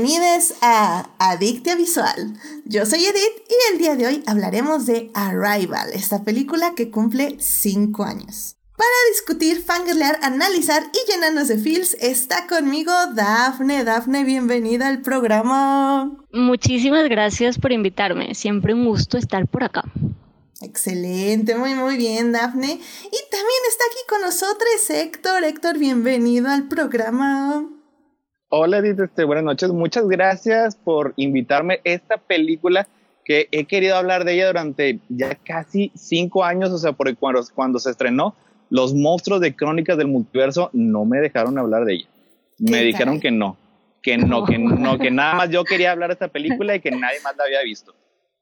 Bienvenidos a Adictia Visual. Yo soy Edith y el día de hoy hablaremos de Arrival, esta película que cumple 5 años. Para discutir, fangirlear, analizar y llenarnos de feels, está conmigo Dafne. Dafne, bienvenida al programa. Muchísimas gracias por invitarme. Siempre un gusto estar por acá. Excelente, muy muy bien, Dafne. Y también está aquí con nosotros Héctor. Héctor, bienvenido al programa. Hola, Edith, este, buenas noches. Muchas gracias por invitarme. Esta película que he querido hablar de ella durante ya casi cinco años, o sea, porque cuando, cuando se estrenó, los monstruos de Crónicas del Multiverso no me dejaron hablar de ella. Me dijeron que no, que no, que no, que nada más yo quería hablar de esta película y que nadie más la había visto.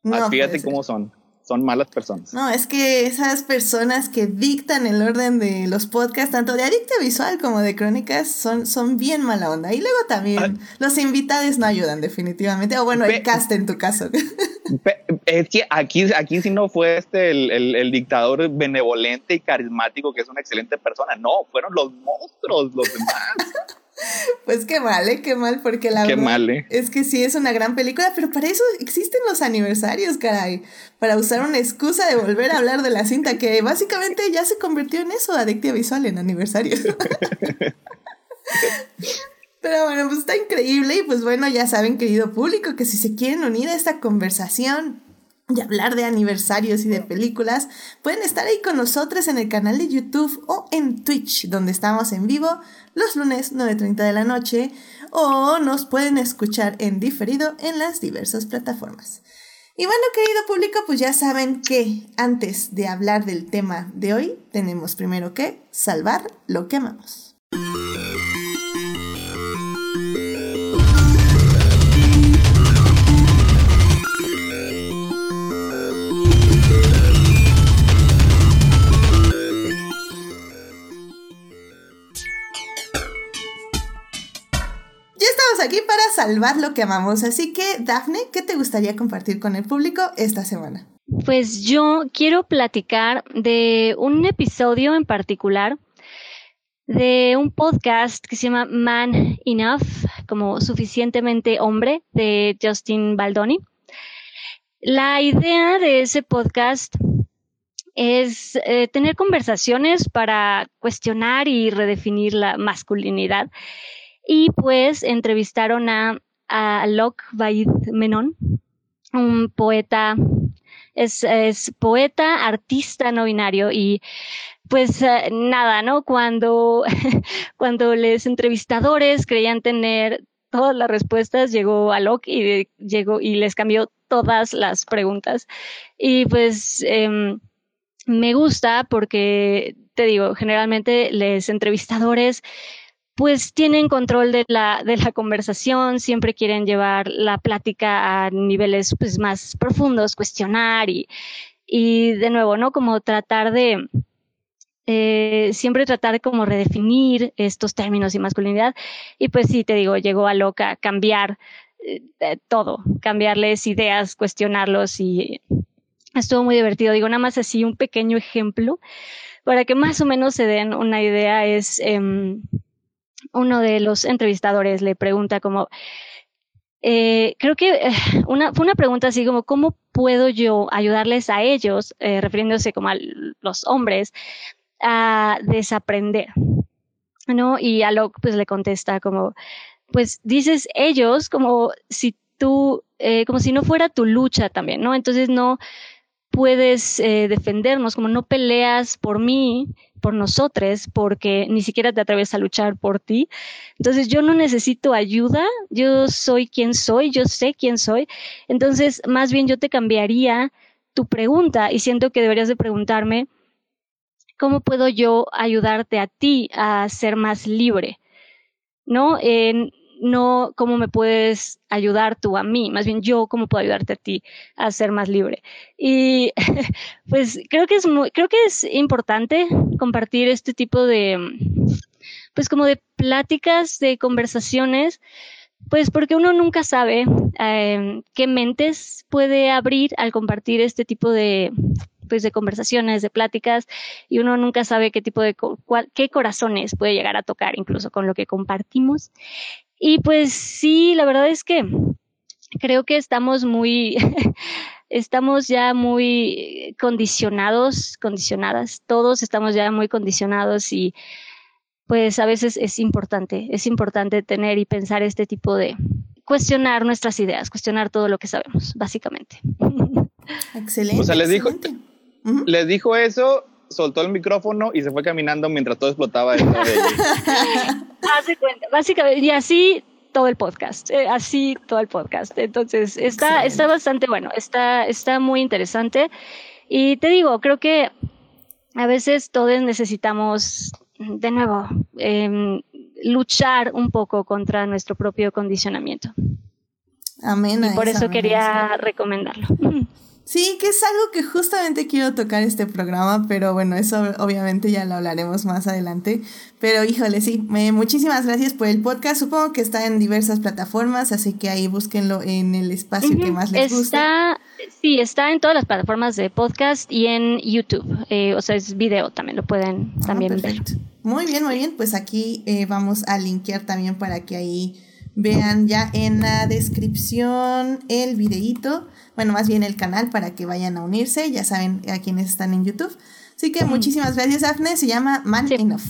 No, fíjate cómo son son malas personas. No, es que esas personas que dictan el orden de los podcasts, tanto de Adicta Visual como de Crónicas, son, son bien mala onda. Y luego también los invitados no ayudan definitivamente. O bueno, el cast en tu caso. es que aquí, aquí sí no fue este el, el, dictador benevolente y carismático que es una excelente persona. No, fueron los monstruos los demás. Pues qué mal, ¿eh? Qué mal, porque la qué mal, ¿eh? es que sí es una gran película, pero para eso existen los aniversarios, caray. Para usar una excusa de volver a hablar de la cinta, que básicamente ya se convirtió en eso, adictiva visual en aniversarios. pero bueno, pues está increíble y pues bueno, ya saben, querido público, que si se quieren unir a esta conversación, y hablar de aniversarios y de películas, pueden estar ahí con nosotros en el canal de YouTube o en Twitch, donde estamos en vivo los lunes 9.30 de la noche, o nos pueden escuchar en diferido en las diversas plataformas. Y bueno, querido público, pues ya saben que antes de hablar del tema de hoy, tenemos primero que salvar lo que amamos. Aquí para salvar lo que amamos. Así que, Dafne, ¿qué te gustaría compartir con el público esta semana? Pues yo quiero platicar de un episodio en particular de un podcast que se llama Man Enough, como suficientemente hombre, de Justin Baldoni. La idea de ese podcast es eh, tener conversaciones para cuestionar y redefinir la masculinidad y pues entrevistaron a, a Locke Baid Menon, un poeta, es, es, poeta, artista no binario y pues eh, nada, ¿no? Cuando, cuando los entrevistadores creían tener todas las respuestas, llegó a Locke y llegó y les cambió todas las preguntas. Y pues eh, me gusta porque, te digo, generalmente los entrevistadores pues tienen control de la, de la conversación, siempre quieren llevar la plática a niveles pues, más profundos, cuestionar y, y de nuevo, ¿no? Como tratar de, eh, siempre tratar de como redefinir estos términos y masculinidad. Y pues sí, te digo, llegó a loca cambiar eh, todo, cambiarles ideas, cuestionarlos y estuvo muy divertido. Digo, nada más así un pequeño ejemplo para que más o menos se den una idea es... Eh, uno de los entrevistadores le pregunta como, eh, creo que eh, una, fue una pregunta así como, ¿cómo puedo yo ayudarles a ellos, eh, refiriéndose como a los hombres, a desaprender? ¿No? Y Alok pues le contesta como, pues dices ellos como si tú, como si no fuera tu lucha también, ¿no? Entonces no puedes defendernos, como no peleas por mí, por nosotros porque ni siquiera te atreves a luchar por ti. Entonces yo no necesito ayuda, yo soy quien soy, yo sé quién soy. Entonces más bien yo te cambiaría tu pregunta y siento que deberías de preguntarme, ¿cómo puedo yo ayudarte a ti a ser más libre? ¿No? No cómo me puedes ayudar tú a mí, más bien yo cómo puedo ayudarte a ti a ser más libre. Y pues creo que es muy, creo que es importante compartir este tipo de, pues como de pláticas, de conversaciones, pues porque uno nunca sabe eh, qué mentes puede abrir al compartir este tipo de, pues de conversaciones, de pláticas, y uno nunca sabe qué tipo de, qué corazones puede llegar a tocar incluso con lo que compartimos. Y pues sí, la verdad es que creo que estamos muy, estamos ya muy condicionados, condicionadas, todos estamos ya muy condicionados y pues a veces es importante, es importante tener y pensar este tipo de, cuestionar nuestras ideas, cuestionar todo lo que sabemos, básicamente. Excelente. O sea, les dijo, les dijo eso, soltó el micrófono y se fue caminando mientras todo explotaba. dentro de. Hace cuenta, básicamente, y así todo el podcast, eh, así todo el podcast. Entonces, está, Excelente. está bastante bueno, está, está muy interesante. Y te digo, creo que a veces todos necesitamos, de nuevo, em, luchar un poco contra nuestro propio condicionamiento. Amén. Y por eso amén quería recomendarlo. Sí, que es algo que justamente quiero tocar este programa, pero bueno, eso obviamente ya lo hablaremos más adelante. Pero híjole, sí, me- muchísimas gracias por el podcast. Supongo que está en diversas plataformas, así que ahí búsquenlo en el espacio que más les guste. Está, sí, está en todas las plataformas de podcast y en YouTube. Eh, o sea, es video también, lo pueden Ah, también ver. Muy bien, muy bien. Pues aquí eh, vamos a linkear también para que ahí vean ya en la descripción el videíto. Bueno, más bien el canal para que vayan a unirse. Ya saben a quienes están en YouTube. Así que muchísimas gracias, Afne. Se llama Man Sí. Enough.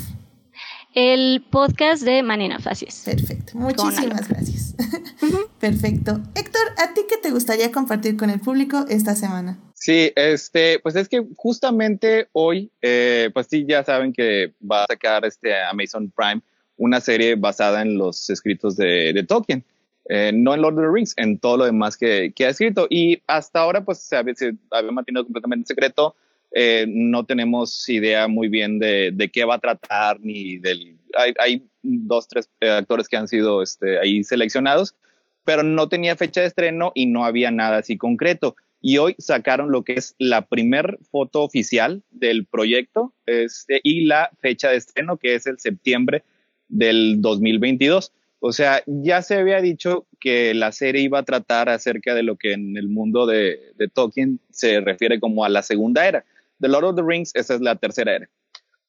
El podcast de Manina, así es. Perfecto. Muchísimas gracias. Perfecto. Héctor, ¿a ti qué te gustaría compartir con el público esta semana? Sí, este, pues es que justamente hoy, eh, pues sí, ya saben que va a sacar este Amazon Prime una serie basada en los escritos de, de Tolkien. Eh, no en Lord of the Rings, en todo lo demás que, que ha escrito. Y hasta ahora, pues se había, se había mantenido completamente en secreto. Eh, no tenemos idea muy bien de, de qué va a tratar, ni del. Hay, hay dos, tres eh, actores que han sido este, ahí seleccionados, pero no tenía fecha de estreno y no había nada así concreto. Y hoy sacaron lo que es la primer foto oficial del proyecto este, y la fecha de estreno, que es el septiembre del 2022. O sea, ya se había dicho que la serie iba a tratar acerca de lo que en el mundo de, de Tolkien se refiere como a la segunda era. The Lord of the Rings, esa es la tercera era.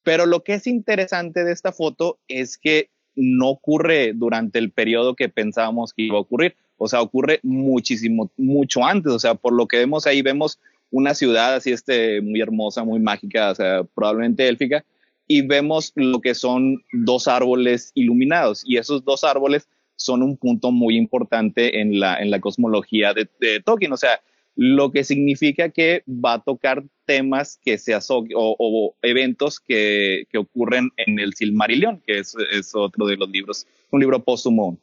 Pero lo que es interesante de esta foto es que no ocurre durante el periodo que pensábamos que iba a ocurrir. O sea, ocurre muchísimo, mucho antes. O sea, por lo que vemos ahí, vemos una ciudad así, este, muy hermosa, muy mágica, o sea, probablemente élfica, y vemos lo que son dos árboles iluminados. Y esos dos árboles son un punto muy importante en la, en la cosmología de, de Tolkien. O sea, lo que significa que va a tocar temas que se aso o, eventos que, que, ocurren en el Silmarillion, que es, es, otro de los libros, un libro póstumo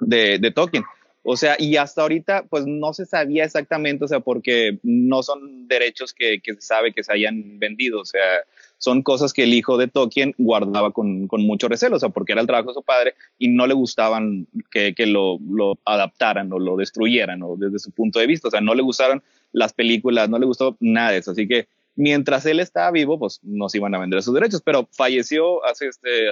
de, de Tolkien. O sea, y hasta ahorita, pues no se sabía exactamente, o sea, porque no son derechos que, se sabe que se hayan vendido, o sea, son cosas que el hijo de Tolkien guardaba con, mucho recelo, o sea, porque era el trabajo de su padre y no le gustaban que, lo, adaptaran o lo destruyeran, o desde su punto de vista, o sea, no le gustaron las películas, no le gustó nada de eso, así que mientras él estaba vivo, pues no se iban a vender sus derechos, pero falleció hace, este,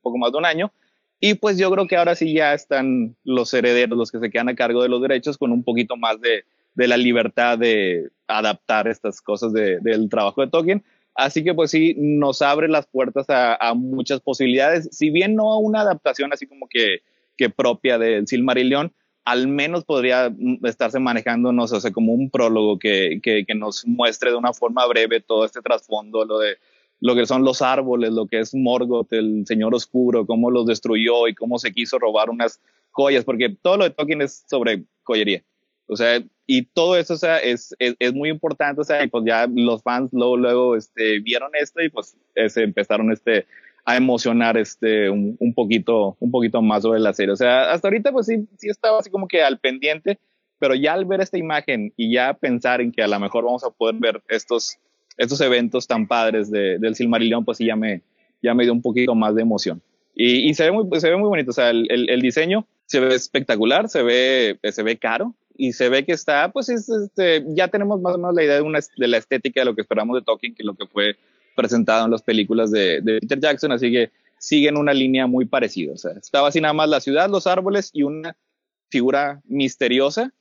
poco más de un año y pues yo creo que ahora sí ya están los herederos, los que se quedan a cargo de los derechos, con un poquito más de, de la libertad de adaptar estas cosas de, del trabajo de Tolkien. Así que pues sí, nos abre las puertas a, muchas posibilidades, si bien no a una adaptación así como que, que propia del Silmarillion, al menos podría estarse manejándonos, o sea, como un prólogo que, que, que nos muestre de una forma breve todo este trasfondo, lo de lo que son los árboles, lo que es Morgoth, el Señor Oscuro, cómo los destruyó y cómo se quiso robar unas joyas, porque todo lo de Tolkien es sobre joyería. O sea, y todo eso, o sea, es, es, es muy importante, o sea, y pues ya los fans luego, luego, este, vieron esto y pues se empezaron, este, a emocionar, este, un, un, poquito, un poquito más sobre la serie. O sea, hasta ahorita, pues sí, sí estaba así como que al pendiente, pero ya al ver esta imagen y ya pensar en que a lo mejor vamos a poder ver estos, estos eventos tan padres de, del Silmarillion, pues sí ya me, ya me dio un poquito más de emoción. Y, se, ve muy, se ve muy bonito, o sea, el, el, diseño se ve espectacular, se ve, se ve caro y se ve que está, pues es, este, ya tenemos más o menos la idea de, una, de la estética de lo que esperamos de Tolkien, que lo que fue presentado en las películas de, de Peter Jackson, así que siguen una línea muy parecida. O sea, estaba así nada más la ciudad, los árboles y una figura misteriosa,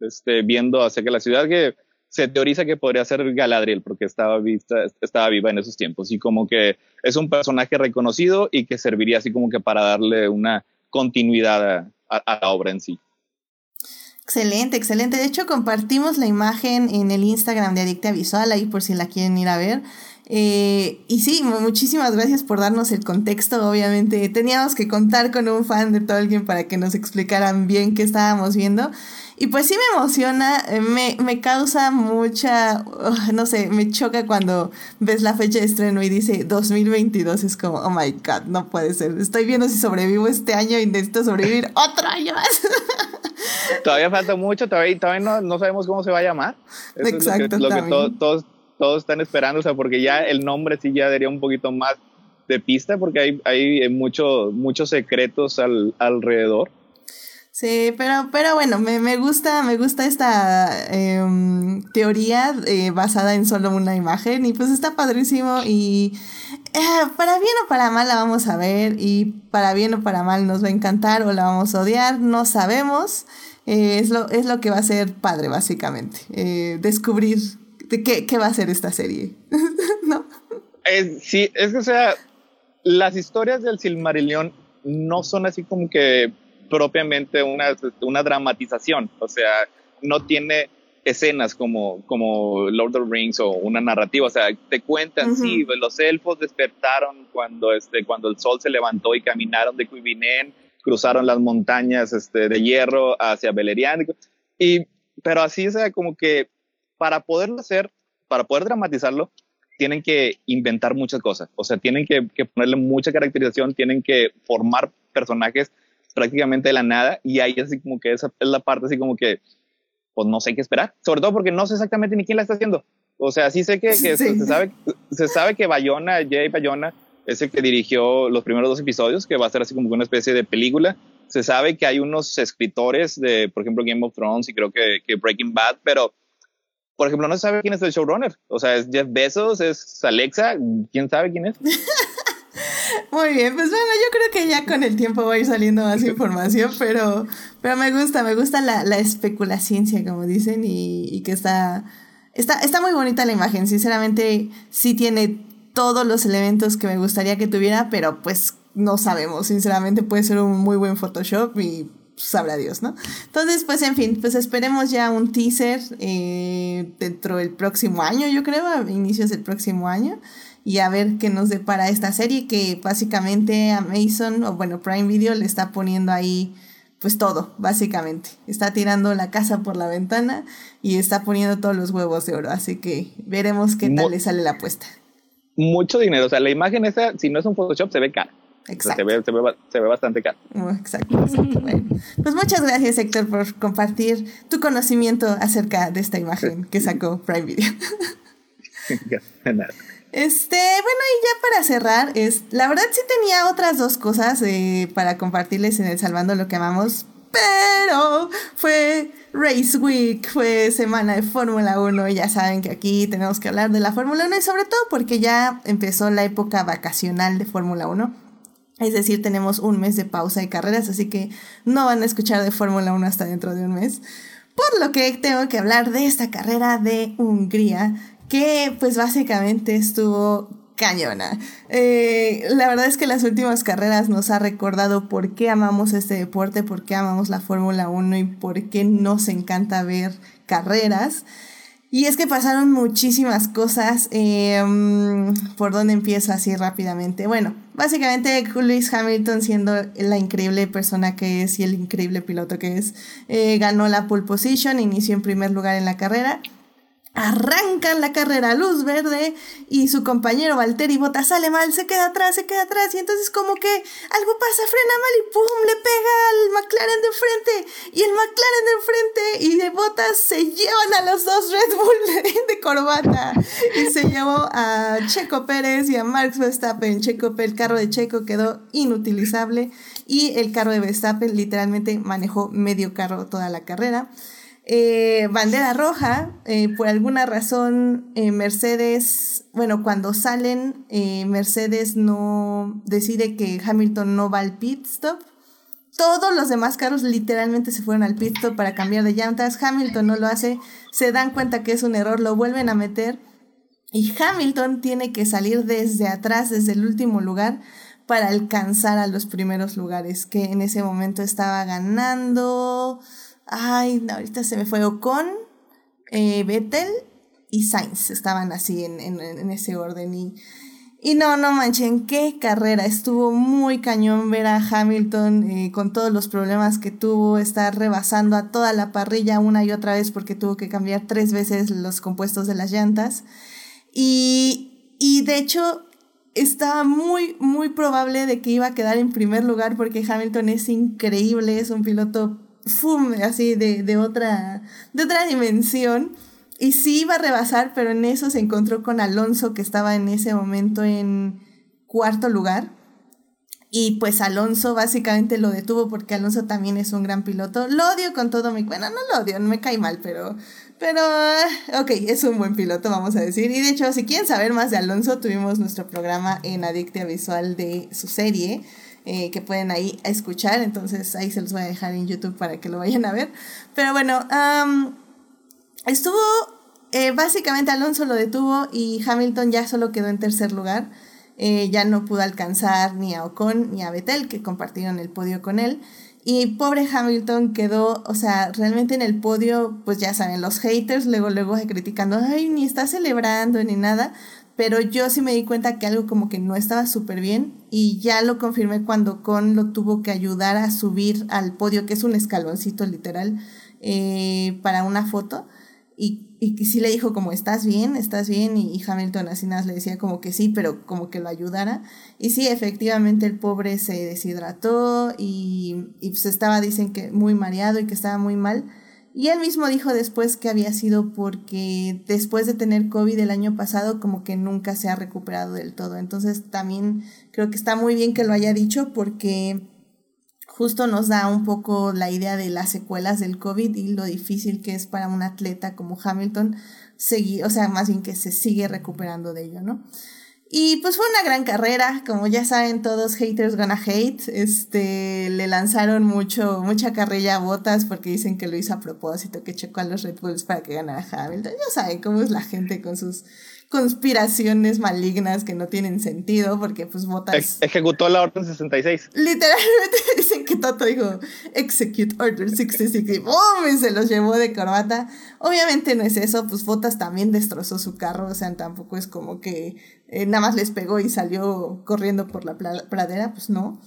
este, viendo acerca de la ciudad que se teoriza que podría ser Galadriel porque estaba, vista, estaba viva en esos tiempos y como que es un personaje reconocido y que serviría así como que para darle una continuidad a, la obra en sí. Excelente, excelente. De hecho, compartimos la imagen en el Instagram de Adicta Visual, ahí por si la quieren ir a ver. Eh, y sí, muchísimas gracias por darnos el contexto. Obviamente, teníamos que contar con un fan de Tolkien para que nos explicaran bien qué estábamos viendo. Y pues sí me emociona, eh, me, me causa mucha, no sé, me choca cuando ves la fecha de estreno y dice 2022, es como, oh my god, no puede ser. Estoy viendo si sobrevivo este año y necesito sobrevivir otro año más. todavía falta mucho, todavía, todavía no, sabemos cómo se va a llamar. Exacto. Es lo que, todos, todos, están esperando, o sea, porque ya el nombre sí ya daría un poquito más de pista, porque hay, hay mucho, muchos secretos al, alrededor. Sí, pero, pero bueno, me, me gusta, me gusta esta em, teoría eh, basada en solo una imagen y pues está padrísimo y eh, para bien o para mal la vamos a ver y para bien o para mal nos va a encantar o la vamos a odiar, no sabemos. Eh, es, lo, es lo que va a ser padre, básicamente. descubrir de qué, qué va a ser esta serie. ¿No? sí, es que o sea, las historias del Silmarillion no son así como que propiamente una, una dramatización, o sea, no tiene escenas como, como Lord of the Rings o una narrativa, o sea, te cuentan, sí, los elfos despertaron cuando, este, cuando el sol se levantó y caminaron de Cuivinen, cruzaron las montañas este, de hierro hacia Beleriand, y, pero así, o sea, como que para poderlo hacer, para poder dramatizarlo, tienen que inventar muchas cosas, o sea, tienen que, que ponerle mucha caracterización, tienen que formar personajes prácticamente de la nada y ahí así como que esa es la parte así como que pues no sé qué esperar, sobre todo porque no sé exactamente ni quién la está haciendo. O sea, sí sé que, se, sabe, se sabe que Bayona, Jay Bayona, es el que dirigió los primeros dos episodios, que va a ser así como una especie de película. Se sabe que hay unos escritores de, por ejemplo, Game of Thrones y creo que, que Breaking Bad, pero, por ejemplo, no se sabe quién es el showrunner. O sea, es Jeff Bezos, es Alexa, ¿quién sabe quién es? Muy bien, pues bueno, yo creo que ya con el tiempo va a ir saliendo más información, pero, pero me gusta, me gusta la, la especulación, como dicen, y, y, que está, está, está muy bonita la imagen. Sinceramente, sí tiene todos los elementos que me gustaría que tuviera, pero pues no sabemos. Sinceramente, puede ser un muy buen Photoshop y sabrá Dios, ¿no? Entonces, pues en fin, pues esperemos ya un teaser eh, dentro del próximo año, yo creo, a inicios del próximo año y a ver qué nos depara esta serie que básicamente Amazon o bueno Prime Video le está poniendo ahí pues todo, básicamente. Está tirando la casa por la ventana y está poniendo todos los huevos de oro. Así que veremos qué tal le sale la apuesta. Mucho dinero. O sea, la imagen esa, si no es un Photoshop, se ve cara. Exacto. se, ve, se, ve, bastante cara. Oh, exacto, exacto. pues muchas gracias, Héctor, por compartir tu conocimiento acerca de esta imagen que sacó Prime Video. Este, bueno, y ya para cerrar, es, la verdad sí tenía otras dos cosas eh, para compartirles en el Salvando lo que amamos, pero fue Race Week, fue semana de Fórmula 1, y ya saben que aquí tenemos que hablar de la Fórmula 1 y sobre todo porque ya empezó la época vacacional de Fórmula 1. Es decir, tenemos un mes de pausa de carreras, así que no van a escuchar de Fórmula 1 hasta dentro de un mes. Por lo que tengo que hablar de esta carrera de Hungría, que pues básicamente estuvo cañona. Eh, la verdad es que las últimas carreras nos ha recordado por qué amamos este deporte, por qué amamos la Fórmula 1 y por qué nos encanta ver carreras. Y es que pasaron muchísimas cosas. Em, ¿Por dónde empiezo así rápidamente? Bueno, básicamente Lewis Hamilton siendo la increíble persona que es y el increíble piloto que es, eh, ganó la pole position, inició en primer lugar en la carrera arrancan la carrera luz verde y su compañero Valtteri Bota sale mal, se queda atrás, se queda atrás y entonces como que algo pasa, frena mal y pum, le pega al McLaren de enfrente y el McLaren de enfrente y de Botas se llevan a los dos Red Bull de, corbata y se llevó a Checo Pérez y a Max Verstappen. Checo, el carro de Checo quedó inutilizable y el carro de Verstappen literalmente manejó medio carro toda la carrera. Eh, bandera roja, eh, por alguna razón eh, Mercedes, bueno, cuando salen, Mercedes no decide que Hamilton no va al pit stop. Todos los demás carros literalmente se fueron al pit stop para cambiar de llantas. Hamilton no lo hace, se dan cuenta que es un error, lo vuelven a meter y Hamilton tiene que salir desde atrás, desde el último lugar, para alcanzar a los primeros lugares, que en ese momento estaba ganando, ay, ahorita se me fue Ocon, eh, Vettel y Sainz, estaban así en, en ese orden y y no, no manchen, qué carrera. Estuvo muy cañón ver a Hamilton eh, con todos los problemas que tuvo, estar rebasando a toda la parrilla una y otra vez porque tuvo que cambiar tres veces los compuestos de las llantas. Y, y de hecho, estaba muy, muy probable de que iba a quedar en primer lugar porque Hamilton es increíble, es un piloto fum, así de, de, otra, de otra dimensión. Y sí iba a rebasar, pero en eso se encontró con Alonso, que estaba en ese momento en cuarto lugar. Y pues Alonso básicamente lo detuvo porque Alonso también es un gran piloto. Lo odio con todo mi... Bueno, no lo odio, no me cae mal, pero... Pero, eh, ok, es un buen piloto, vamos a decir. Y de hecho, si quieren saber más de Alonso, tuvimos nuestro programa en Adictia Visual de su serie, eh, que pueden ahí escuchar. Entonces ahí se los voy a dejar en YouTube para que lo vayan a ver. Pero bueno, Estuvo, eh, básicamente Alonso lo detuvo y Hamilton ya solo quedó en tercer lugar. Eh, ya no pudo alcanzar ni a Ocon ni a Vettel, que compartieron el podio con él. Y pobre Hamilton quedó, o sea, realmente en el podio, pues ya saben, los haters luego, luego criticando, ay, ni está celebrando ni nada. Pero yo sí me di cuenta que algo como que no estaba súper bien y ya lo confirmé cuando Ocon lo tuvo que ayudar a subir al podio, que es un escaloncito literal, eh, para una foto. Y, y sí le dijo como, ¿estás bien? ¿Estás bien? Y, Hamilton así nada le decía como que sí, pero como que lo ayudara. Y sí, efectivamente el pobre se deshidrató y, y pues estaba, dicen que muy mareado y que estaba muy mal. Y él mismo dijo después que había sido porque después de tener COVID el año pasado como que nunca se ha recuperado del todo. Entonces también creo que está muy bien que lo haya dicho porque justo nos da un poco la idea de las secuelas del COVID y lo difícil que es para un atleta como Hamilton seguir, o sea, más bien que se sigue recuperando de ello, ¿no? Y pues fue una gran carrera, como ya saben todos, haters gonna hate, este, le lanzaron mucho, mucha carrilla a botas porque dicen que lo hizo a propósito, que chocó a los Red Bulls para que ganara Hamilton, ya saben cómo es la gente con sus conspiraciones malignas que no tienen sentido, porque pues votas... ejecutó la Orden 66. Literalmente dicen que Toto dijo, execute Order 66 y ¡bum! se los llevó de corbata. Obviamente no es eso, pues Botas también destrozó su carro, o sea, tampoco es como que eh, nada más les pegó y salió corriendo por la pradera, pues no.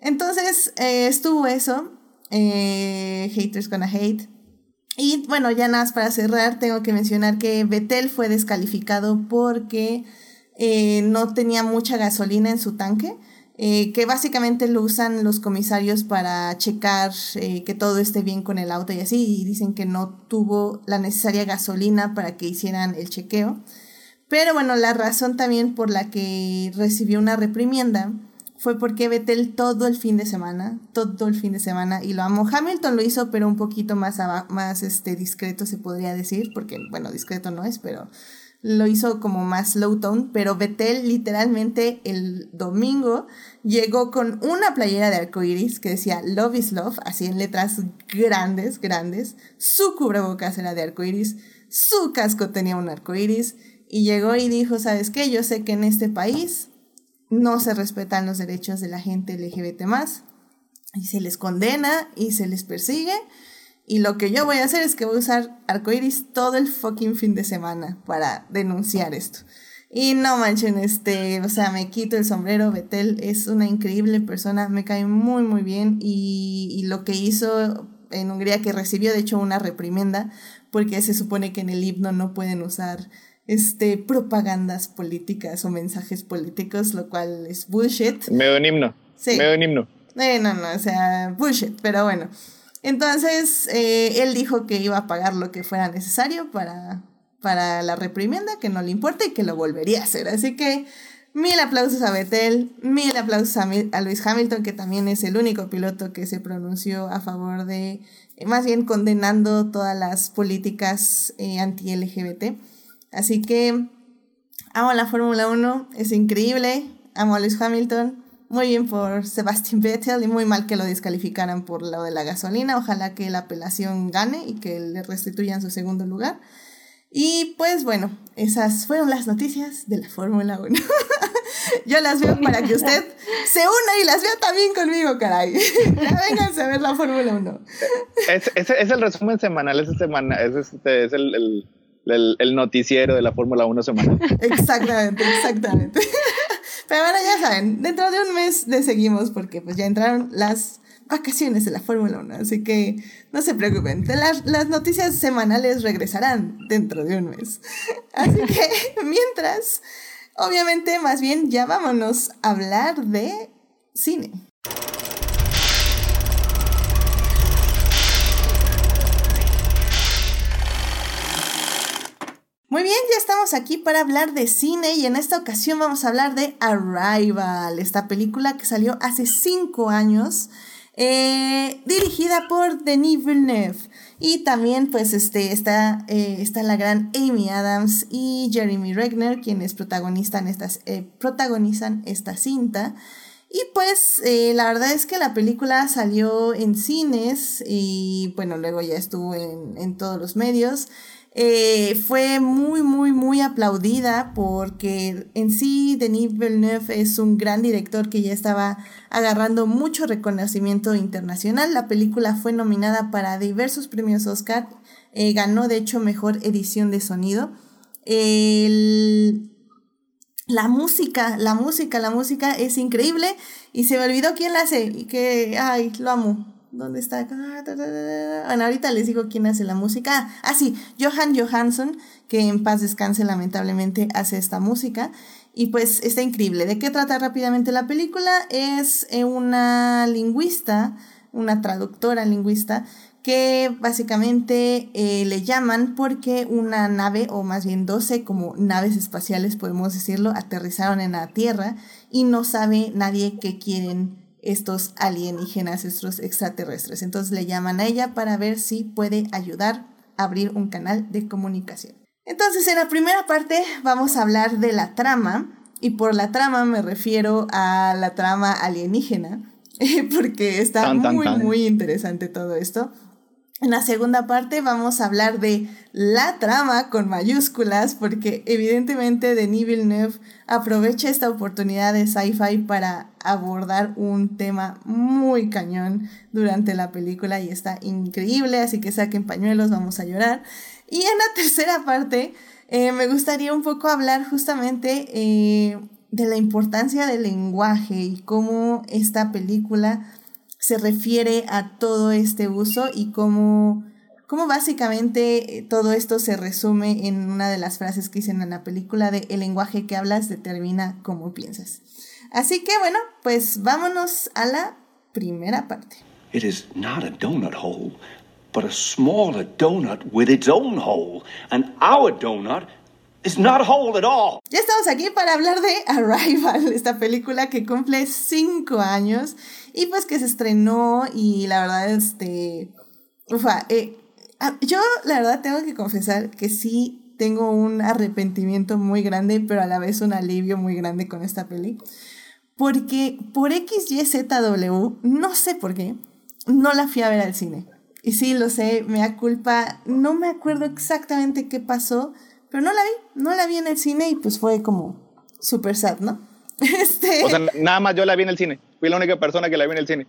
Entonces eh, estuvo eso, eh, haters gonna hate. Y bueno, ya nada más para cerrar, tengo que mencionar que Betel fue descalificado porque eh, no tenía mucha gasolina en su tanque, eh, que básicamente lo usan los comisarios para checar eh, que todo esté bien con el auto y así, y dicen que no tuvo la necesaria gasolina para que hicieran el chequeo. Pero bueno, la razón también por la que recibió una reprimienda fue porque Vettel todo el fin de semana, todo el fin de semana, y lo amo. Hamilton lo hizo, pero un poquito más, más este, discreto, se podría decir, porque, bueno, discreto no es, pero lo hizo como más low tone, pero Vettel literalmente el domingo llegó con una playera de arcoiris que decía Love is Love, así en letras grandes, grandes, su cubrebocas era de arcoiris, su casco tenía un arcoiris, y llegó y dijo, ¿sabes qué? Yo sé que en este país no se respetan los derechos de la gente LGBT más y se les condena y se les persigue. Y lo que yo voy a hacer es que voy a usar arcoiris todo el fucking fin de semana para denunciar esto. Y no manchen, este, o sea, me quito el sombrero. Betel es una increíble persona, me cae muy, muy bien. Y, y lo que hizo en Hungría, que recibió de hecho una reprimenda, porque se supone que en el himno no pueden usar este, propagandas políticas o mensajes políticos, lo cual es bullshit. Medio un himno. Sí. Medio un himno. Eh, no, no, o sea, bullshit, pero bueno. Entonces, eh, él dijo que iba a pagar lo que fuera necesario para, para la reprimienda, que no le importa y que lo volvería a hacer. Así que mil aplausos a Betel, mil aplausos a, a Luis Hamilton, que también es el único piloto que se pronunció a favor de, más bien condenando todas las políticas eh, anti-LGBT. Así que amo la Fórmula 1, es increíble, amo a Lewis Hamilton, muy bien por Sebastian Vettel y muy mal que lo descalificaran por lo de la gasolina. Ojalá que la apelación gane y que le restituyan su segundo lugar. Y pues bueno, esas fueron las noticias de la Fórmula 1. Yo las veo para que usted se una y las vea también conmigo, caray. ya vénganse a ver la Fórmula 1. Es, el resumen semanal, es, este, el, el, el, noticiero de la Fórmula 1 semanal. Exactamente, exactamente. Pero bueno, ya saben, dentro de un mes le seguimos porque pues ya entraron las vacaciones de la Fórmula 1, así que no se preocupen, las, las, noticias semanales regresarán dentro de un mes. Así que mientras, obviamente, más bien ya vámonos a hablar de cine. Muy bien, ya estamos aquí para hablar de cine y en esta ocasión vamos a hablar de Arrival, esta película que salió hace cinco años eh, dirigida por Denis Villeneuve. Y también pues este, está, eh, está la gran Amy Adams y Jeremy Regner, quienes protagonizan, estas, eh, protagonizan esta cinta. Y pues la verdad es que la película salió en cines y bueno, luego ya estuvo en, en todos los medios. Eh, fue muy, muy, muy aplaudida porque en sí Denis Villeneuve es un gran director que ya estaba agarrando mucho reconocimiento internacional. La película fue nominada para diversos premios Oscar, eh, ganó de hecho mejor edición de sonido. la música, la música, la música es increíble y se me olvidó quién la hace y que, ay, lo amo. ¿Dónde está? Bueno, ahorita les digo quién hace la música. Ah, sí, Johan Johansson, que en paz descanse lamentablemente, hace esta música. Y pues está increíble. ¿De qué trata rápidamente la película? Es eh, una lingüista, una traductora lingüista, que básicamente eh, le llaman porque una nave, o más bien 12 como naves espaciales podemos decirlo, aterrizaron en la Tierra y no sabe nadie qué quieren estos alienígenas, estos extraterrestres. Entonces le llaman a ella para ver si puede ayudar a abrir un canal de comunicación. Entonces en la primera parte vamos a hablar de la trama y por la trama me refiero a la trama alienígena porque está muy muy interesante todo esto. En la segunda parte vamos a hablar de la trama con mayúsculas porque evidentemente Denis Villeneuve aprovecha esta oportunidad de sci-fi para abordar un tema muy cañón durante la película y está increíble, así que saquen pañuelos, vamos a llorar. Y en la tercera parte eh, me gustaría un poco hablar justamente eh, de la importancia del lenguaje y cómo esta película se refiere a todo este uso y cómo, cómo básicamente eh, todo esto se resume en una de las frases que dicen en la película de el lenguaje que hablas determina cómo piensas. Así que bueno, pues vámonos a la primera parte. It is not a donut hole, but a smaller donut with its own hole. And our donut is not a hole at all. Ya estamos aquí para hablar de Arrival, esta película que cumple cinco años y pues que se estrenó y la verdad, este, ufa, eh, ah, yo la verdad tengo que confesar que sí tengo un arrepentimiento muy grande, pero a la vez un alivio muy grande con esta peli. Porque por XYZW, no sé por qué, no la fui a ver al cine. Y sí, lo sé, me da culpa, no me acuerdo exactamente qué pasó, pero no la vi, no la vi en el cine y pues fue como super sad, ¿no? Este... O sea, nada más yo la vi en el cine. Fui la única persona que la vi en el cine.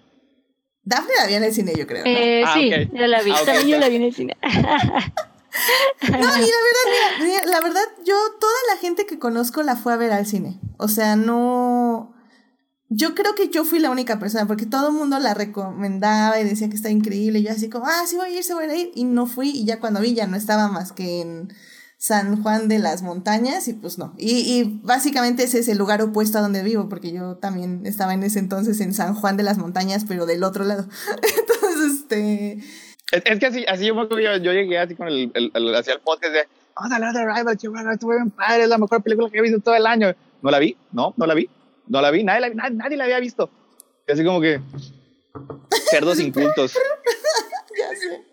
Dafne la vi en el cine, yo creo. Eh, ah, sí, yo la vi. Ah, También yo la vi en el cine. No, y la verdad, la verdad, yo, toda la gente que conozco la fue a ver al cine. O sea, no. Yo creo que yo fui la única persona, porque todo el mundo la recomendaba y decía que está increíble. Y yo así como, ah, sí voy a ir, sí voy a ir. Y no fui, y ya cuando vi ya no estaba más que en San Juan de las Montañas y pues no. Y, básicamente ese es el lugar opuesto a donde vivo, porque yo también estaba en ese entonces en San Juan de las Montañas, pero del otro lado. entonces, este... Es, que así, así yo, yo, yo, llegué así con el, el, hacia el podcast de, vamos a hablar de Arrival, estuvo bien padre, es la mejor película que he visto todo el año. ¿No la vi? No, no la vi. No la vi, nadie la, nadie, nadie la había visto. Y así como que, cerdos incultos. ya sé.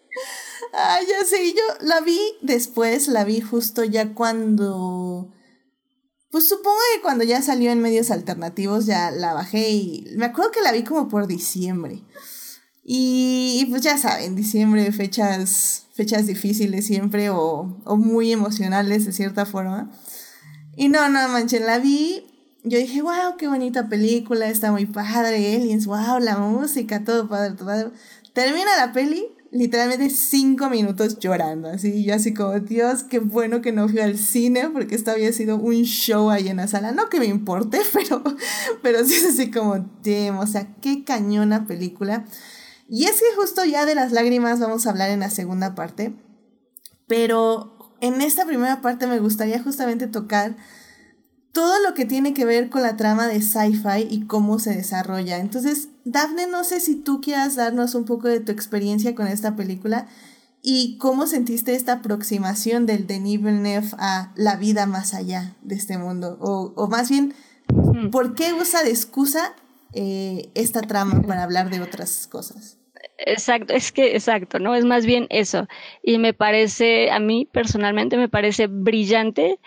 Ay, ya sé, yo la vi después, la vi justo ya cuando... Pues supongo que cuando ya salió en medios alternativos ya la bajé y me acuerdo que la vi como por diciembre. Y, pues ya saben, diciembre, fechas, fechas difíciles siempre o, o muy emocionales de cierta forma. Y no, no manchen, la vi yo dije, wow, qué bonita película, está muy padre, aliens, wow, la música, todo padre, todo padre. Termina la peli, literalmente cinco minutos llorando, así, yo así como, Dios, qué bueno que no fui al cine, porque esto había sido un show ahí en la sala, no que me importe, pero, pero sí es así como, damn, o sea, qué cañona película. Y es que justo ya de las lágrimas vamos a hablar en la segunda parte, pero en esta primera parte me gustaría justamente tocar todo lo que tiene que ver con la trama de sci-fi y cómo se desarrolla. Entonces, Daphne, no sé si tú quieras darnos un poco de tu experiencia con esta película y cómo sentiste esta aproximación del Denis Villeneuve a la vida más allá de este mundo. O, más bien, ¿por qué usa de excusa eh, esta trama para hablar de otras cosas? Exacto, es que exacto, ¿no? Es más bien eso. Y me parece, a mí personalmente me parece brillante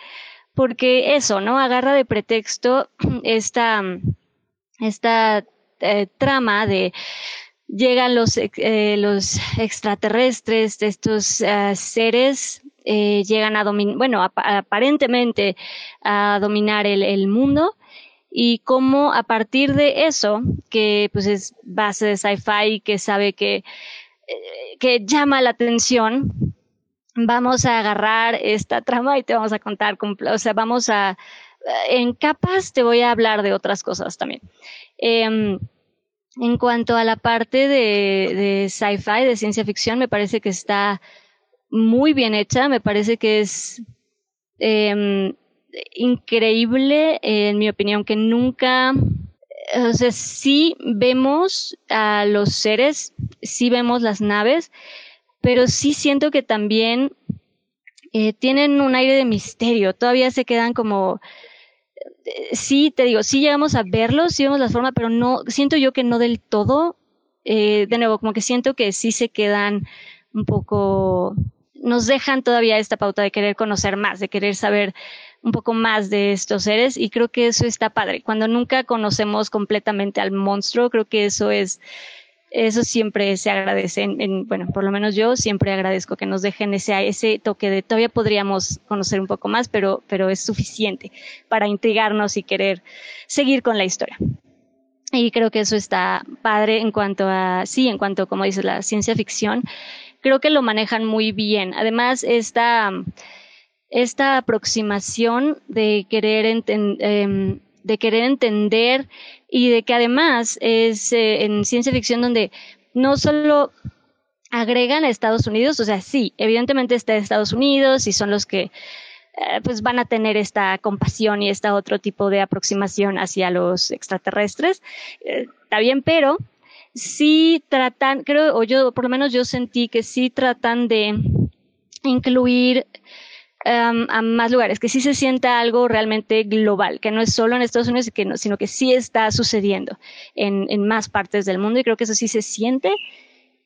porque eso, ¿no? Agarra de pretexto esta, esta eh, trama de llegan los, eh, los extraterrestres, estos eh, seres, llegan a dominar, bueno, aparentemente a dominar el, el, mundo y cómo a partir de eso, que pues es base de sci-fi, que sabe que, que llama la atención, vamos a agarrar esta trama y te vamos a contar, o sea, vamos a, en capas te voy a hablar de otras cosas también. Em, en cuanto a la parte de, sci-fi, de ciencia ficción, me parece que está muy bien hecha, me parece que es eh, increíble, en mi opinión, que nunca, o sea, sí vemos a los seres, sí vemos las naves, pero sí siento que también eh, tienen un aire de misterio, todavía se quedan como, eh, sí, te digo, sí llegamos a verlos, sí vemos la forma, pero no, siento yo que no del todo, eh, de nuevo, como que siento que sí se quedan un poco, nos dejan todavía esta pauta de querer conocer más, de querer saber un poco más de estos seres y creo que eso está padre. Cuando nunca conocemos completamente al monstruo, creo que eso es eso siempre se agradece. En, bueno, por lo menos yo siempre agradezco que nos dejen ese, ese toque de todavía podríamos conocer un poco más, pero, pero es suficiente para intrigarnos y querer seguir con la historia. Y creo que eso está padre en cuanto a, sí, en cuanto, como dices, la ciencia ficción. Creo que lo manejan muy bien. Además, esta, esta aproximación de querer, em, de querer entender y de que además es eh, en ciencia ficción donde no solo agregan a Estados Unidos, o sea, sí, evidentemente está Estados Unidos y son los que eh, pues van a tener esta compasión y este otro tipo de aproximación hacia los extraterrestres, eh, está bien, pero sí tratan, creo, o yo, por lo menos yo sentí que sí tratan de incluir a más lugares, que sí se sienta algo realmente global, que no es solo en Estados Unidos, sino que sí está sucediendo en, en, más partes del mundo y creo que eso sí se siente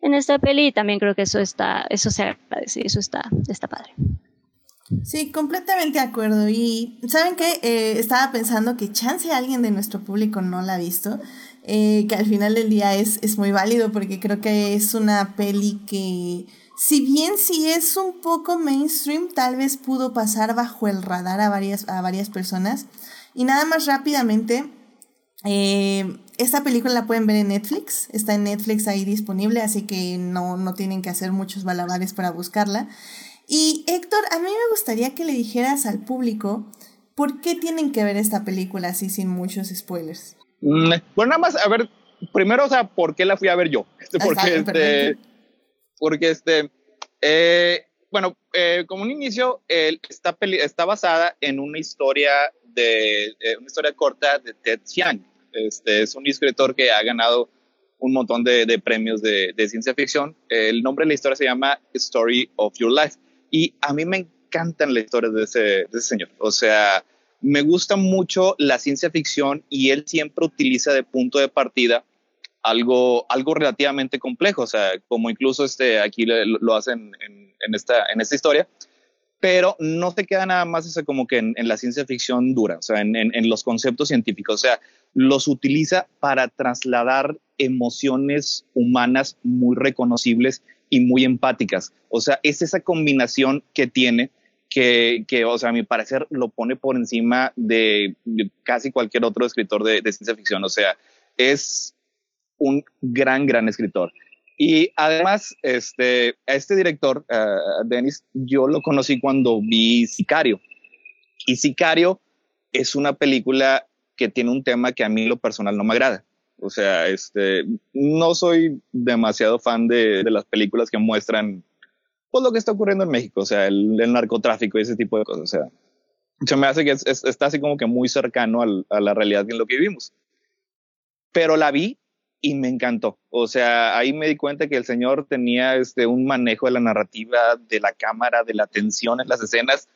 en esta peli y también creo que eso está, eso se agradece, eso está, está padre. Sí, completamente de acuerdo. Y saben que eh, estaba pensando que chance alguien de nuestro público no la ha visto, eh, que al final del día es, es muy válido porque creo que es una peli que si bien si es un poco mainstream, tal vez pudo pasar bajo el radar a varias, a varias personas. Y nada más rápidamente, eh, esta película la pueden ver en Netflix, está en Netflix ahí disponible, así que no, no tienen que hacer muchos balabares para buscarla. Y Héctor, a mí me gustaría que le dijeras al público por qué tienen que ver esta película así sin muchos spoilers. Mm, bueno, nada más, a ver, primero, o sea, ¿por qué la fui a ver yo? Porque este, porque este, eh, bueno, eh, como un inicio, esta peli está basada en una historia de, eh, una historia corta de Ted Chiang. Este es un escritor que ha ganado un montón de, de premios de, de, ciencia ficción. El nombre de la historia se llama Story of Your Life. Y a mí me encantan las historias de ese, de ese señor. O sea, me gusta mucho la ciencia ficción y él siempre utiliza de punto de partida algo, algo relativamente complejo, o sea, como incluso este, aquí lo, hacen en, en, esta, en esta historia, pero no se queda nada más eso como que en, en, la ciencia ficción dura, o sea, en, en, los conceptos científicos, o sea, los utiliza para trasladar emociones humanas muy reconocibles y muy empáticas, o sea, es esa combinación que tiene que, que, o sea, a mi parecer lo pone por encima de, casi cualquier otro escritor de, de, ciencia ficción. O sea, es un gran, gran escritor. Y además, este, este director, uh, Dennis, yo lo conocí cuando vi Sicario. Y Sicario es una película que tiene un tema que a mí lo personal no me agrada. O sea, este, no soy demasiado fan de, de las películas que muestran pues lo que está ocurriendo en México, o sea, el, narcotráfico y ese tipo de cosas. O sea, se me hace que es, es, está así como que muy cercano a la realidad en lo que vivimos. Pero la vi y me encantó. O sea, ahí me di cuenta que el señor tenía este, un manejo de la narrativa, de la cámara, de la tensión en las escenas,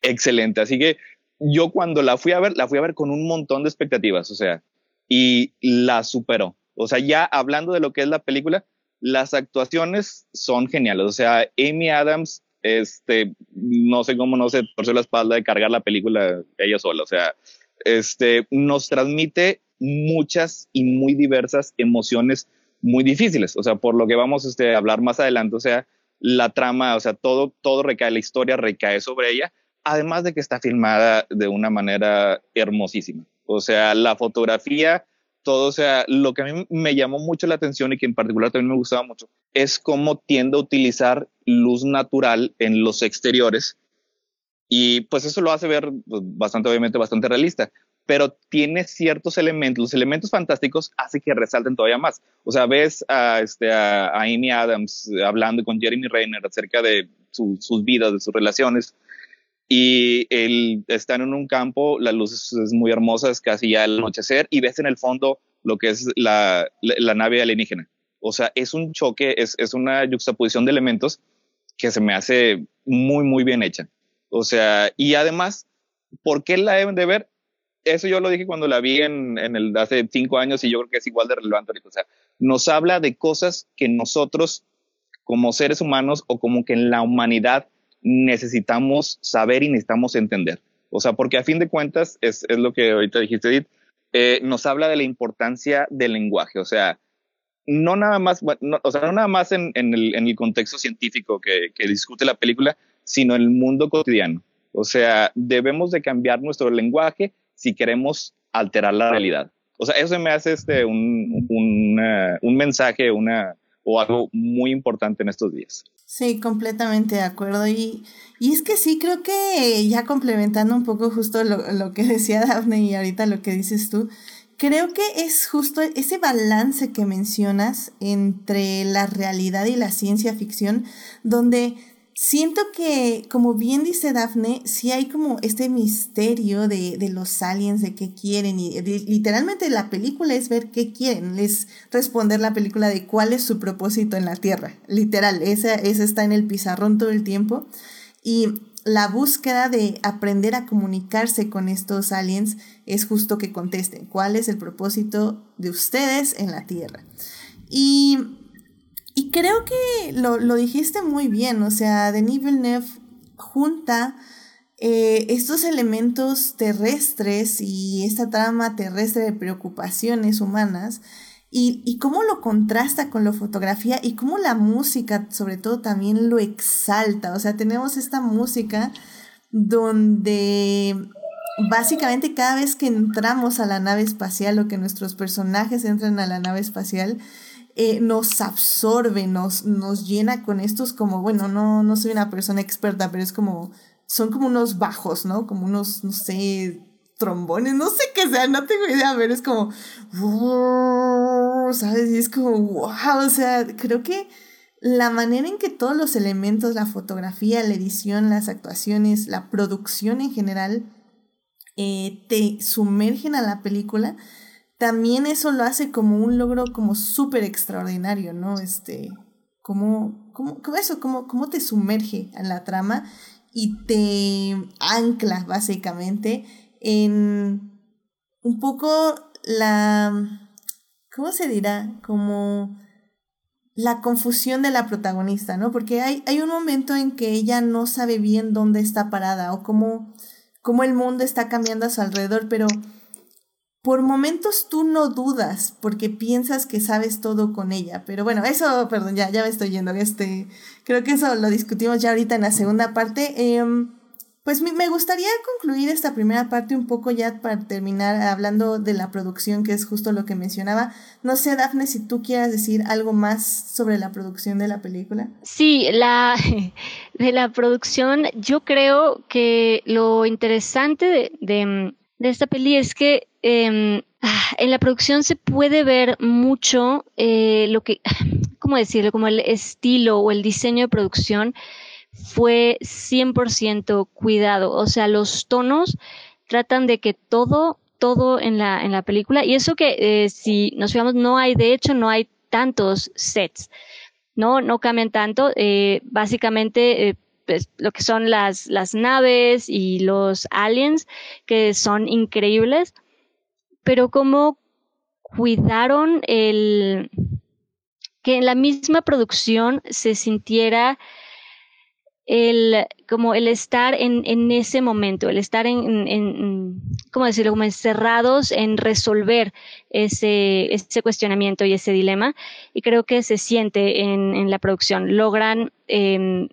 excelente. Así que yo cuando la fui a ver, la fui a ver con un montón de expectativas, o sea, y la superó. O sea, ya hablando de lo que es la película, las actuaciones son geniales. O sea, Amy Adams, este, no sé cómo no se torció la espalda de cargar la película ella sola. O sea, este, nos transmite muchas y muy diversas emociones muy difíciles. O sea, por lo que vamos este, a hablar más adelante, o sea, la trama, o sea, todo, todo recae, la historia recae sobre ella, además de que está filmada de una manera hermosísima. O sea, la fotografía, todo, o sea, lo que a mí me llamó mucho la atención y que en particular también me gustaba mucho es cómo tiende a utilizar luz natural en los exteriores y pues eso lo hace ver pues, bastante, obviamente, bastante realista, pero tiene ciertos elementos, los elementos fantásticos hace que resalten todavía más. O sea, ves a, este, a, Amy Adams hablando con Jeremy Renner acerca de sus vidas, de sus relaciones, y él están en un campo, la luz es, muy hermosa, es casi ya el anochecer y ves en el fondo lo que es la, la, nave alienígena. O sea, es un choque, es, es una juxtaposición de elementos que se me hace muy, muy bien hecha. O sea, y además, ¿por qué la deben de ver? Eso yo lo dije cuando la vi en, en el hace cinco años y yo creo que es igual de relevante O sea, nos habla de cosas que nosotros como seres humanos o como que en la humanidad necesitamos saber y necesitamos entender. O sea, porque a fin de cuentas, es, es lo que ahorita dijiste, Edith, eh, nos habla de la importancia del lenguaje. O sea, no nada más, no, o sea, no nada más en, en, el, en el, contexto científico que, que, discute la película, sino en el mundo cotidiano. O sea, debemos de cambiar nuestro lenguaje si queremos alterar la realidad. O sea, eso me hace este, un, un, uh, un mensaje, una, o algo muy importante en estos días. Sí, completamente de acuerdo. Y, y es que sí, creo que ya complementando un poco justo lo, lo que decía Daphne y ahorita lo que dices tú, creo que es justo ese balance que mencionas entre la realidad y la ciencia ficción, donde siento que, como bien dice Daphne, sí hay como este misterio de, de los aliens, de qué quieren, y literalmente la película es ver qué quieren, es responder la película de cuál es su propósito en la Tierra, literal, esa, esa está en el pizarrón todo el tiempo, y la búsqueda de aprender a comunicarse con estos aliens es justo que contesten cuál es el propósito de ustedes en la Tierra. Y y creo que lo, lo dijiste muy bien, o sea, Denis Villeneuve junta eh, estos elementos terrestres y esta trama terrestre de preocupaciones humanas y, y, cómo lo contrasta con la fotografía y cómo la música sobre todo también lo exalta. O sea, tenemos esta música donde básicamente cada vez que entramos a la nave espacial o que nuestros personajes entran a la nave espacial, eh, nos absorbe, nos, nos llena con estos como, bueno, no, no soy una persona experta, pero es como, son como unos bajos, ¿no? Como unos, no sé, trombones, no sé qué sea, no tengo idea, pero es como, ¿sabes? Y es como, wow, o sea, creo que la manera en que todos los elementos, la fotografía, la edición, las actuaciones, la producción en general, eh, te sumergen a la película, también eso lo hace como un logro como súper extraordinario, ¿no? Este, como, como, como eso, como, como te sumerge en la trama y te ancla básicamente en un poco la, ¿cómo se dirá? Como la confusión de la protagonista, ¿no? Porque hay, hay un momento en que ella no sabe bien dónde está parada o cómo, cómo el mundo está cambiando a su alrededor, pero por momentos tú no dudas porque piensas que sabes todo con ella. Pero bueno, eso, perdón, ya, ya me estoy yendo. Este, creo que eso lo discutimos ya ahorita en la segunda parte. Em, pues me gustaría concluir esta primera parte un poco ya para terminar hablando de la producción, que es justo lo que mencionaba. No sé, Dafne, si tú quieras decir algo más sobre la producción de la película. Sí, la de la producción, yo creo que lo interesante de, esta peli es que em, ah, en la producción se puede ver mucho eh, lo que, ¿cómo decirlo? Como el estilo o el diseño de producción fue 100% cuidado. O sea, los tonos tratan de que todo, todo en la, en la película, y eso que eh, si nos fijamos, no hay, de hecho, no hay tantos sets, ¿no? No cambian tanto. Eh, básicamente, pues, lo que son las, las naves y los aliens, que son increíbles, pero como cuidaron el que en la misma producción se sintiera el, como el estar en, en ese momento, el estar en, en, ¿cómo decirlo? Como encerrados en resolver ese, ese cuestionamiento y ese dilema. Y creo que se siente en, la producción. Logran eh,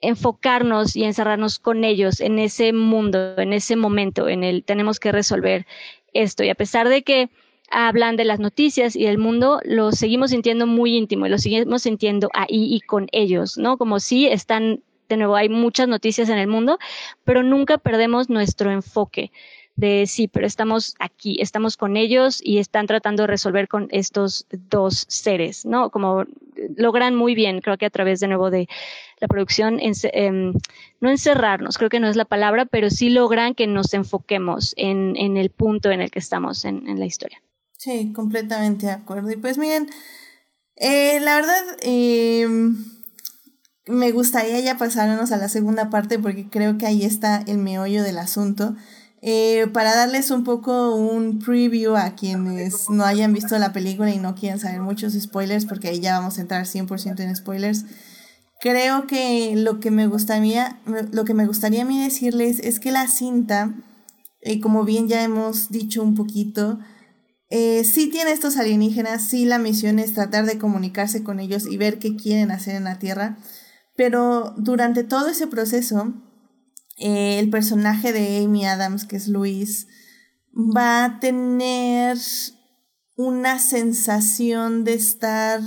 enfocarnos y encerrarnos con ellos en ese mundo, en ese momento, en el tenemos que resolver esto. Y a pesar de que hablan de las noticias y del mundo, lo seguimos sintiendo muy íntimo y lo seguimos sintiendo ahí y con ellos, ¿no? Como si están, de nuevo, hay muchas noticias en el mundo, pero nunca perdemos nuestro enfoque de sí, pero estamos aquí, estamos con ellos y están tratando de resolver con estos dos seres, ¿no? Como logran muy bien, creo que a través de nuevo de la producción, em, no encerrarnos, creo que no es la palabra, pero sí logran que nos enfoquemos en, el punto en el que estamos en, en la historia. Sí, completamente de acuerdo. Y pues miren, eh, la verdad, em, me gustaría ya pasarnos a la segunda parte porque creo que ahí está el meollo del asunto. Eh, para darles un poco un preview a quienes no hayan visto la película y no quieran saber muchos spoilers, porque ahí ya vamos a entrar 100% en spoilers. Creo que lo que me gustaría, lo que me gustaría a mí decirles es que la cinta, eh, como bien ya hemos dicho un poquito, eh, sí tiene estos alienígenas, sí la misión es tratar de comunicarse con ellos y ver qué quieren hacer en la Tierra, pero durante todo ese proceso, eh, el personaje de Amy Adams, que es Luis, va a tener una sensación de estar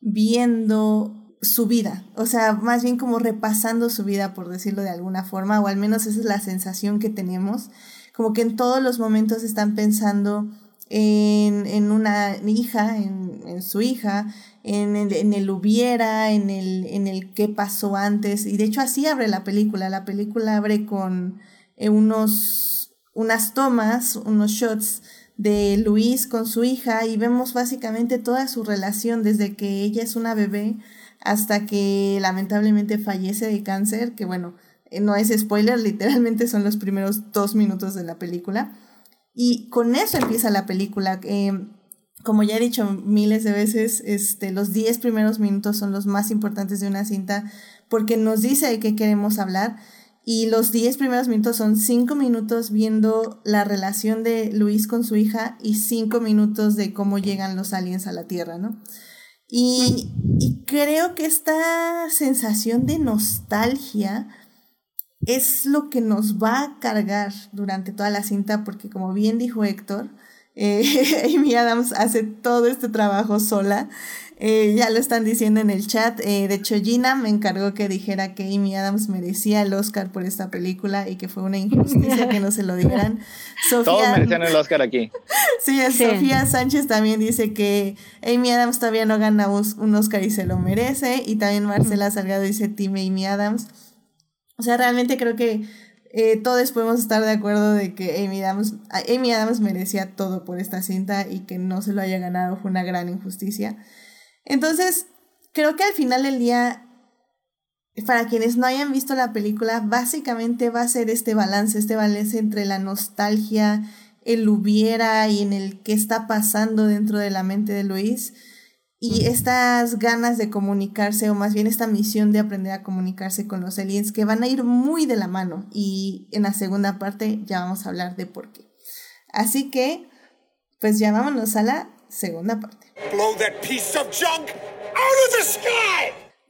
viendo su vida, o sea, más bien como repasando su vida, por decirlo de alguna forma, o al menos esa es la sensación que tenemos, como que en todos los momentos están pensando en, en una hija, en, en su hija, en el, en el, hubiera, en el, en el qué pasó antes. Y de hecho así abre la película. La película abre con eh, unos, unas tomas, unos shots de Luis con su hija y vemos básicamente toda su relación desde que ella es una bebé hasta que lamentablemente fallece de cáncer, que bueno, eh, no es spoiler, literalmente son los primeros dos minutos de la película. Y con eso empieza la película. Eh, como ya he dicho miles de veces, este, los 10 primeros minutos son los más importantes de una cinta porque nos dice de qué queremos hablar. Y los 10 primeros minutos son 5 minutos viendo la relación de Luis con su hija y 5 minutos de cómo llegan los aliens a la Tierra, ¿no? Y, y creo que esta sensación de nostalgia es lo que nos va a cargar durante toda la cinta, porque como bien dijo Héctor, eh, Amy Adams hace todo este trabajo sola. Eh, ya lo están diciendo en el chat. Eh, de hecho, Gina me encargó que dijera que Amy Adams merecía el Oscar por esta película y que fue una injusticia que no se lo dieran. Todos merecían el Oscar aquí. sí, Sofía Sánchez también dice que Amy Adams todavía no gana un Oscar y se lo merece. Y también Marcela Salgado dice Team Amy Adams. O sea, realmente creo que eh, todos podemos estar de acuerdo de que Amy Adams, Amy Adams merecía todo por esta cinta y que no se lo haya ganado fue una gran injusticia. Entonces, creo que al final del día, para quienes no hayan visto la película, básicamente va a ser este balance, este balance entre la nostalgia, el hubiera y en el que está pasando dentro de la mente de Luis y estas ganas de comunicarse, o más bien esta misión de aprender a comunicarse con los aliens, que van a ir muy de la mano. Y en la segunda parte ya vamos a hablar de por qué. Así que, pues ya vámonos a la segunda parte.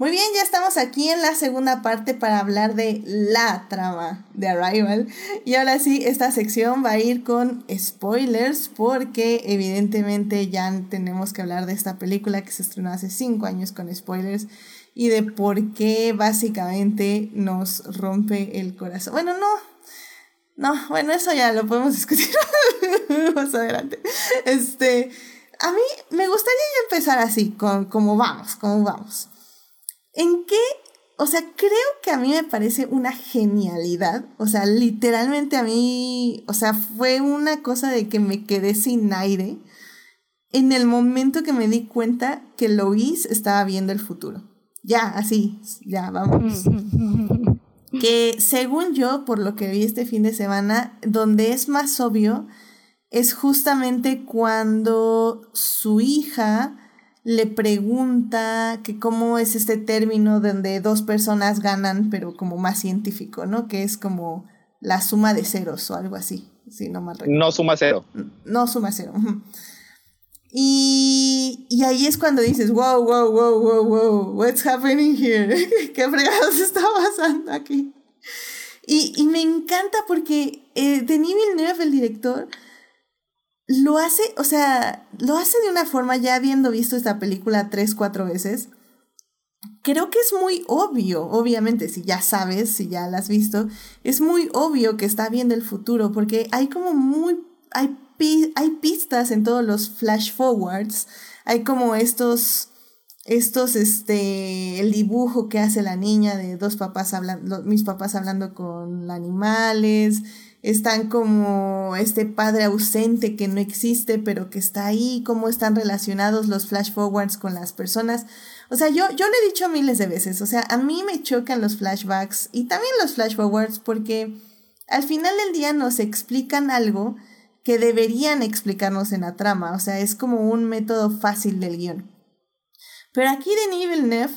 Muy bien, ya estamos aquí en la segunda parte para hablar de la trama de Arrival. Y ahora sí, esta sección va a ir con spoilers porque evidentemente ya tenemos que hablar de esta película que se estrenó hace cinco años con spoilers y de por qué básicamente nos rompe el corazón. Bueno, no. No, bueno, eso ya lo podemos discutir más adelante. Este, a mí me gustaría empezar así, con como vamos, como vamos. ¿En qué? O sea, creo que a mí me parece una genialidad. O sea, literalmente a mí, o sea, fue una cosa de que me quedé sin aire en el momento que me di cuenta que Lois estaba viendo el futuro. Ya, así, ya, vamos. que según yo, por lo que vi este fin de semana, donde es más obvio es justamente cuando su hija le pregunta que cómo es este término donde dos personas ganan, pero como más científico, ¿no? Que es como la suma de ceros o algo así, si no mal recuerdo. No suma cero. No suma cero. Y, y, ahí es cuando dices, wow, wow, wow, wow, wow, what's happening here? ¿Qué fregados está pasando aquí? Y, y me encanta porque eh, Denis Villeneuve, el director, lo hace, o sea, lo hace de una forma, ya habiendo visto esta película tres, cuatro veces, creo que es muy obvio, obviamente, si ya sabes, si ya la has visto, es muy obvio que está viendo el futuro, porque hay como muy, hay, hay pistas en todos los flash forwards, hay como estos, estos, este, el dibujo que hace la niña de dos papás hablando, mis papás hablando con animales, están como este padre ausente que no existe, pero que está ahí, cómo están relacionados los flash forwards con las personas. O sea, yo, yo lo he dicho miles de veces, o sea, a mí me chocan los flashbacks y también los flash forwards porque al final del día nos explican algo que deberían explicarnos en la trama, o sea, es como un método fácil del guion. Pero aquí Denis Villeneuve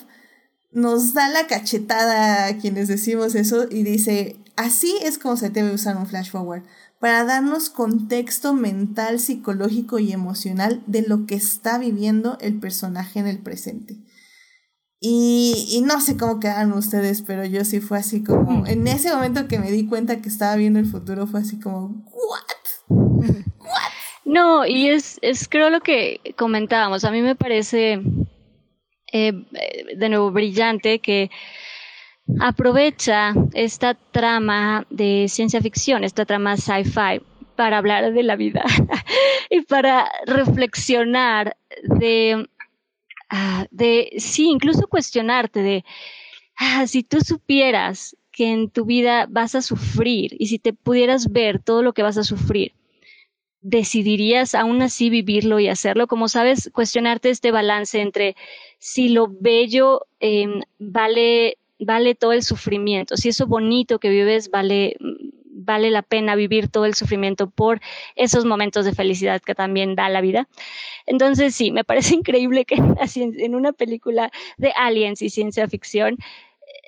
nos da la cachetada a quienes decimos eso y dice, Así es como se debe usar un flash forward, para darnos contexto mental, psicológico y emocional de lo que está viviendo el personaje en el presente. Y, no sé cómo quedaron ustedes, pero yo sí fue así como, en ese momento que me di cuenta que estaba viendo el futuro, fue así como, ¿what? ¿What? No, y es, es creo lo que comentábamos, a mí me parece eh, de nuevo brillante que aprovecha esta trama de ciencia ficción, esta trama sci-fi, para hablar de la vida y para reflexionar de, ah, de, sí, incluso cuestionarte de, ah, si tú supieras que en tu vida vas a sufrir y si te pudieras ver todo lo que vas a sufrir, decidirías aún así vivirlo y hacerlo? Como sabes, cuestionarte este balance entre si lo bello em, vale vale todo el sufrimiento. Si eso bonito que vives vale, vale la pena vivir todo el sufrimiento por esos momentos de felicidad que también da la vida. Entonces, sí, me parece increíble que en una película de aliens y ciencia ficción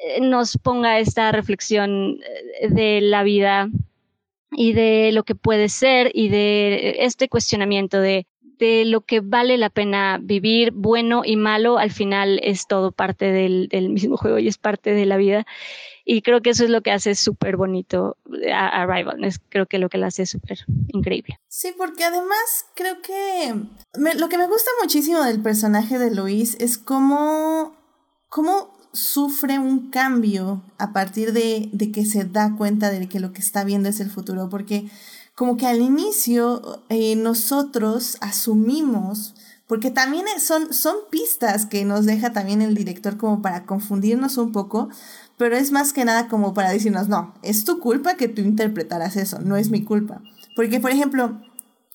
eh, nos ponga esta reflexión eh, de la vida y de lo que puede ser y de este cuestionamiento de de lo que vale la pena vivir, bueno y malo, al final es todo parte del, mismo juego y es parte de la vida. Y creo que eso es lo que hace súper bonito a, Arrival. Es creo que lo que la hace súper increíble. Sí, porque además creo que lo que me gusta muchísimo del personaje de Luis es cómo, cómo sufre un cambio a partir de, de que se da cuenta de que lo que está viendo es el futuro. Porque como que al inicio eh, nosotros asumimos, porque también son, son pistas que nos deja también el director como para confundirnos un poco, pero es más que nada como para decirnos, no, es tu culpa que tú interpretaras eso, no es mi culpa. Porque, por ejemplo,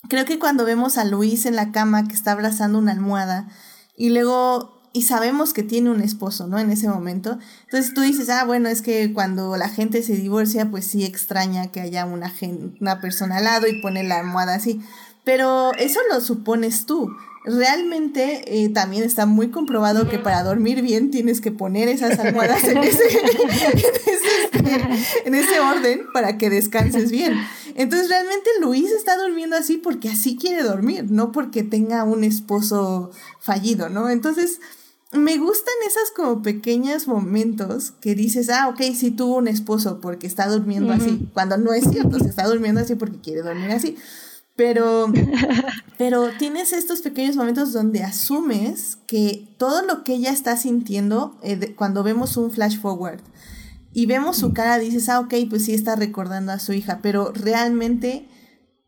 creo que cuando vemos a Luis en la cama que está abrazando una almohada y luego y sabemos que tiene un esposo, ¿no? En ese momento. Entonces tú dices, ah, bueno, es que cuando la gente se divorcia, pues sí extraña que haya una, una persona al lado y pone la almohada así. Pero eso lo supones tú. Realmente eh, también está muy comprobado que para dormir bien tienes que poner esas almohadas en ese, en ese orden para que descanses bien. Entonces realmente Luis está durmiendo así porque así quiere dormir, no porque tenga un esposo fallido, ¿no? Entonces me gustan esos como pequeños momentos que dices, ah, ok, sí tuvo un esposo porque está durmiendo así, cuando no es cierto, se está durmiendo así porque quiere dormir así. Pero, pero tienes estos pequeños momentos donde asumes que todo lo que ella está sintiendo eh, cuando vemos un flash forward y vemos su cara, dices, ah, ok, pues sí está recordando a su hija, pero realmente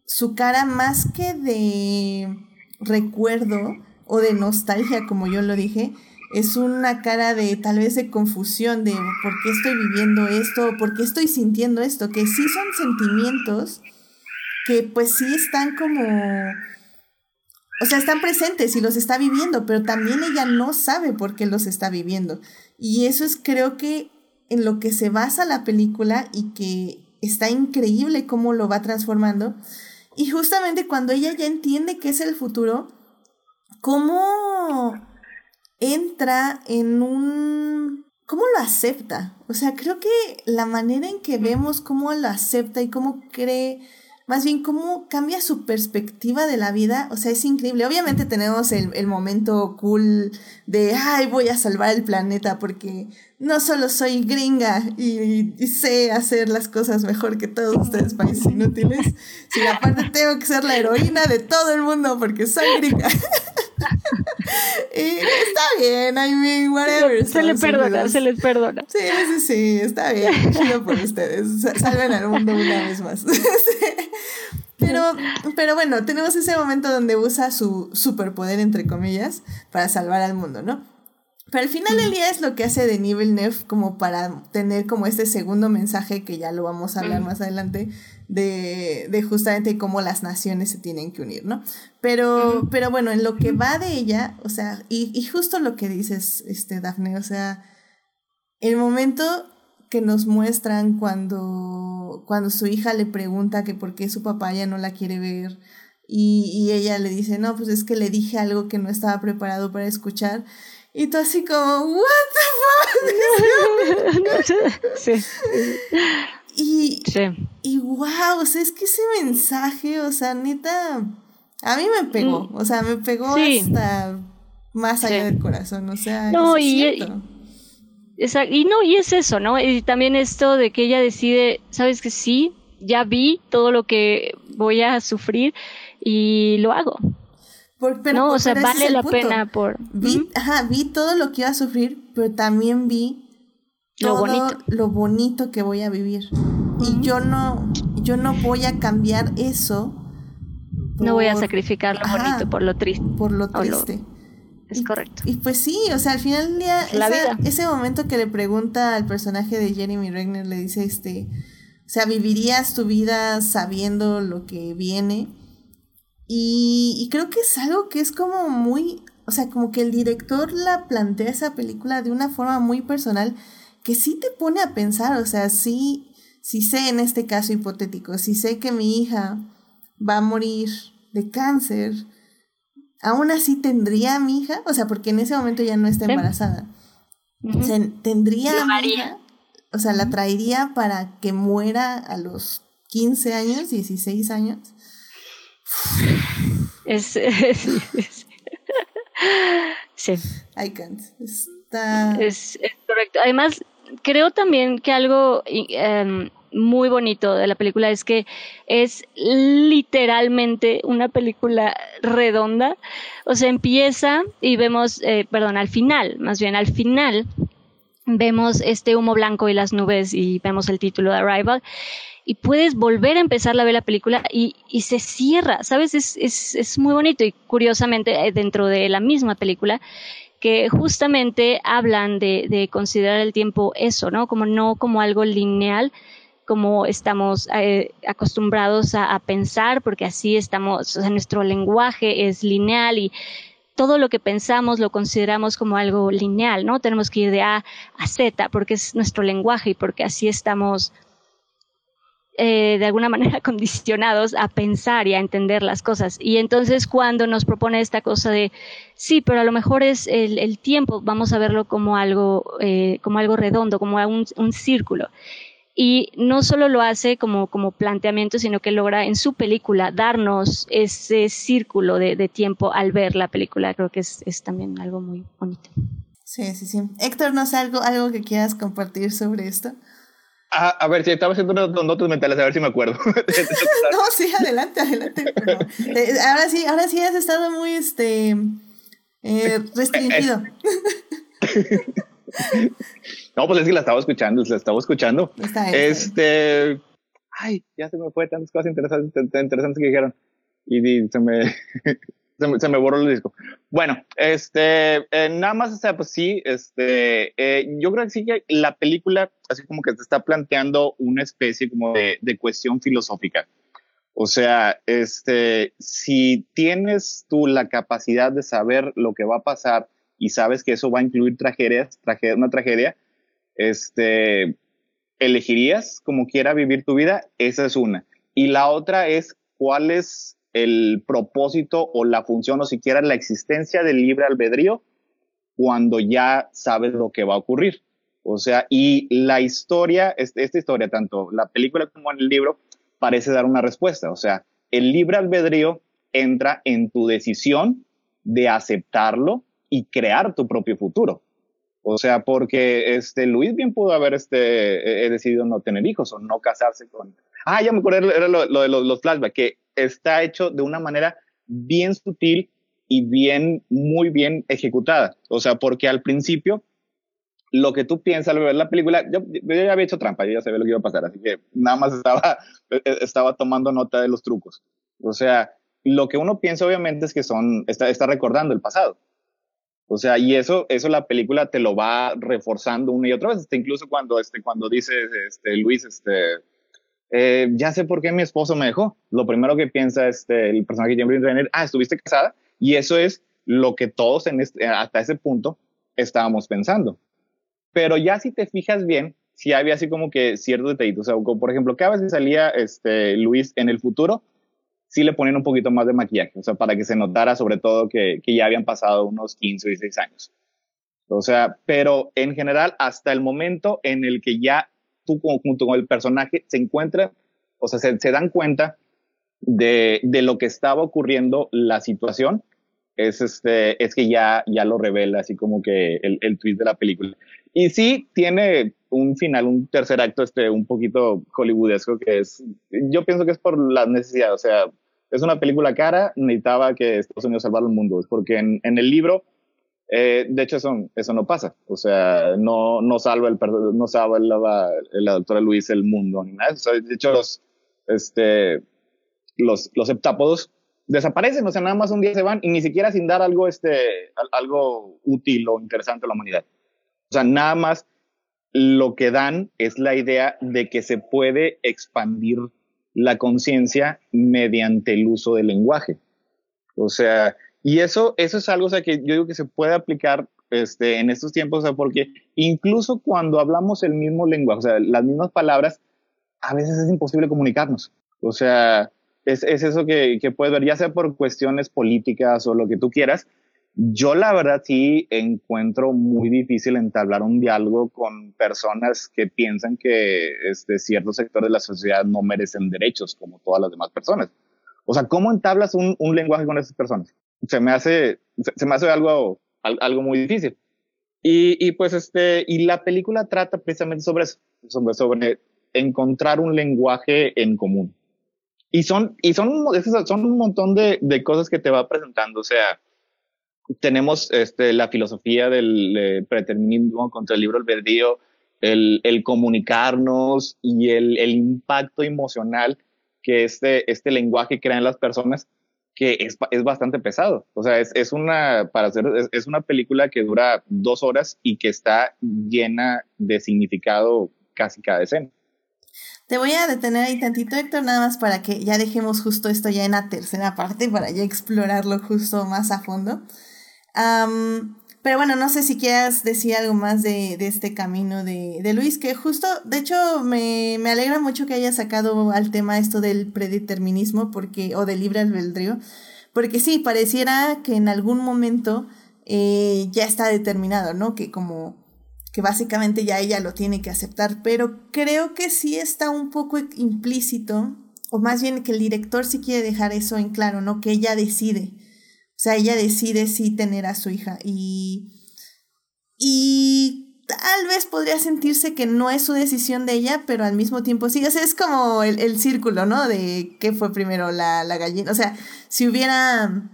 su cara más que de recuerdo o de nostalgia, como yo lo dije, es una cara de tal vez de confusión, de por qué estoy viviendo esto, por qué estoy sintiendo esto, que sí son sentimientos que pues sí están como, o sea, están presentes y los está viviendo, pero también ella no sabe por qué los está viviendo. Y eso es creo que en lo que se basa la película y que está increíble cómo lo va transformando. Y justamente cuando ella ya entiende que es el futuro, cómo entra en un... ¿Cómo lo acepta? O sea, creo que la manera en que vemos cómo lo acepta y cómo cree más bien cómo cambia su perspectiva de la vida, o sea, es increíble. Obviamente tenemos el, momento cool de, ay, voy a salvar el planeta porque no solo soy gringa y, sé hacer las cosas mejor que todos ustedes países inútiles, sino aparte tengo que ser la heroína de todo el mundo porque soy gringa. y está bien, I mean, whatever. Se le perdona, se les perdona. Sí, sí, sí, está bien. Chido por ustedes. Salven al mundo una vez más. Pero, pero bueno, tenemos ese momento donde usa su superpoder, entre comillas, para salvar al mundo, ¿no? Pero al final del día es lo que hace Denis Villeneuve como para tener como este segundo mensaje que ya lo vamos a hablar más adelante de, de, justamente cómo las naciones se tienen que unir, ¿no? Pero, pero bueno, en lo que va de ella, o sea, y, y justo lo que dices, este, Dafne, o sea, el momento que nos muestran cuando, cuando su hija le pregunta que por qué su papá ya no la quiere ver y, y ella le dice, no, pues es que le dije algo que no estaba preparado para escuchar. Y tú así como, what the fuck? sí. Y, y wow, o sea, es que ese mensaje, o sea, neta, a mí me pegó, mm. o sea, me pegó hasta más allá del corazón, o sea, no, y, y no, y es eso, ¿no? Y también esto de que ella decide, sabes que sí, ya vi todo lo que voy a sufrir y lo hago. No, o sea, vale la pena por... Vi, ajá, vi todo lo que iba a sufrir, pero también vi lo bonito. lo bonito que voy a vivir. Y yo no, yo no voy a cambiar eso. no voy a sacrificar lo bonito por lo triste. Por lo triste. Es correcto. Y pues sí, o sea, al final del día, ese momento que le pregunta al personaje de Jeremy Regner, le dice, este, o sea, ¿vivirías tu vida sabiendo lo que viene? Y, creo que es algo que es como muy, o sea, como que el director la plantea esa película de una forma muy personal que sí te pone a pensar, o sea, sí, sí sé en este caso hipotético, si sé que mi hija va a morir de cáncer, aún así tendría a mi hija, o sea, porque en ese momento ya no está embarazada. O sea, tendría a mi hija, o sea, la traería para que muera a los 15 años, 16 años. Es, es, sí. I can't. Está... Es, correcto. Además, creo también que algo em, muy bonito de la película es que es literalmente una película redonda. O sea, empieza y vemos, eh, perdón, al final, más bien al final, vemos este humo blanco y las nubes y vemos el título de Arrival y puedes volver a empezar a ver la película y, y se cierra, ¿sabes? Es, es, es, muy bonito y curiosamente eh, dentro de la misma película que justamente hablan de, de considerar el tiempo eso, ¿no? Como no como algo lineal, como estamos eh, acostumbrados a, a, pensar, porque así estamos, o sea, nuestro lenguaje es lineal y todo lo que pensamos lo consideramos como algo lineal, ¿no? Tenemos que ir de A a Z porque es nuestro lenguaje y porque así estamos eh, de alguna manera condicionados a pensar y a entender las cosas. Y entonces cuando nos propone esta cosa de, sí, pero a lo mejor es el, tiempo, vamos a verlo como algo, eh, como algo redondo, como un, un, círculo. Y no solo lo hace como, como planteamiento, sino que logra en su película darnos ese círculo de, tiempo al ver la película. Creo que es, es también algo muy bonito. Sí, sí, sí. Héctor, ¿no sé algo, algo que quieras compartir sobre esto? Ah, a ver, si estaba haciendo unos notas mentales, a ver si me acuerdo. no, sí, adelante, adelante. Eh, ahora sí, ahora sí has estado muy este eh, restringido. no, pues es que la estaba escuchando, la estaba escuchando. este, ay, ya se me fue tantas cosas interesantes, interesantes que dijeron. Y, se me, se me, borró el disco. Bueno, este, eh, nada más, o sea, pues sí, este, eh, yo creo que sí que la película, así como que te está planteando una especie como de, de cuestión filosófica. O sea, este, si tienes tú la capacidad de saber lo que va a pasar y sabes que eso va a incluir tragedias, tragedia, una tragedia, este, elegirías como quiera vivir tu vida, esa es una. Y la otra es cuál es el propósito o la función o siquiera la existencia del libre albedrío cuando ya sabes lo que va a ocurrir. O sea, y la historia, esta historia, tanto la película como en el libro, parece dar una respuesta. O sea, el libre albedrío entra en tu decisión de aceptarlo y crear tu propio futuro. O sea, porque este Luis bien pudo haber este, he decidido no tener hijos o no casarse con. Ah, ya me acuerdo, era lo, de los, los flashbacks, que está hecho de una manera bien sutil y bien, muy bien ejecutada. O sea, porque al principio, lo que tú piensas al ver la película, yo, ya había hecho trampa, yo ya sabía lo que iba a pasar, así que nada más estaba, estaba tomando nota de los trucos. O sea, lo que uno piensa obviamente es que son, está, está recordando el pasado. O sea, y eso, eso la película te lo va reforzando una y otra vez, este, incluso cuando, este, cuando dice este, Luis, este, eh, ya sé por qué mi esposo me dejó. Lo primero que piensa este, el personaje Jim Renner, ah, estuviste casada. Y eso es lo que todos en este, hasta ese punto estábamos pensando. Pero ya si te fijas bien, si había así como que ciertos detallitos. O sea, como por ejemplo, cada vez que salía este, Luis en el futuro, sí le ponían un poquito más de maquillaje. O sea, para que se notara sobre todo que, que ya habían pasado unos 15 o 16 años. O sea, pero en general, hasta el momento en el que ya tú junto con el personaje se encuentran, o sea, se, dan cuenta de, de, lo que estaba ocurriendo la situación, es, este, es que ya, ya lo revela, así como que el, el twist de la película. Y sí, tiene un final, un tercer acto, este, un poquito hollywoodesco, que es, yo pienso que es por la necesidad, o sea, es una película cara, necesitaba que Estados Unidos salvara el mundo, es porque en, en el libro eh, de hecho, eso, eso no pasa. O sea, no, no salva el, no salva la, la doctora Luis el mundo ni nada. de hecho, los, este, los, los heptápodos desaparecen. O sea, nada más un día se van y ni siquiera sin dar algo, este, algo útil o interesante a la humanidad. O sea, nada más lo que dan es la idea de que se puede expandir la conciencia mediante el uso del lenguaje. O sea, y eso, eso es algo que yo digo que se puede aplicar este, en estos tiempos, o sea, porque incluso cuando hablamos el mismo lenguaje, o sea, las mismas palabras, a veces es imposible comunicarnos. O sea, es, es eso que, que puedes ver, ya sea por cuestiones políticas o lo que tú quieras. Yo la verdad sí encuentro muy difícil entablar un diálogo con personas que piensan que este, ciertos sectores de la sociedad no merecen derechos como todas las demás personas. O sea, ¿cómo entablas un, un lenguaje con esas personas? Se me hace, se, me hace algo, algo muy difícil. Y, y, pues este, y la película trata precisamente sobre eso, sobre, sobre encontrar un lenguaje en común. Y son, y son, son un montón de, de cosas que te va presentando. O sea, tenemos este, la filosofía del predeterminismo contra el libro albedrío, el, el comunicarnos y el, el impacto emocional que este, este lenguaje crea en las personas que es, es bastante pesado. O sea, es, es una, para hacer, es, una película que dura dos horas y que está llena de significado casi cada escena. Te voy a detener ahí tantito, Héctor, nada más para que ya dejemos justo esto ya en la tercera parte, para ya explorarlo justo más a fondo. Pero bueno, no sé si quieras decir algo más de, de este camino de, de, Luis, que justo, de hecho, me, me, alegra mucho que haya sacado al tema esto del predeterminismo, porque, o del libre albedrío, porque sí, pareciera que en algún momento eh, ya está determinado, ¿no? Que como que básicamente ya ella lo tiene que aceptar, pero creo que sí está un poco implícito, o más bien que el director sí quiere dejar eso en claro, ¿no? Que ella decide, sea, ella decide sí tener a su hija y... y tal vez podría sentirse que no es su decisión de ella, pero al mismo tiempo sí. O sea, es como el, el círculo, ¿no? De qué fue primero la, la gallina. O sea, si hubiera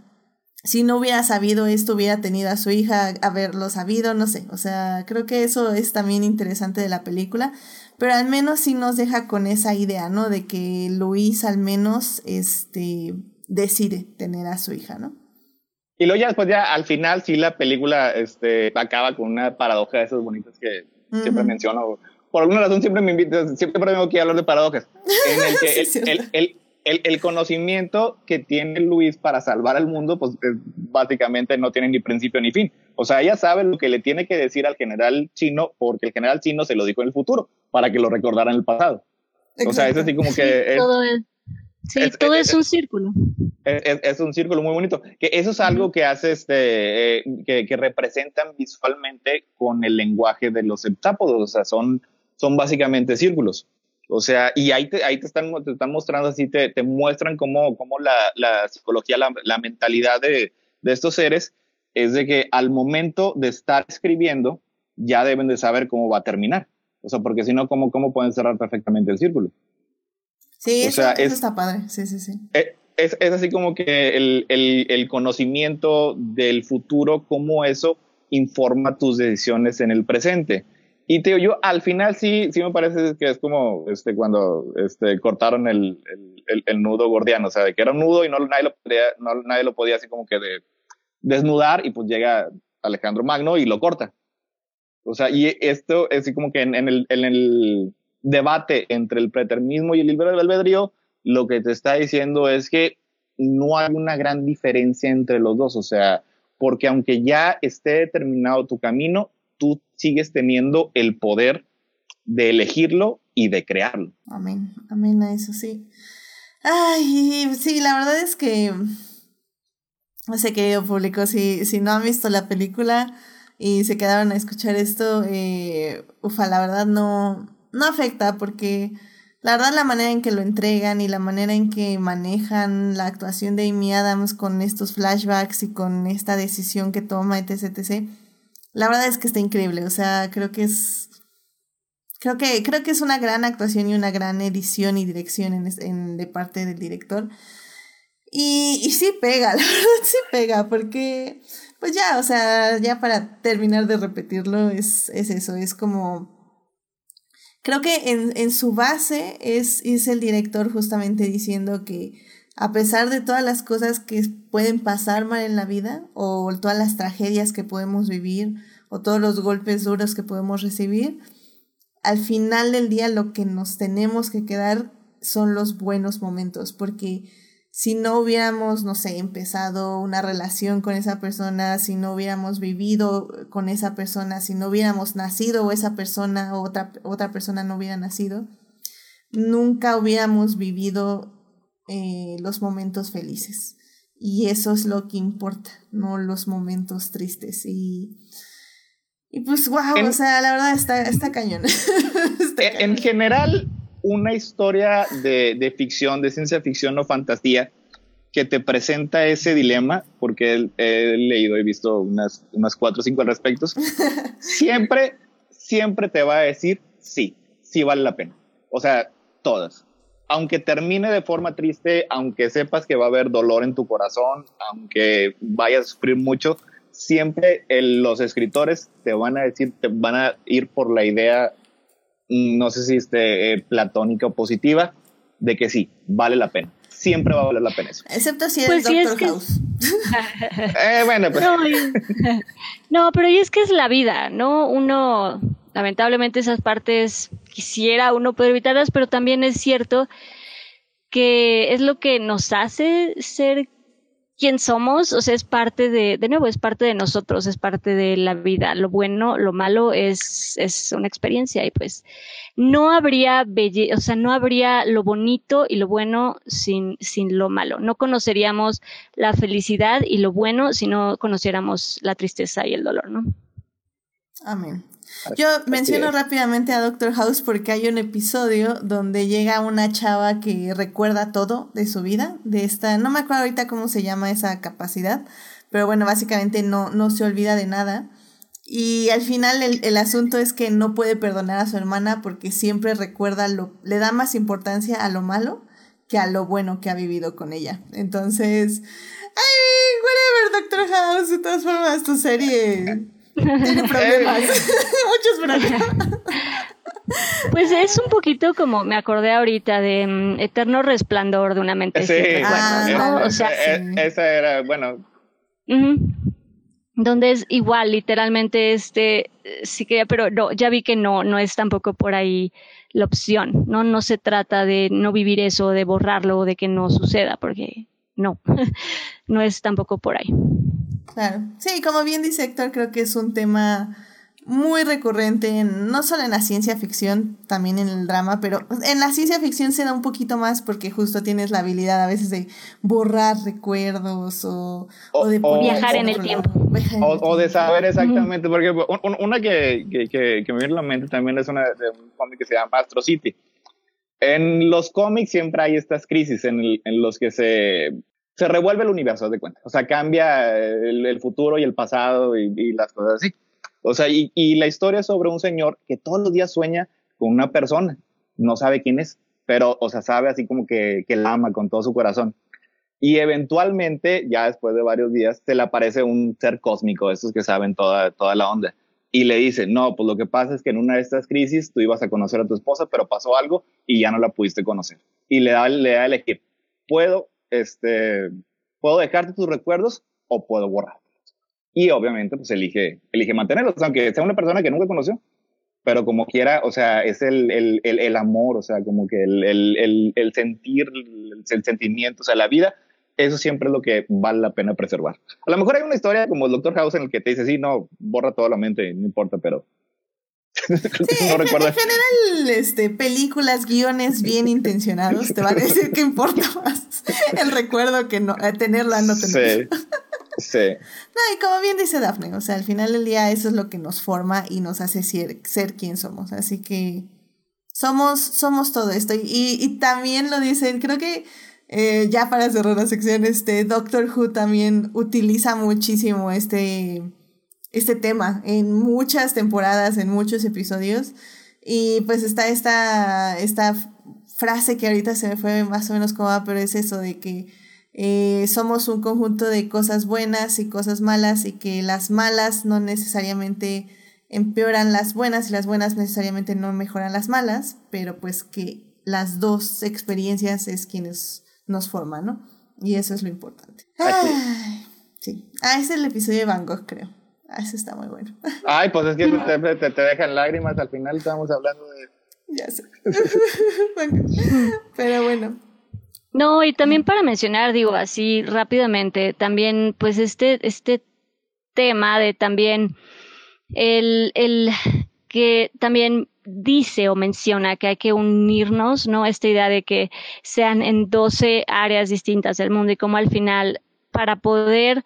si no hubiera sabido esto, hubiera tenido a su hija haberlo sabido, no sé. O sea, creo que eso es también interesante de la película. Pero al menos sí nos deja con esa idea, ¿no? De que Luis al menos este, decide tener a su hija, ¿no? Y luego ya después, ya al final, sí la película este, acaba con una paradoja de esas bonitas que siempre menciono. Por alguna razón siempre me invitan, siempre tengo que hablar de paradojas. En el que el, el, el, el, conocimiento que tiene Luis para salvar al mundo, pues básicamente no tiene ni principio ni fin. O sea, ella sabe lo que le tiene que decir al general chino porque el general chino se lo dijo en el futuro para que lo recordara en el pasado. O sea, es así como que... todo es, sí, todo es, un círculo. Es, un círculo muy bonito. Que eso es algo que hace este, eh, que, que, representan visualmente con el lenguaje de los heptápodos. O sea, son, son básicamente círculos. O sea, y ahí te, ahí te, están, te están mostrando así, te, te muestran cómo, cómo la, la, psicología, la, la mentalidad de, de, estos seres es de que al momento de estar escribiendo ya deben de saber cómo va a terminar. O sea, porque si no, ¿cómo, ¿cómo pueden cerrar perfectamente el círculo? Sí, eso, está padre. Sí, sí, sí. Eh, es, es, así como que el, el, el conocimiento del futuro, cómo eso informa tus decisiones en el presente. Y te yo al final sí, sí me parece que es como este, cuando este, cortaron el, el, el, nudo gordiano, o sea, de que era un nudo y no, nadie, lo podía, no, nadie lo podía así como que de, desnudar y pues llega Alejandro Magno y lo corta. O sea, y esto es así como que en, en, el, en el debate entre el pretermismo y el libre albedrío, lo que te está diciendo es que no hay una gran diferencia entre los dos, o sea, porque aunque ya esté determinado tu camino, tú sigues teniendo el poder de elegirlo y de crearlo. Amén, amén a eso, sí. Ay, sí, la verdad es que, sé, querido público, si, si no han visto la película y se quedaron a escuchar esto, eh, ufa, la verdad no, no afecta porque la verdad la manera en que lo entregan y la manera en que manejan la actuación de Amy Adams con estos flashbacks y con esta decisión que toma, etc., etc., la verdad es que está increíble, o sea, creo que es creo que creo que es una gran actuación y una gran edición y dirección en, en de parte del director. Y, y sí pega, la verdad sí pega, porque pues ya, o sea, ya para terminar de repetirlo, es, es eso, es como... Creo que en, en su base es, es el director justamente diciendo que a pesar de todas las cosas que pueden pasar mal en la vida, o todas las tragedias que podemos vivir, o todos los golpes duros que podemos recibir, al final del día lo que nos tenemos que quedar son los buenos momentos, porque si no hubiéramos, no sé, empezado una relación con esa persona, si no hubiéramos vivido con esa persona, si no hubiéramos nacido esa persona o otra, otra persona no hubiera nacido, nunca hubiéramos vivido eh, los momentos felices. Y eso es lo que importa, no los momentos tristes. Y, y pues, wow, o sea, la verdad está, está cañón. en, general, una historia de, de, ficción, de ciencia ficción o fantasía, que te presenta ese dilema, porque he, leído, he visto unas, unas cuatro o cinco al respecto, siempre, siempre te va a decir sí, sí vale la pena. O sea, todas aunque termine de forma triste, aunque sepas que va a haber dolor en tu corazón, aunque vayas a sufrir mucho, siempre los escritores te van a decir, te van a ir por la idea, no sé si este, eh, platónica o positiva, de que sí, vale la pena. Siempre va a valer la pena eso. Excepto si pues es Doctor House. eh, bueno, pues. No, no, pero es que es la vida, ¿no? Uno lamentablemente esas partes quisiera uno poder evitarlas, pero también es cierto que es lo que nos hace ser quien somos, o sea, es parte de, de nuevo, es parte de nosotros, es parte de la vida. Lo bueno, lo malo es, es una experiencia y pues no habría belle o sea, no habría lo bonito y lo bueno sin, sin lo malo. No conoceríamos la felicidad y lo bueno si no conociéramos la tristeza y el dolor, ¿no? Amén. Yo menciono rápidamente a Doctor House porque hay un episodio donde llega una chava que recuerda todo de su vida, de esta, no me acuerdo ahorita cómo se llama esa capacidad, pero bueno, básicamente no, no se olvida de nada. Y al final el, el, asunto es que no puede perdonar a su hermana porque siempre recuerda lo, le da más importancia a lo malo que a lo bueno que ha vivido con ella. Entonces, ay, whatever, Doctor House, de todas formas, tu serie tiene problemas, muchos problemas. Pues es un poquito como me acordé ahorita de um, Eterno Resplandor de una mente. Sí, ah, ¿no? o sea, sí. esa era, bueno. Uh -huh. Donde es igual, literalmente, este, sí que, pero no, ya vi que no, no es tampoco por ahí la opción, ¿no? No se trata de no vivir eso, de borrarlo, de que no suceda, porque no, no es tampoco por ahí. Claro, sí, como bien dice Héctor, creo que es un tema muy recurrente, en, no solo en la ciencia ficción, también en el drama, pero en la ciencia ficción se da un poquito más porque justo tienes la habilidad a veces de borrar recuerdos o, o, o de o, viajar en el tiempo. O, de saber exactamente, porque una que, que, que, que, me viene a la mente también es una de un cómic que se llama Astro City. En los cómics siempre hay estas crisis en, el, en los que se, se revuelve el universo, de cuenta. O sea, cambia el, el futuro y el pasado y, las cosas así. O sea, y, y, la historia es sobre un señor que todos los días sueña con una persona, no sabe quién es, pero, o sea, sabe así como que, que la ama con todo su corazón. Y eventualmente, ya después de varios días, se le aparece un ser cósmico, estos que saben toda, toda la onda. Y le dice, no, pues lo que pasa es que en una de estas crisis tú ibas a conocer a tu esposa, pero pasó algo y ya no la pudiste conocer. Y le da, le da a elegir, puedo, este, puedo dejarte tus recuerdos o puedo borrar y obviamente pues elige, elige mantenerlos, aunque sea una persona que nunca conoció, pero como quiera, o sea, es el, el, el, el amor, o sea, como que el sentir, el, sentimiento, o sea, la vida, eso siempre es lo que vale la pena preservar. A lo mejor hay una historia como el Doctor House en el que te dice, sí, no, borra toda la mente, no importa, pero... Sí, no en, recuerdo. en general, este, películas, guiones bien intencionados, te van a decir que importa más el recuerdo que no, tenerla, no tenerla. Sí. Sí. No, y como bien dice Daphne, o sea, al final del día eso es lo que nos forma y nos hace ser, ser quien somos. Así que somos, somos todo esto. Y, y también lo dicen, creo que eh, ya para cerrar la sección, este Doctor Who también utiliza muchísimo este, este tema en muchas temporadas, en muchos episodios. Y pues está esta, esta frase que ahorita se me fue más o menos como va, pero es eso de que eh, somos un conjunto de cosas buenas y cosas malas y que las malas no necesariamente empeoran las buenas y las buenas necesariamente no mejoran las malas, pero pues que las dos experiencias es quienes nos forman, ¿no? Y eso es lo importante. Ay, sí. Ah, es el episodio de Van Gogh, creo. Ah, ese está muy bueno. Ay, pues es que te, te, te dejan lágrimas, al final estamos hablando de... Ya sé. pero bueno. No, y también para mencionar, digo así rápidamente, también pues este, este tema de también el, el que también dice o menciona que hay que unirnos, ¿no? Esta idea de que sean en 12 áreas distintas del mundo y como al final para poder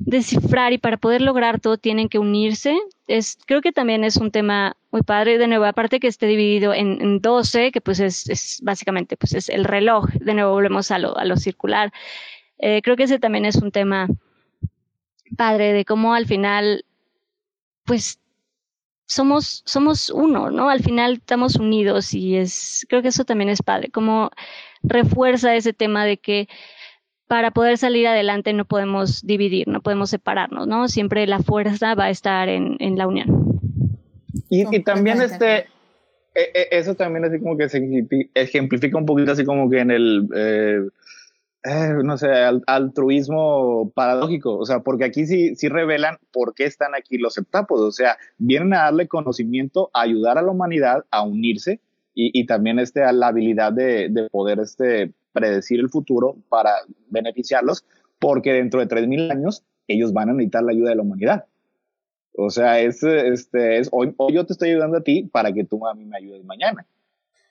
descifrar y para poder lograr todo tienen que unirse. Es, creo que también es un tema muy padre. De nuevo, aparte que esté dividido en, en 12, que pues es, es, básicamente pues es el reloj. De nuevo volvemos a lo, a lo circular. Eh, creo que ese también es un tema padre de cómo al final, pues somos, somos uno, ¿no? Al final estamos unidos y es, creo que eso también es padre, como refuerza ese tema de que para poder salir adelante no podemos dividir, no podemos separarnos, ¿no? Siempre la fuerza va a estar en, en la unión. Y, y también este, eso también así como que se ejemplifica un poquito así como que en el, eh, eh, no sé, altruismo paradójico, o sea, porque aquí sí, sí revelan por qué están aquí los septápodos, o sea, vienen a darle conocimiento, a ayudar a la humanidad a unirse y, y también este, a la habilidad de, de poder este, predecir el futuro para beneficiarlos, porque dentro de 3.000 años ellos van a necesitar la ayuda de la humanidad. O sea, es, este, es hoy, hoy yo te estoy ayudando a ti para que tú a mí me ayudes mañana.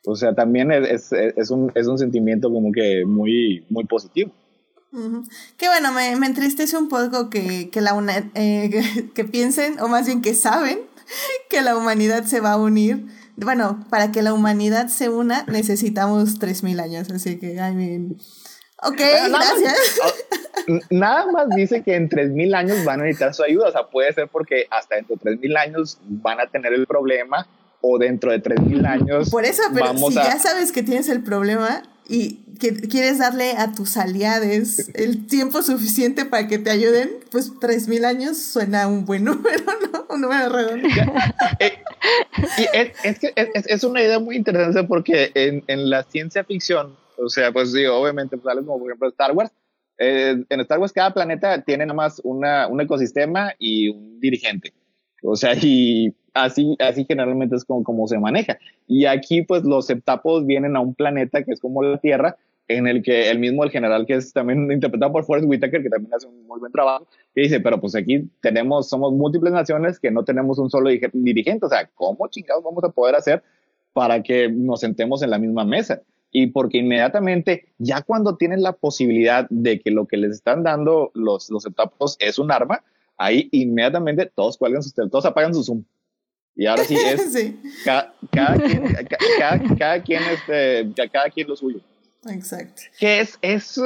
O sea, también es, es, es, un, es un sentimiento como que muy, muy positivo. Uh -huh. Que bueno, me, me, entristece un poco que, que, la eh, que, que, piensen, o más bien que saben, que la humanidad se va a unir bueno, para que la humanidad se una necesitamos 3.000 años, así que, I mean, Ok, gracias. nada más dice que en 3.000 años van a necesitar su ayuda. O sea, puede ser porque hasta dentro de 3.000 años van a tener el problema o dentro de 3.000 años. Por eso, pero si ya sabes que tienes el problema y que quieres darle a tus aliados el tiempo suficiente para que te ayuden, pues 3.000 años suena un buen número, ¿no? Un número redondo. Eh, y es, que es, una idea muy interesante porque en, en la ciencia ficción, o sea, pues digo, obviamente, pues como por ejemplo Star Wars, eh, en Star Wars cada planeta tiene nada más una, un ecosistema y un dirigente. O sea, y así, así generalmente es como, como se maneja. Y aquí, pues, los septapos vienen a un planeta que es como la Tierra, en el que el mismo, el general, que es también interpretado por Forrest Whitaker, que también hace un muy buen trabajo, que dice, pero pues aquí tenemos, somos múltiples naciones que no tenemos un solo dirigente. O sea, ¿cómo chingados vamos a poder hacer para que nos sentemos en la misma mesa? Y porque inmediatamente, ya cuando tienen la posibilidad de que lo que les están dando los, los septapos es un arma, ahí inmediatamente todos cuelgan sus todos apagan su Zoom. Y ahora sí es Cada, quien, cada, quien este, cada quien lo suyo. Exacto. Que es, es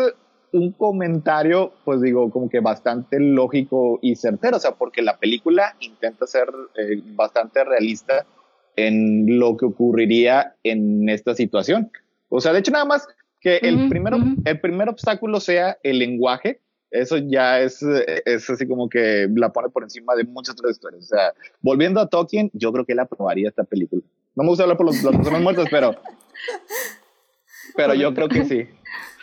un comentario, pues digo, como que bastante lógico y certero, o sea, porque la película intenta ser eh, bastante realista en lo que ocurriría en esta situación. O sea, de hecho, nada más que el, primero, el primer obstáculo sea el lenguaje, eso ya es, es así como que la pone por encima de muchas otras historias. O sea, volviendo a Tolkien, yo creo que él aprobaría esta película. No me gusta hablar por los, las personas muertas, pero, pero yo creo que sí.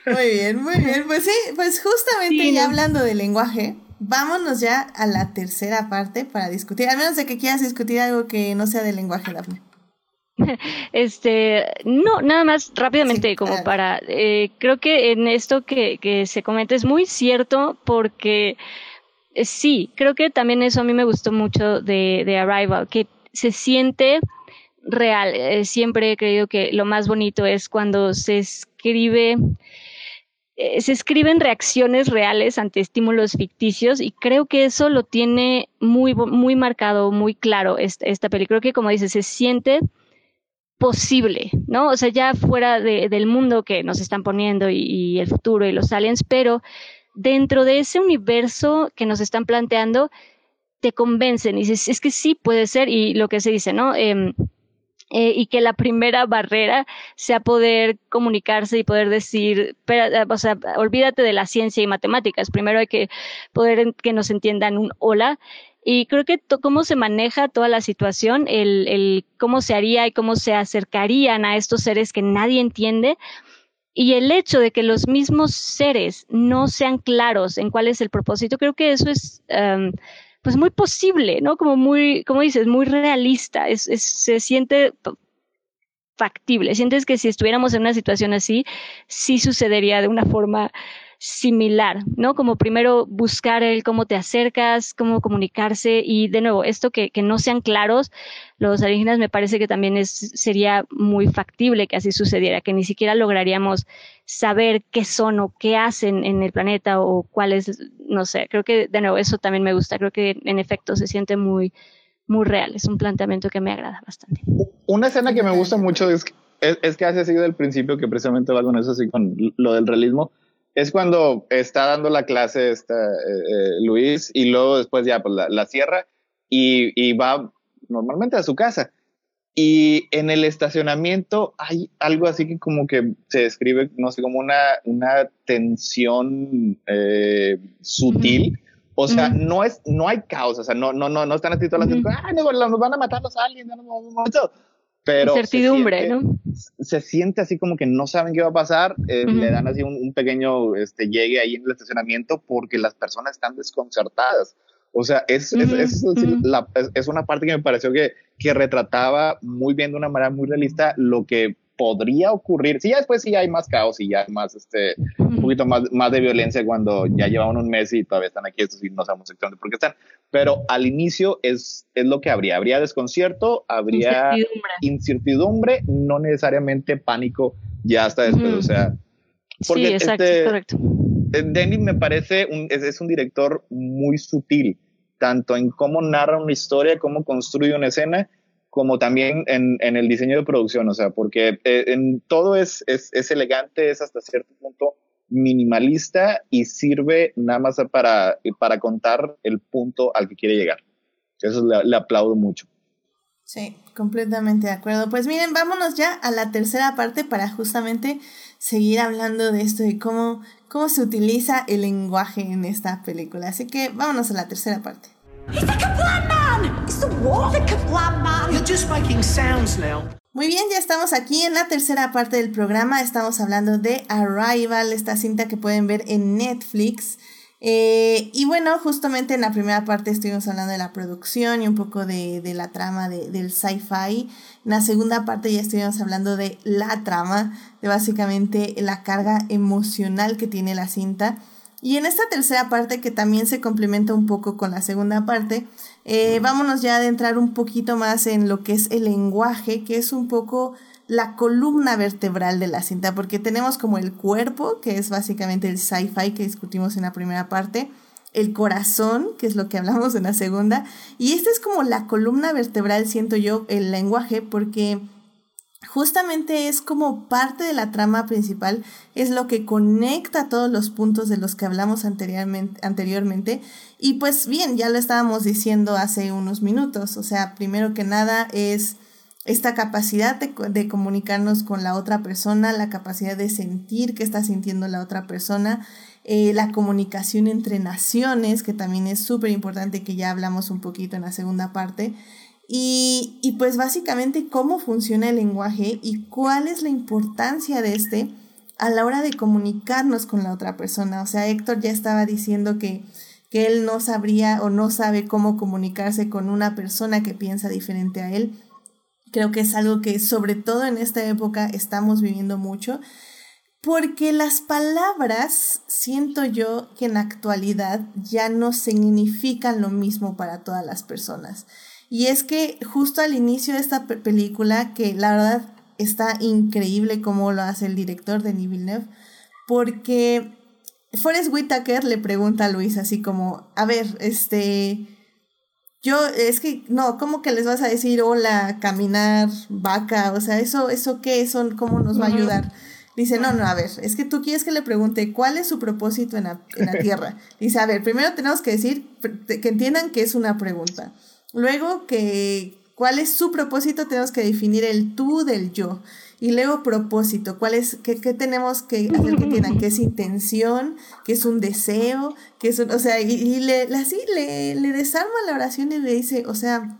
Muy bien, muy bien. Pues sí, pues justamente ya hablando de lenguaje, vámonos ya a la tercera parte para discutir, al menos de que quieras discutir algo que no sea de lenguaje, Daphne. Este, no, nada más rápidamente, como para, eh, creo que en esto que, que, se comenta es muy cierto porque eh, sí, creo que también eso a mí me gustó mucho de, de Arrival, que se siente real. Eh, siempre he creído que lo más bonito es cuando se escribe se escriben reacciones reales ante estímulos ficticios y creo que eso lo tiene muy, muy marcado, muy claro esta, esta película. Creo que como dices, se siente posible, ¿no? O sea, ya fuera de, del mundo que nos están poniendo y, el futuro y los aliens, pero dentro de ese universo que nos están planteando, te convencen y dices, es que sí puede ser, y lo que se dice, ¿no? Em, eh, y que la primera barrera sea poder comunicarse y poder decir, o sea, olvídate de la ciencia y matemáticas, primero hay que poder que nos entiendan un hola y creo que cómo se maneja toda la situación, el, cómo se haría y cómo se acercarían a estos seres que nadie entiende, y el hecho de que los mismos seres no sean claros en cuál es el propósito, creo que eso es um, pues muy posible, ¿no? Como muy, como dices, muy realista, se siente factible. Sientes que si estuviéramos en una situación así, sí sucedería de una forma similar, ¿no? Como primero buscar el cómo te acercas, cómo comunicarse y de nuevo, esto que, que no sean claros, los alienígenas me parece que también es, sería muy factible que así sucediera, que ni siquiera lograríamos saber qué son o qué hacen en el planeta o cuál es, no sé, creo que de nuevo eso también me gusta, creo que en efecto se siente muy, muy real, es un planteamiento que me agrada bastante. Una escena que me gusta mucho es, es, es que hace así del principio, que precisamente va con eso así, con lo del realismo, es cuando está dando la clase esta, eh, eh, Luis y luego después ya pues, la, cierra y, y, va normalmente a su casa. Y en el estacionamiento hay algo así que como que se describe, no sé, como una, una tensión eh, sutil. O sea, no es, no hay caos, o sea, no, no, no, no están así todas las uh -huh. nos van a matar los aliens, no, no, no, no, pero incertidumbre, ¿no? Se siente así como que no saben qué va a pasar, eh, le dan así un, pequeño este, llegue ahí en el estacionamiento porque las personas están desconcertadas. O sea, es, es, es, la, es, una parte que me pareció que, que retrataba muy bien de una manera muy realista lo que podría ocurrir. Sí, ya después sí hay más caos y ya hay más, este, un poquito más, más de violencia cuando ya llevan un mes y todavía están aquí, estos y no sabemos exactamente por qué están. Pero al inicio es, es lo que habría. Habría desconcierto, habría incertidumbre, no necesariamente pánico ya hasta después. O sea, porque sí, exacto, este, correcto. Eh, Denis me parece un, es, es un director muy sutil, tanto en cómo narra una historia, cómo construye una escena, como también en, en, el diseño de producción, o sea, porque eh, en todo es, es, es, elegante, es hasta cierto punto minimalista y sirve nada más para, para contar el punto al que quiere llegar. Eso le, aplaudo mucho. Sí, completamente de acuerdo. Pues miren, vámonos ya a la tercera parte para justamente seguir hablando de esto y cómo, cómo se utiliza el lenguaje en esta película. Así que vámonos a la tercera parte. Muy bien, ya estamos aquí en la tercera parte del programa. Estamos hablando de Arrival, esta cinta que pueden ver en Netflix. Eh, y bueno, justamente en la primera parte estuvimos hablando de la producción y un poco de, la trama del sci-fi. En la segunda parte ya estuvimos hablando de la trama, de básicamente la carga emocional que tiene la cinta. Y en esta tercera parte, que también se complementa un poco con la segunda parte, eh, vámonos ya a adentrar un poquito más en lo que es el lenguaje, que es un poco la columna vertebral de la cinta, porque tenemos como el cuerpo, que es básicamente el sci-fi que discutimos en la primera parte, el corazón, que es lo que hablamos en la segunda, y esta es como la columna vertebral, siento yo, el lenguaje, porque justamente es como parte de la trama principal, es lo que conecta todos los puntos de los que hablamos anteriormente, anteriormente. Y pues bien, ya lo estábamos diciendo hace unos minutos, o sea, primero que nada es esta capacidad de, comunicarnos con la otra persona, la capacidad de sentir qué está sintiendo la otra persona, eh, la comunicación entre naciones, que también es súper importante, que ya hablamos un poquito en la segunda parte, y, pues básicamente cómo funciona el lenguaje y cuál es la importancia de este a la hora de comunicarnos con la otra persona. O sea, Héctor ya estaba diciendo que, que él no sabría o no sabe cómo comunicarse con una persona que piensa diferente a él. Creo que es algo que sobre todo en esta época estamos viviendo mucho, porque las palabras siento yo que en actualidad ya no significan lo mismo para todas las personas. Y es que justo al inicio de esta película, que la verdad está increíble cómo lo hace el director de Villeneuve, porque Forrest Whitaker le pregunta a Luis así como, a ver, este, yo, es que, no, ¿cómo que les vas a decir hola, caminar, vaca? O sea, eso, eso qué, eso, ¿cómo nos va a ayudar? Dice, no, no, a ver, es que tú quieres que le pregunte cuál es su propósito en la, en la Tierra. Dice, a ver, primero tenemos que decir, que entiendan que es una pregunta. Luego que cuál es su propósito, tenemos que definir el tú del yo. Y luego propósito, cuál es, qué, qué tenemos que hacer que entiendan, qué es intención, qué es un deseo, qué es un, o sea, y, le, así le, le desarma la oración y le dice, o sea,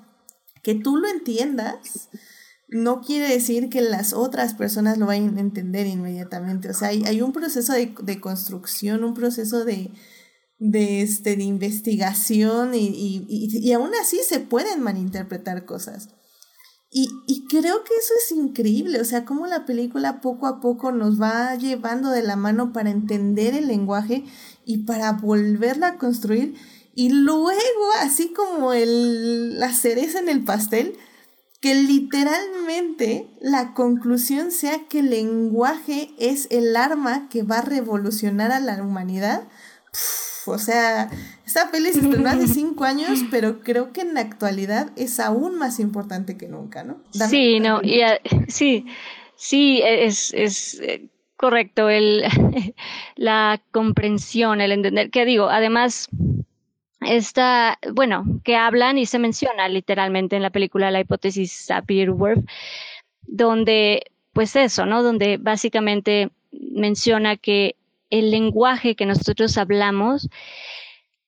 que tú lo entiendas no quiere decir que las otras personas lo vayan a entender inmediatamente. O sea, hay, hay un proceso de, de, construcción, un proceso de, de, este, de investigación y, y, y, aún así se pueden malinterpretar cosas. Y, y, creo que eso es increíble, o sea, cómo la película poco a poco nos va llevando de la mano para entender el lenguaje y para volverla a construir. Y luego, así como el, la cereza en el pastel, que literalmente la conclusión sea que el lenguaje es el arma que va a revolucionar a la humanidad o sea, esta peli se estrenó hace cinco años, pero creo que en la actualidad es aún más importante que nunca, ¿no? sí, no, y, sí, sí, es, es eh, correcto el, la comprensión, el entender, que digo, además, esta, bueno, que hablan y se menciona literalmente en la película la hipótesis Sapir-Whorf, donde, pues eso, ¿no? Donde básicamente menciona que el lenguaje que nosotros hablamos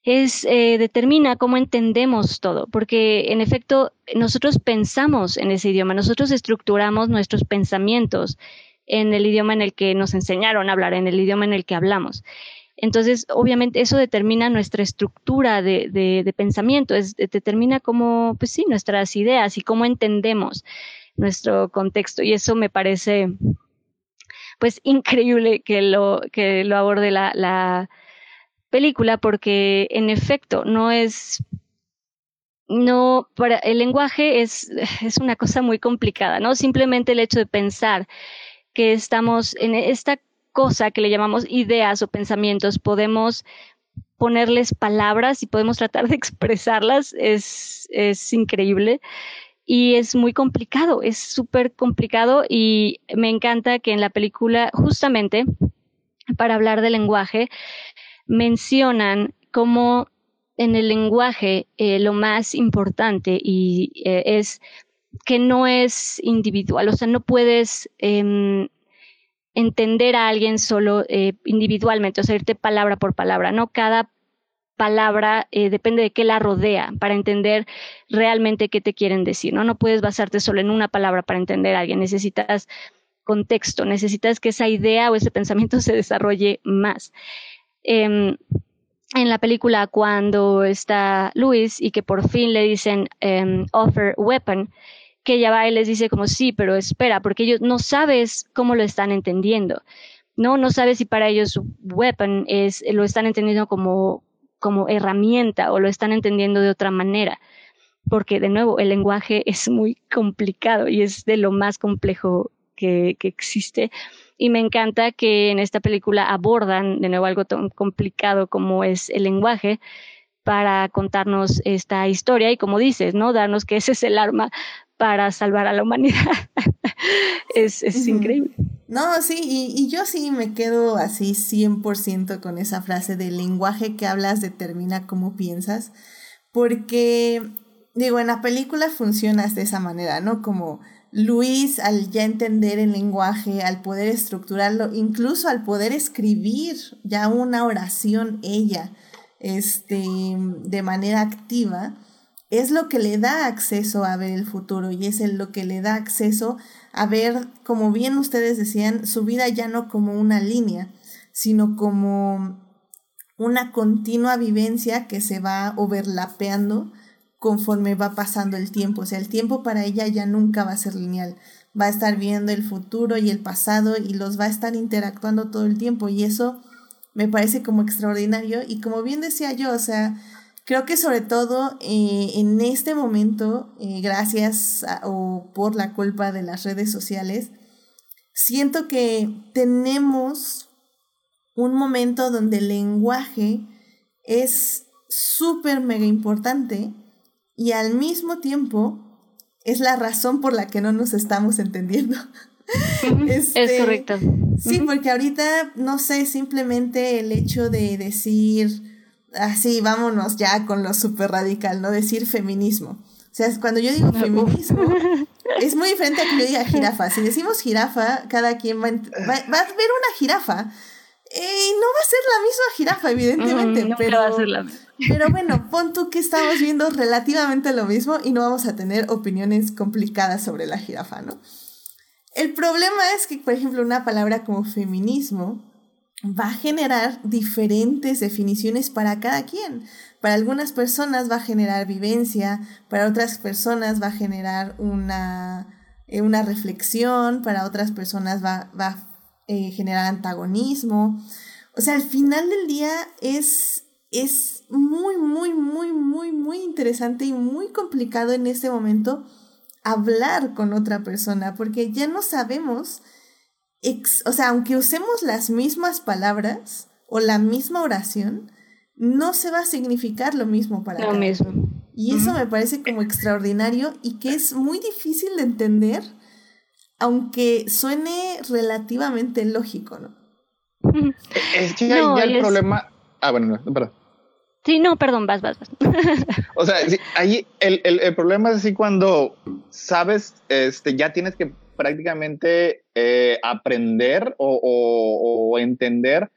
es, eh, determina cómo entendemos todo, porque en efecto nosotros pensamos en ese idioma, nosotros estructuramos nuestros pensamientos en el idioma en el que nos enseñaron a hablar, en el idioma en el que hablamos. Entonces, obviamente, eso determina nuestra estructura de, pensamiento, determina cómo, pues sí, nuestras ideas y cómo entendemos nuestro contexto. Y eso me parece pues increíble que lo, que lo aborde la, la película porque en efecto no es no, para el lenguaje es, es una cosa muy complicada, ¿no? Simplemente el hecho de pensar que estamos en esta cosa que le llamamos ideas o pensamientos, podemos ponerles palabras y podemos tratar de expresarlas, es, es increíble y es muy complicado, es súper complicado y me encanta que en la película justamente para hablar del lenguaje, mencionan cómo en el lenguaje eh, lo más importante y eh, es que no es individual, o sea, no puedes em, entender a alguien solo eh, individualmente, o sea, irte palabra por palabra, ¿no? Cada palabra depende de qué la rodea para entender realmente qué te quieren decir, ¿no? No puedes basarte solo en una palabra para entender a alguien, necesitas contexto, necesitas que esa idea o ese pensamiento se desarrolle más. Em, en la película cuando está Luis y que por fin le dicen em, offer weapon, que ella va y les dice como sí, pero espera, porque ellos no sabes cómo lo están entendiendo. No, no sabes si para ellos weapon es, lo están entendiendo como, como herramienta o lo están entendiendo de otra manera. Porque de nuevo, el lenguaje es muy complicado y es de lo más complejo que, que existe y me encanta que en esta película abordan de nuevo algo tan complicado como es el lenguaje para contarnos esta historia y como dices, ¿no? Darnos que ese es el arma para salvar a la humanidad. es, increíble. No, sí, y, y, yo sí me quedo así 100% con esa frase del lenguaje que hablas determina cómo piensas, porque, digo, en la película funciona de esa manera, ¿no? Como Luis, al ya entender el lenguaje, al poder estructurarlo, incluso al poder escribir ya una oración ella, este, de manera activa, es lo que le da acceso a ver el futuro y es lo que le da acceso a ver, como bien ustedes decían, su vida ya no como una línea, sino como una continua vivencia que se va overlapeando conforme va pasando el tiempo. O sea, el tiempo para ella ya nunca va a ser lineal. Va a estar viendo el futuro y el pasado y los va a estar interactuando todo el tiempo. Y eso me parece como extraordinario. Y como bien decía yo, o sea, creo que sobre todo eh, en este momento, eh, gracias o por la culpa de las redes sociales, siento que tenemos un momento donde el lenguaje es súper mega importante y al mismo tiempo es la razón por la que no nos estamos entendiendo. es este, correcto. Sí, porque ahorita, no sé, simplemente el hecho de decir, así, vámonos ya con lo súper radical, no decir feminismo. O sea, cuando yo digo feminismo, es muy diferente a que yo diga jirafa. Si decimos jirafa, cada quien va, va, va a ver una jirafa y no va a ser la misma jirafa, evidentemente. Mm, pero, va a ser la misma. pero bueno, pon tú que estamos viendo relativamente lo mismo y no vamos a tener opiniones complicadas sobre la jirafa, ¿no? El problema es que, por ejemplo, una palabra como feminismo va a generar diferentes definiciones para cada quien. Para algunas personas va a generar vivencia, para otras personas va a generar una, eh, una reflexión, para otras personas va, va a eh, generar antagonismo. O sea, al final del día es, es muy, muy, muy, muy, muy interesante y muy complicado en este momento hablar con otra persona porque ya no sabemos, o sea, aunque usemos las mismas palabras o la misma oración, no se va a significar lo mismo para lo mismo. Y eso me parece como extraordinario y que es muy difícil de entender aunque suene relativamente lógico, ¿no? Es que ya el problema. Ah, bueno, no, perdón. Sí, no, perdón, vas, vas, vas. o sea, ahí el, el, el, problema es así cuando sabes, este, ya tienes que prácticamente eh, aprender o, entender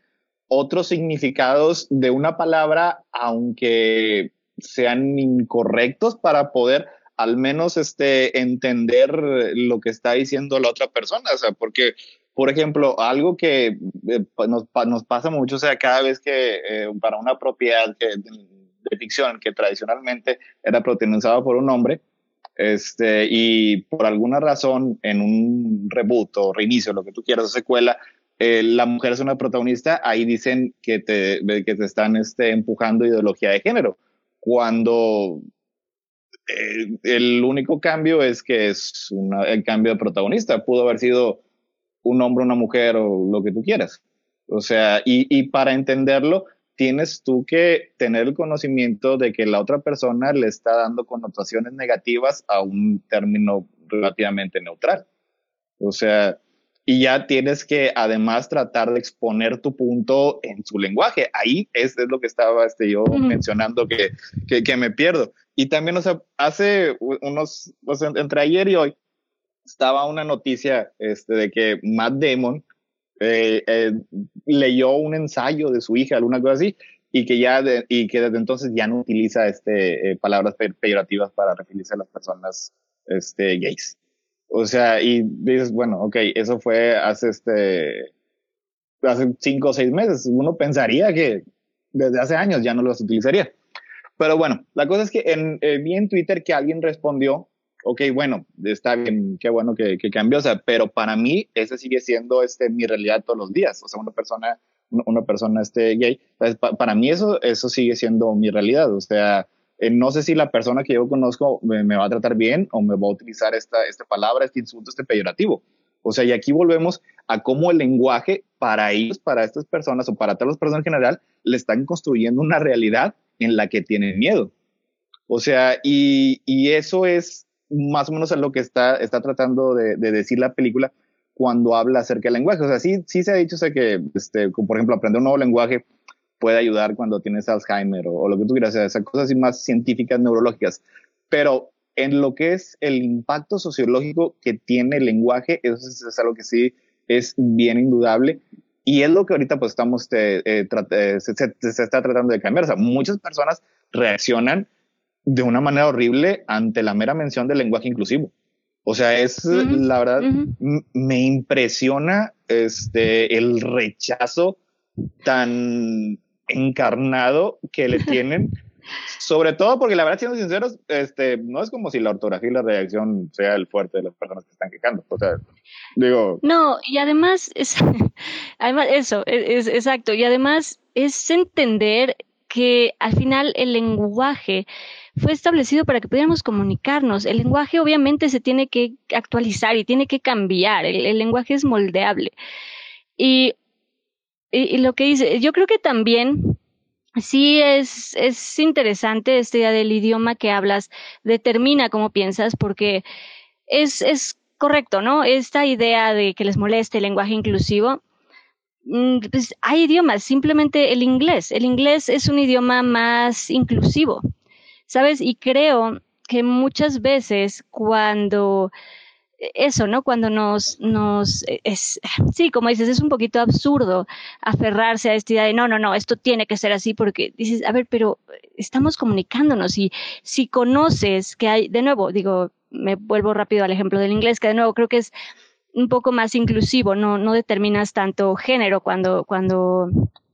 otros significados de una palabra, aunque sean incorrectos para poder al menos este, entender lo que está diciendo la otra persona, o sea, porque, por ejemplo, algo que eh, nos, nos, pasa mucho, o sea, cada vez que eh, para una propiedad que, de ficción que tradicionalmente era protagonizada por un hombre, este, y por alguna razón en un reboot o reinicio, lo que tú quieras, secuela, eh, la mujer es una protagonista, ahí dicen que te, que te están este, empujando ideología de género, cuando eh, el único cambio es que es el cambio de protagonista. Pudo haber sido un hombre, una mujer o lo que tú quieras. O sea, y, y para entenderlo, tienes tú que tener el conocimiento de que la otra persona le está dando connotaciones negativas a un término relativamente neutral. O sea, y ya tienes que además tratar de exponer tu punto en su lenguaje. Ahí es, es lo que estaba este, yo mencionando que, que, que, me pierdo. Y también, o sea, hace unos, o sea, entre ayer y hoy, estaba una noticia este, de que Matt Damon eh, eh, leyó un ensayo de su hija, alguna cosa así, y que ya de, y que desde entonces ya no utiliza este, eh, palabras peyorativas para referirse a las personas este, gays. O sea, y dices, bueno, ok, eso fue hace este, hace cinco o seis meses. Uno pensaría que desde hace años ya no los utilizaría. Pero bueno, la cosa es que en, eh, vi en Twitter que alguien respondió, ok, bueno, está bien, qué bueno que, que cambió, o sea, pero para mí ese sigue siendo este, mi realidad todos los días. O sea, una persona, una persona este, gay, pues, para mí eso, eso sigue siendo mi realidad. O sea, eh, no sé si la persona que yo conozco me, va a tratar bien o me va a utilizar esta, esta palabra, este insulto, este peyorativo. O sea, y aquí volvemos a cómo el lenguaje para ellos, para estas personas o para todas las personas en general, le están construyendo una realidad en la que tienen miedo. O sea, y, y eso es más o menos lo que está, está tratando de, de, decir la película cuando habla acerca del lenguaje. O sea, sí, sí se ha dicho o sea, que, este, por ejemplo, aprender un nuevo lenguaje puede ayudar cuando tienes Alzheimer o, lo que tú quieras, o sea, cosas así más científicas, neurológicas. Pero en lo que es el impacto sociológico que tiene el lenguaje, eso es, algo que sí es bien indudable. Y es lo que ahorita pues estamos, eh, eh, se, está tratando de cambiar. O sea, muchas personas reaccionan de una manera horrible ante la mera mención del lenguaje inclusivo. O sea, es la verdad, me impresiona este, el rechazo tan encarnado que le tienen. Sobre todo porque la verdad, siendo sinceros, este, no es como si la ortografía y la redacción sea el fuerte de las personas que están quejando. O sea, digo. No, y además, es, además, eso, e, es, exacto. Y además es entender que al final el lenguaje fue establecido para que pudiéramos comunicarnos. El lenguaje obviamente se tiene que actualizar y tiene que cambiar. El, lenguaje es moldeable. Y y, lo que dice, yo creo que también sí es, es interesante esta idea del idioma que hablas, determina cómo piensas, porque es, es correcto, ¿no? Esta idea de que les moleste el lenguaje inclusivo, mm, pues hay idiomas, simplemente el inglés. El inglés es un idioma más inclusivo, ¿sabes? Y creo que muchas veces cuando eso, ¿no? Cuando nos, nos, es, sí, como dices, es un poquito absurdo aferrarse a esta idea de, no, no, no, esto tiene que ser así porque dices, a ver, pero estamos comunicándonos y si conoces que hay, de nuevo, digo, me vuelvo rápido al ejemplo del inglés, que de nuevo creo que es un poco más inclusivo, no, no determinas tanto género cuando, cuando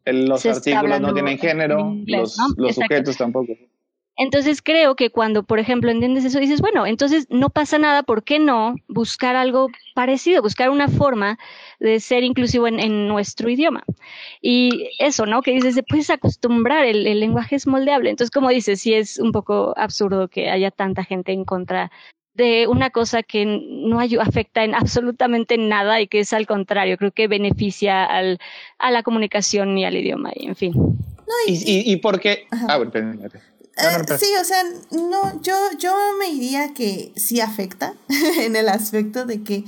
los artículos no tienen género, los, los sujetos tampoco. Entonces creo que cuando, por ejemplo, entiendes eso, dices, bueno, entonces no pasa nada, ¿por qué no buscar algo parecido, buscar una forma de ser inclusivo en, nuestro idioma? Y eso, ¿no? Que dices, puedes acostumbrar, el, el, lenguaje es moldeable. Entonces, como dices, sí es un poco absurdo que haya tanta gente en contra de una cosa que no afecta en absolutamente nada y que es al contrario, creo que beneficia al, a la comunicación y al idioma, y en fin. y, y, y, porque... Ah, eh, sí, o sea, no, yo, yo me diría que sí afecta en el aspecto de que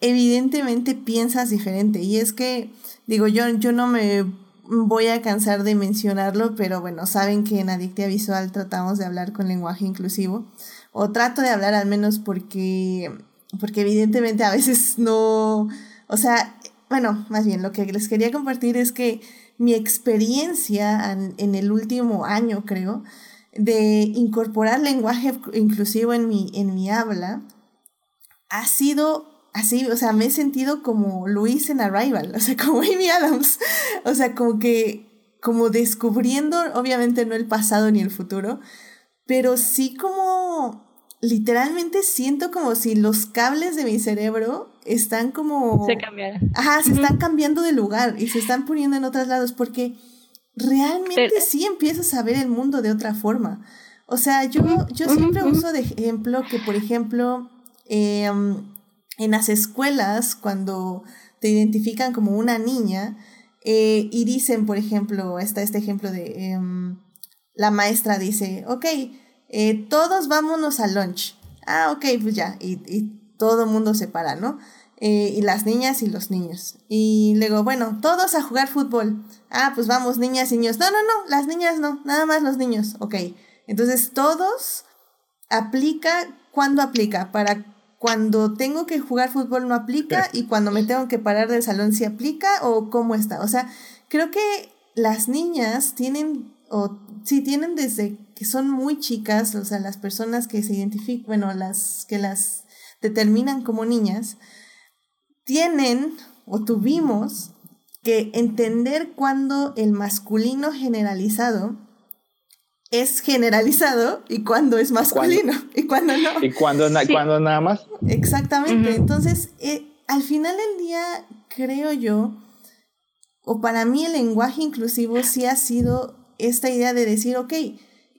evidentemente piensas diferente. Y es que, digo, yo, yo no me voy a cansar de mencionarlo, pero bueno, saben que en Adictia Visual tratamos de hablar con lenguaje inclusivo. O trato de hablar al menos porque, porque evidentemente a veces no, o sea, bueno, más bien lo que les quería compartir es que mi experiencia en, en el último año, creo, de incorporar lenguaje inclusivo en mi, en mi habla ha sido así, o sea, me he sentido como Luis en Arrival, o sea, como Amy Adams, o sea, como que, como descubriendo, obviamente no el pasado ni el futuro, pero sí como, literalmente siento como si los cables de mi cerebro están como... Se cambiaron. Ajá, se están cambiando de lugar y se están poniendo en otros lados porque realmente sí empiezas a ver el mundo de otra forma. O sea, yo, yo siempre uso de ejemplo que, por ejemplo, em, en las escuelas, cuando te identifican como una niña eh, y dicen, por ejemplo, está este ejemplo de em, la maestra dice, ok, eh, todos vámonos al lunch. Ah, ok, pues ya, y, y todo el mundo se para, ¿no? Eh, y las niñas y los niños. Y luego, bueno, todos a jugar fútbol. Ah, pues vamos, niñas y niños. No, no, no, las niñas no, nada más los niños. Ok. Entonces, todos aplica, ¿cuándo aplica? Para cuando tengo que jugar fútbol no aplica y cuando me tengo que parar del salón sí aplica o cómo está. O sea, creo que las niñas tienen, o sí, tienen desde que son muy chicas, o sea, las personas que se identifican, bueno, las que las determinan como niñas, tienen o tuvimos que entender cuando el masculino generalizado es generalizado y cuando es masculino y cuando no. Y cuando, cuando nada más. Exactamente. Entonces, eh, al final del día, creo yo, o para mí el lenguaje inclusivo sí ha sido esta idea de decir, ok,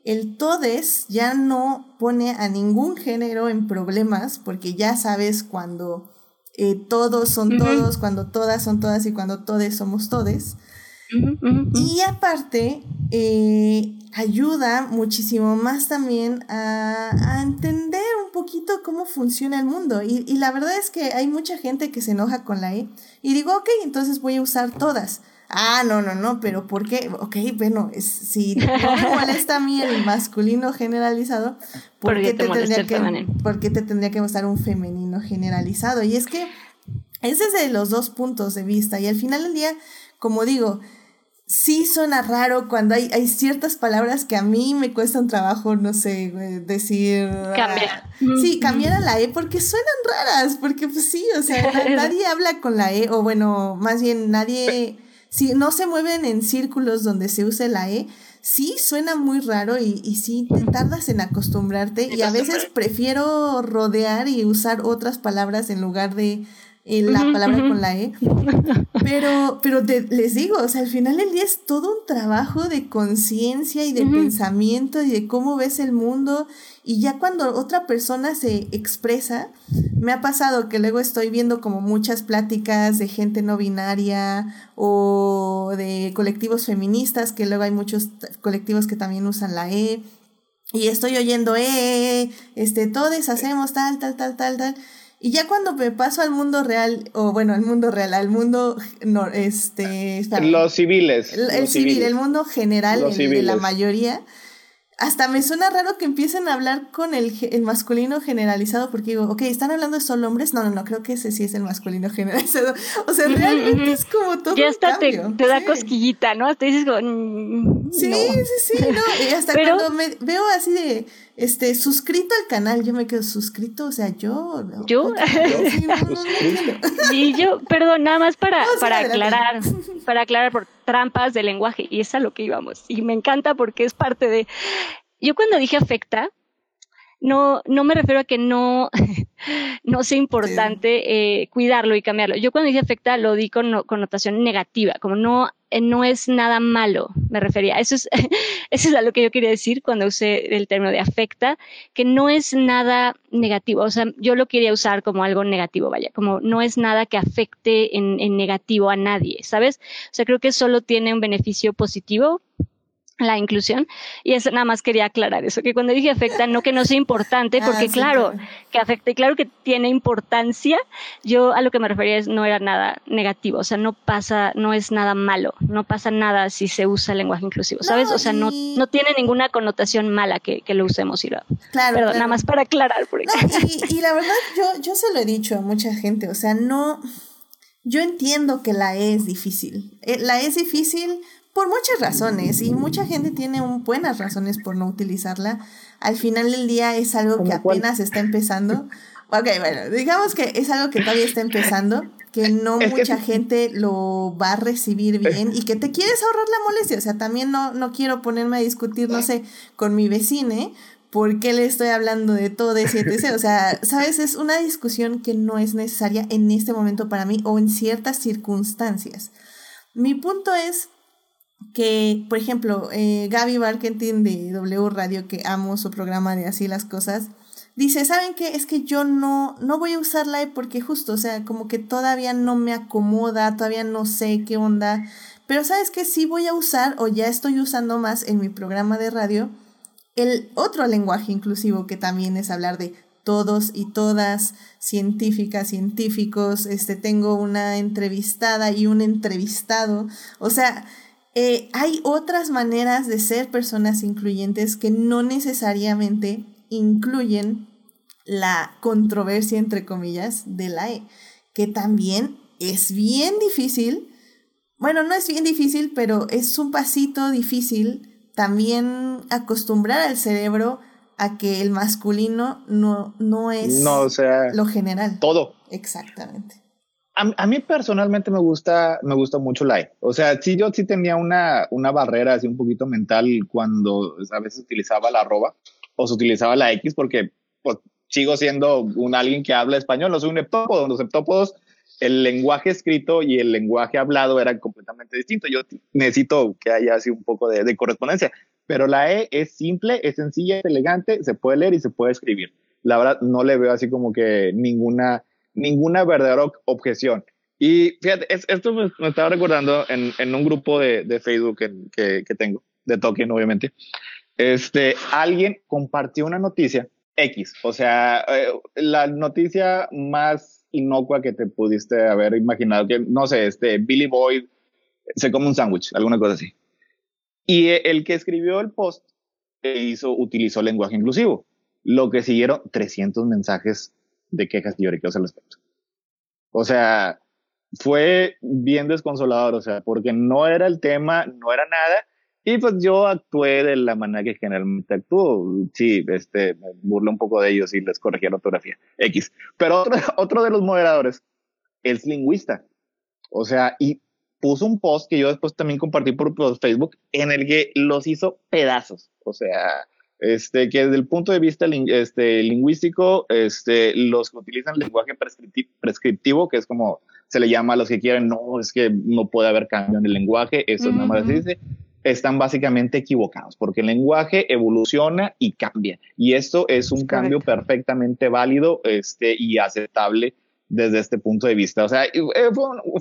el todes ya no pone a ningún género en problemas porque ya sabes cuando eh, todos son todos, cuando todas son todas y cuando todes somos todes. Y aparte, eh, ayuda muchísimo más también a, entender un poquito cómo funciona el mundo. Y, y, la verdad es que hay mucha gente que se enoja con la E. Y digo, ok, entonces voy a usar todas. Ah, no, no, no, pero ¿por qué? Ok, bueno, es, si no me molesta a mí el masculino generalizado, ¿por, qué te, tendría que, ¿por qué te tendría que gustar un femenino generalizado? Y es que ese es de los dos puntos de vista. Y al final del día, como digo, sí suena raro cuando hay, hay ciertas palabras que a mí me cuesta un trabajo, no sé, decir... Cambiar. Sí, cambiar a la E porque suenan raras, porque pues sí, o sea, nadie habla con la E, o bueno, más bien nadie si no se mueven en círculos donde se use la E, sí suena muy raro y, y sí te tardas en acostumbrarte y a veces prefiero rodear y usar otras palabras en lugar de eh, la palabra con la E. Pero, pero les digo, o sea, al final del día es todo un trabajo de conciencia y de pensamiento y de cómo ves el mundo. Y ya cuando otra persona se expresa, me ha pasado que luego estoy viendo como muchas pláticas de gente no binaria o de colectivos feministas, que luego hay muchos colectivos que también usan la E. Y estoy oyendo, eh, eh, eh este, todos hacemos tal, tal, tal, tal, tal. Y ya cuando me paso al mundo real, o bueno, al mundo real, al mundo, no, este... Los civiles. El, civil, el mundo general, el, de la mayoría, hasta me suena raro que empiecen a hablar con el, el, masculino generalizado, porque digo, ok, ¿están hablando de solo hombres? No, no, no, creo que ese sí es el masculino generalizado. O sea, realmente es como todo. Ya hasta te, te, da cosquillita, ¿no? Hasta dices como. Mm, sí, sí, sí, no. Y hasta cuando me veo así de este, suscrito al canal, yo me quedo suscrito, o sea, yo. ¿Yo? y yo, perdón, nada más para, para aclarar, para aclarar por trampas de lenguaje, y es a lo que íbamos. Y me encanta porque es parte de. Yo cuando dije afecta, no, no me refiero a que no, no sea importante eh, cuidarlo y cambiarlo. Yo cuando dije afecta lo di con connotación negativa, como no, no es nada malo, me refería. Eso es, eso es a lo que yo quería decir cuando usé el término de afecta, que no es nada negativo. O sea, yo lo quería usar como algo negativo, vaya, como no es nada que afecte en, en negativo a nadie, ¿sabes? O sea, creo que solo tiene un beneficio positivo la inclusión. Y eso nada más quería aclarar eso que cuando dije afecta no que no sea importante ah, porque claro, que afecta y claro que tiene importancia yo a lo que me refería es no era nada negativo o sea no pasa no es nada malo no pasa nada si se usa el lenguaje inclusivo sabes o sea no no tiene ninguna connotación mala que, que lo usemos y lo claro, Perdón, nada más para aclarar por y, y la verdad yo yo se lo he dicho a mucha gente o sea no yo entiendo que la E es difícil. Eh, la E es difícil por muchas razones y mucha gente tiene buenas razones por no utilizarla. Al final del día es algo que apenas está empezando. Ok, bueno, digamos que es algo que todavía está empezando, que no mucha gente lo va a recibir bien y que te quieres ahorrar la molestia. O sea, también no, no quiero ponerme a discutir, no sé, con mi vecine, por qué le estoy hablando de todo de 7 O sea, sabes, es una discusión que no es necesaria en este momento para mí o en ciertas circunstancias. Mi punto es que, por ejemplo, eh, Gaby Barkentin de W Radio, que amo su programa de Así las Cosas, dice, ¿saben qué? Es que yo no, no voy a usar live porque justo, o sea, como que todavía no me acomoda, todavía no sé qué onda, pero ¿sabes qué? Sí voy a usar o ya estoy usando más en mi programa de radio el otro lenguaje inclusivo que también es hablar de todos y todas, científicas, científicos, este, tengo una entrevistada y un entrevistado. O sea, eh, hay otras maneras de ser personas incluyentes que no necesariamente incluyen la controversia, entre comillas, de la E, que también es bien difícil. Bueno, no es bien difícil, pero es un pasito difícil también acostumbrar al cerebro a que el masculino no, no es lo general. Todo. Exactamente. A, mí personalmente me gusta, me gusta mucho la E. O sea, sí, yo sí tenía una, una barrera así un poquito mental cuando a veces utilizaba la arroba o se utilizaba la X porque pues, sigo siendo un alguien que habla español, no soy un heptópodo. Los heptópodos, el lenguaje escrito y el lenguaje hablado eran completamente distintos. Yo necesito que haya así un poco de, de correspondencia pero la E es simple, es sencilla, es elegante, se puede leer y se puede escribir. La verdad, no le veo así como que ninguna, ninguna verdadera objeción. Y fíjate, esto me, estaba recordando en, en un grupo de, de Facebook que, que, tengo, de Tolkien, obviamente. Este, alguien compartió una noticia X, o sea, eh, la noticia más inocua que te pudiste haber imaginado, que no sé, este, Billy Boyd se come un sándwich, alguna cosa así. Y el que escribió el post hizo, utilizó lenguaje inclusivo, lo que siguieron 300 mensajes de quejas y lloriqueos al respecto. O sea, fue bien desconsolador, o sea, porque no era el tema, no era nada, y pues yo actué de la manera que generalmente actúo. Sí, este, me burlo un poco de ellos y les corregí la ortografía. X. Pero otro, otro de los moderadores es lingüista. O sea, y puso un post que yo después también compartí por, Facebook en el que los hizo pedazos. O sea, este, que desde el punto de vista este, lingüístico, este, los que utilizan lenguaje prescriptivo, que es como se le llama a los que quieren, no, es que no puede haber cambio en el lenguaje, eso es nada más dice, están básicamente equivocados, porque el lenguaje evoluciona y cambia. Y esto es un cambio perfectamente válido este, y aceptable desde este punto de vista. O sea, eh,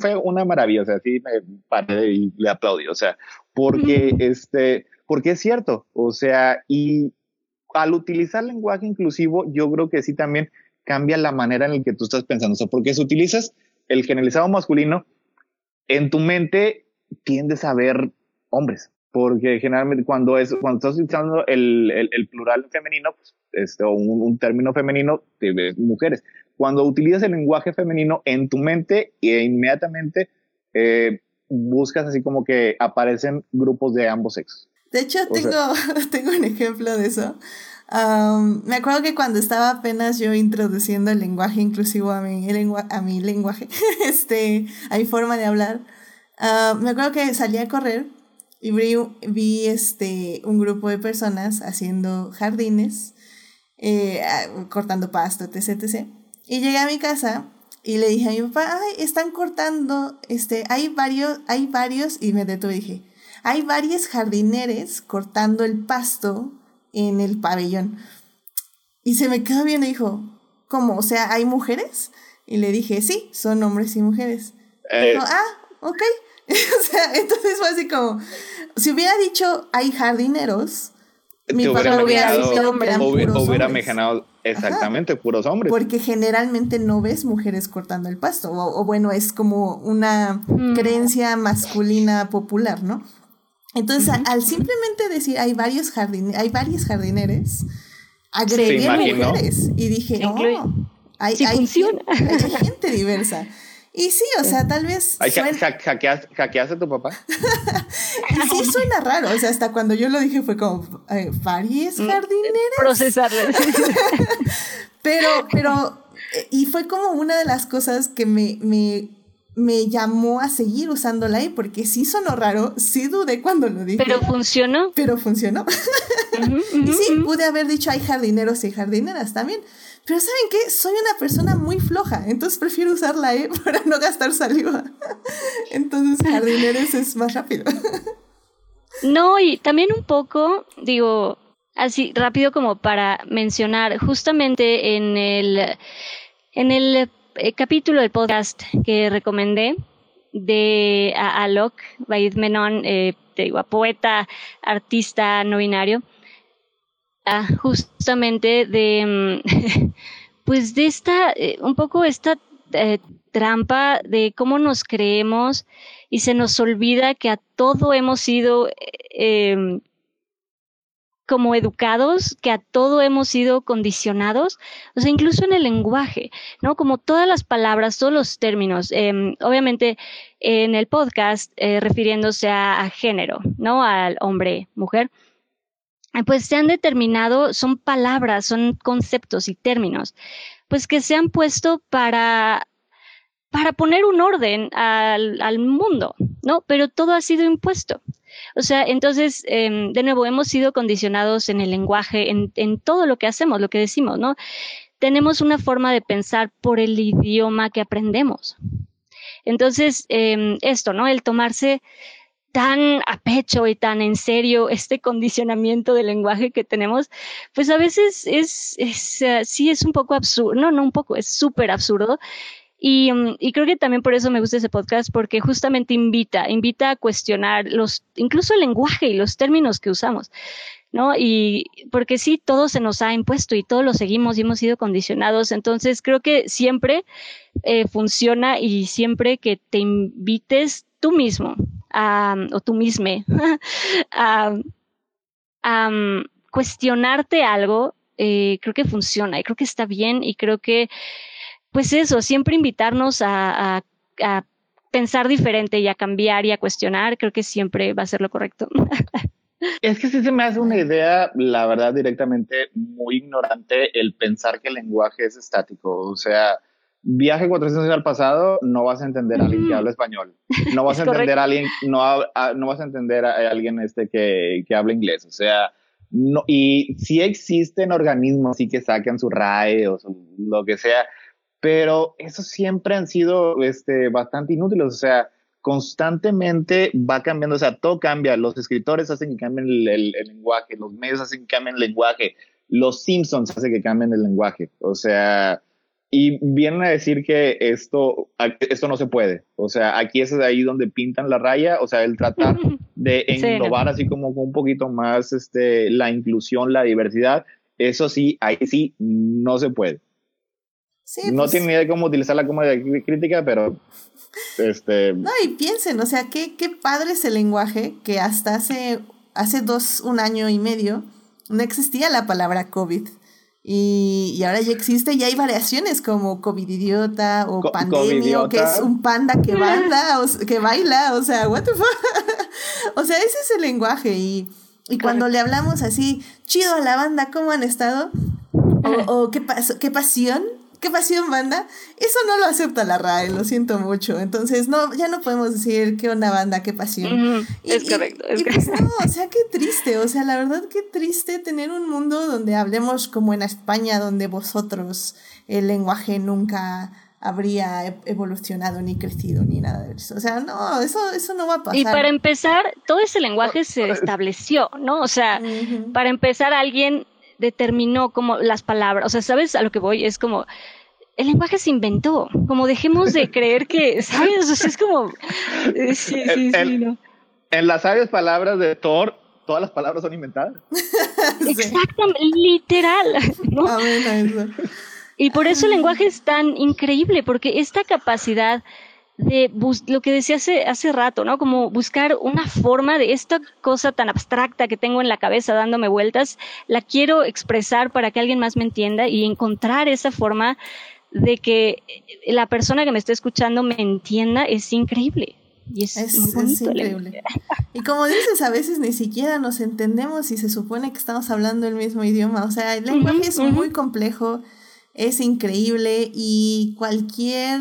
fue, una maravilla, o sea, sí me paré y le aplaudí, o sea, porque, este, porque es cierto, o sea, y al utilizar lenguaje inclusivo, yo creo que sí también cambia la manera en la que tú estás pensando, o sea, porque si utilizas el generalizado masculino, en tu mente tiendes a ver hombres, porque generalmente cuando es cuando estás utilizando el, el, plural femenino, pues, este, o un, un, término femenino, te ves mujeres cuando utilizas el lenguaje femenino en tu mente e inmediatamente eh, buscas así como que aparecen grupos de ambos sexos. De hecho, tengo, tengo un ejemplo de eso. me acuerdo que cuando estaba apenas yo introduciendo el lenguaje inclusivo a mi, a mi lenguaje, este, a mi forma de hablar, me acuerdo que salí a correr y vi, vi, este, un grupo de personas haciendo jardines, eh, cortando pasto, etc, etc. Y llegué a mi casa y le dije a mi papá, ay, están cortando, este, hay varios, hay varios, y me detuve y dije, hay varios jardineres cortando el pasto en el pabellón. Y se me quedó bien y dijo, ¿cómo? O sea, ¿hay mujeres? Y le dije, sí, son hombres y mujeres. Eh. Dijo, ah, ok. o sea, entonces fue así como, si hubiera dicho, hay jardineros, mi papá hubiera dicho, hubiera, hubiera Exactamente, puros hombres. Porque generalmente no ves mujeres cortando el pasto, o, bueno, es como una mm. creencia masculina popular, ¿no? Entonces, al simplemente decir hay varios jardines, hay varios jardineres, agregué mujeres y dije, oh, hay, hay, hay gente diversa. Y sí, o sea, tal vez. ¿Hackeaste a tu papá? y sí suena raro. O sea, hasta cuando yo lo dije fue como, eh, ¿varios mm, jardineros? Procesarlo. pero, pero, y fue como una de las cosas que me, me, me llamó a seguir usándola ahí, porque sí sonó raro, sí dudé cuando lo dije. Pero funcionó. Pero funcionó. y sí, pude haber dicho hay jardineros y jardineras también. Pero ¿saben qué? Soy una persona muy floja, entonces prefiero usar la E para no gastar saliva. Entonces jardineros es más rápido. No, y también un poco, digo, así rápido como para mencionar, justamente en el, en el eh, capítulo del podcast que recomendé de Alok Baid Menon, eh, te digo, poeta, artista no binario, ah, justamente de, mm, pues de esta, eh, un poco esta eh, trampa de cómo nos creemos y se nos olvida que a todo hemos sido em, como educados, que a todo hemos sido condicionados, o sea, incluso en el lenguaje, ¿no? Como todas las palabras, todos los términos, em, obviamente en el podcast eh, refiriéndose a, género, ¿no? Al hombre, mujer, eh, pues se han determinado, son palabras, son conceptos y términos, pues que se han puesto para para poner un orden al, al, mundo, ¿no? Pero todo ha sido impuesto. O sea, entonces, em, de nuevo, hemos sido condicionados en el lenguaje, en, en todo lo que hacemos, lo que decimos, ¿no? Tenemos una forma de pensar por el idioma que aprendemos. Entonces, eh, esto, ¿no? El tomarse tan a pecho y tan en serio este condicionamiento del lenguaje que tenemos, pues a veces es, es uh, sí es un poco absurdo, no, no un poco, es súper absurdo y, mm, y, creo que también por eso me gusta ese podcast, porque justamente invita, invita a cuestionar los, incluso el lenguaje y los términos que usamos, ¿no? Y porque sí, todo se nos ha impuesto y todo lo seguimos y hemos sido condicionados. Entonces, creo que siempre eh, funciona y siempre que te invites tú mismo o tú misma a, um, cuestionarte algo, eh, creo que funciona y creo que está bien y creo que pues eso, siempre invitarnos a, pensar diferente y a cambiar y a cuestionar, creo que siempre va a ser lo correcto. Es que sí se me hace una idea, la verdad, directamente muy ignorante el pensar que el lenguaje es estático. O sea, viaje 400 años al pasado, no vas a entender a alguien que habla español. No vas a entender a alguien, no, no vas a entender a alguien este que, que habla inglés. O sea, no, y sí existen organismos sí que sacan su RAE o lo que sea, pero esos siempre han sido este, bastante inútiles, o sea, constantemente va cambiando, o sea, todo cambia, los escritores hacen que cambien el, lenguaje, los medios hacen que cambien el lenguaje, los Simpsons hacen que cambien el lenguaje, o sea, y vienen a decir que esto, esto no se puede, o sea, aquí es ahí donde pintan la raya, o sea, el tratar de innovar así como un poquito más este, la inclusión, la diversidad, eso sí, ahí sí no se puede no pues tiene ni idea de cómo utilizarla como crítica, pero este... No, y piensen, o sea, qué, qué padre es el lenguaje que hasta hace, hace dos, un año y medio, no existía la palabra COVID. Y, y ahora ya existe y hay variaciones como COVID idiota o pandemia, que es un panda que baila, o, que baila, o sea, what the fuck. o sea, ese es el lenguaje y, y cuando le hablamos así, chido a la banda, ¿cómo han estado? O, o qué, qué pasión, ¿Qué pasión, banda? Eso no lo acepta la RAE, lo siento mucho. Entonces, no, ya no podemos decir qué onda, banda, qué pasión. es correcto. Es pues no, o sea, qué triste. O sea, la verdad, qué triste tener un mundo donde hablemos como en España, donde vosotros el lenguaje nunca habría e-, evolucionado ni crecido ni nada de eso. O sea, no, eso, eso no va a pasar. Y para empezar, todo ese lenguaje se estableció, ¿no? O sea, para empezar, alguien determinó como las palabras, o sea, ¿sabes a lo que voy? Es como, el lenguaje se inventó, como dejemos de creer que, ¿sabes? O sea, es como, eh, sí, sí, sí, no. En las sabias palabras de Thor, todas las palabras son inventadas. Exactamente, literal. ¿no? Y por eso el lenguaje es tan increíble, porque esta capacidad de lo que decía hace, hace rato, ¿no? Como buscar una forma de esta cosa tan abstracta que tengo en la cabeza dándome vueltas, la quiero expresar para que alguien más me entienda y encontrar esa forma de que la persona que me esté escuchando me entienda es increíble. Y es, increíble. Y como dices, a veces ni siquiera nos entendemos y se supone que estamos hablando el mismo idioma. O sea, el lenguaje es muy complejo, es increíble y cualquier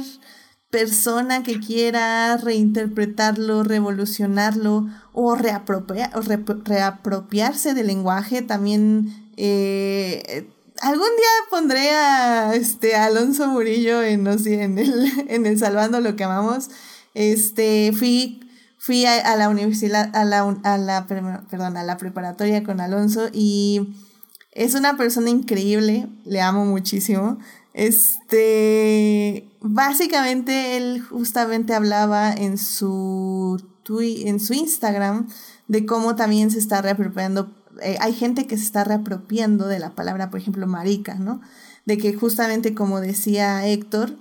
persona que quiera reinterpretarlo, revolucionarlo o, reapropiarse del lenguaje, también eh, algún día pondré a este Alonso Murillo en, no sé, en, el, en el Salvando lo que amamos. Este, fui, fui a, la universidad, a la, a la, perdón, a la preparatoria con Alonso y es una persona increíble, le amo muchísimo. Este, básicamente él justamente hablaba en su, en su Instagram de cómo también se está reapropiando eh, hay gente que se está reapropiando de la palabra, por ejemplo, marica, ¿no? De que justamente como decía Héctor,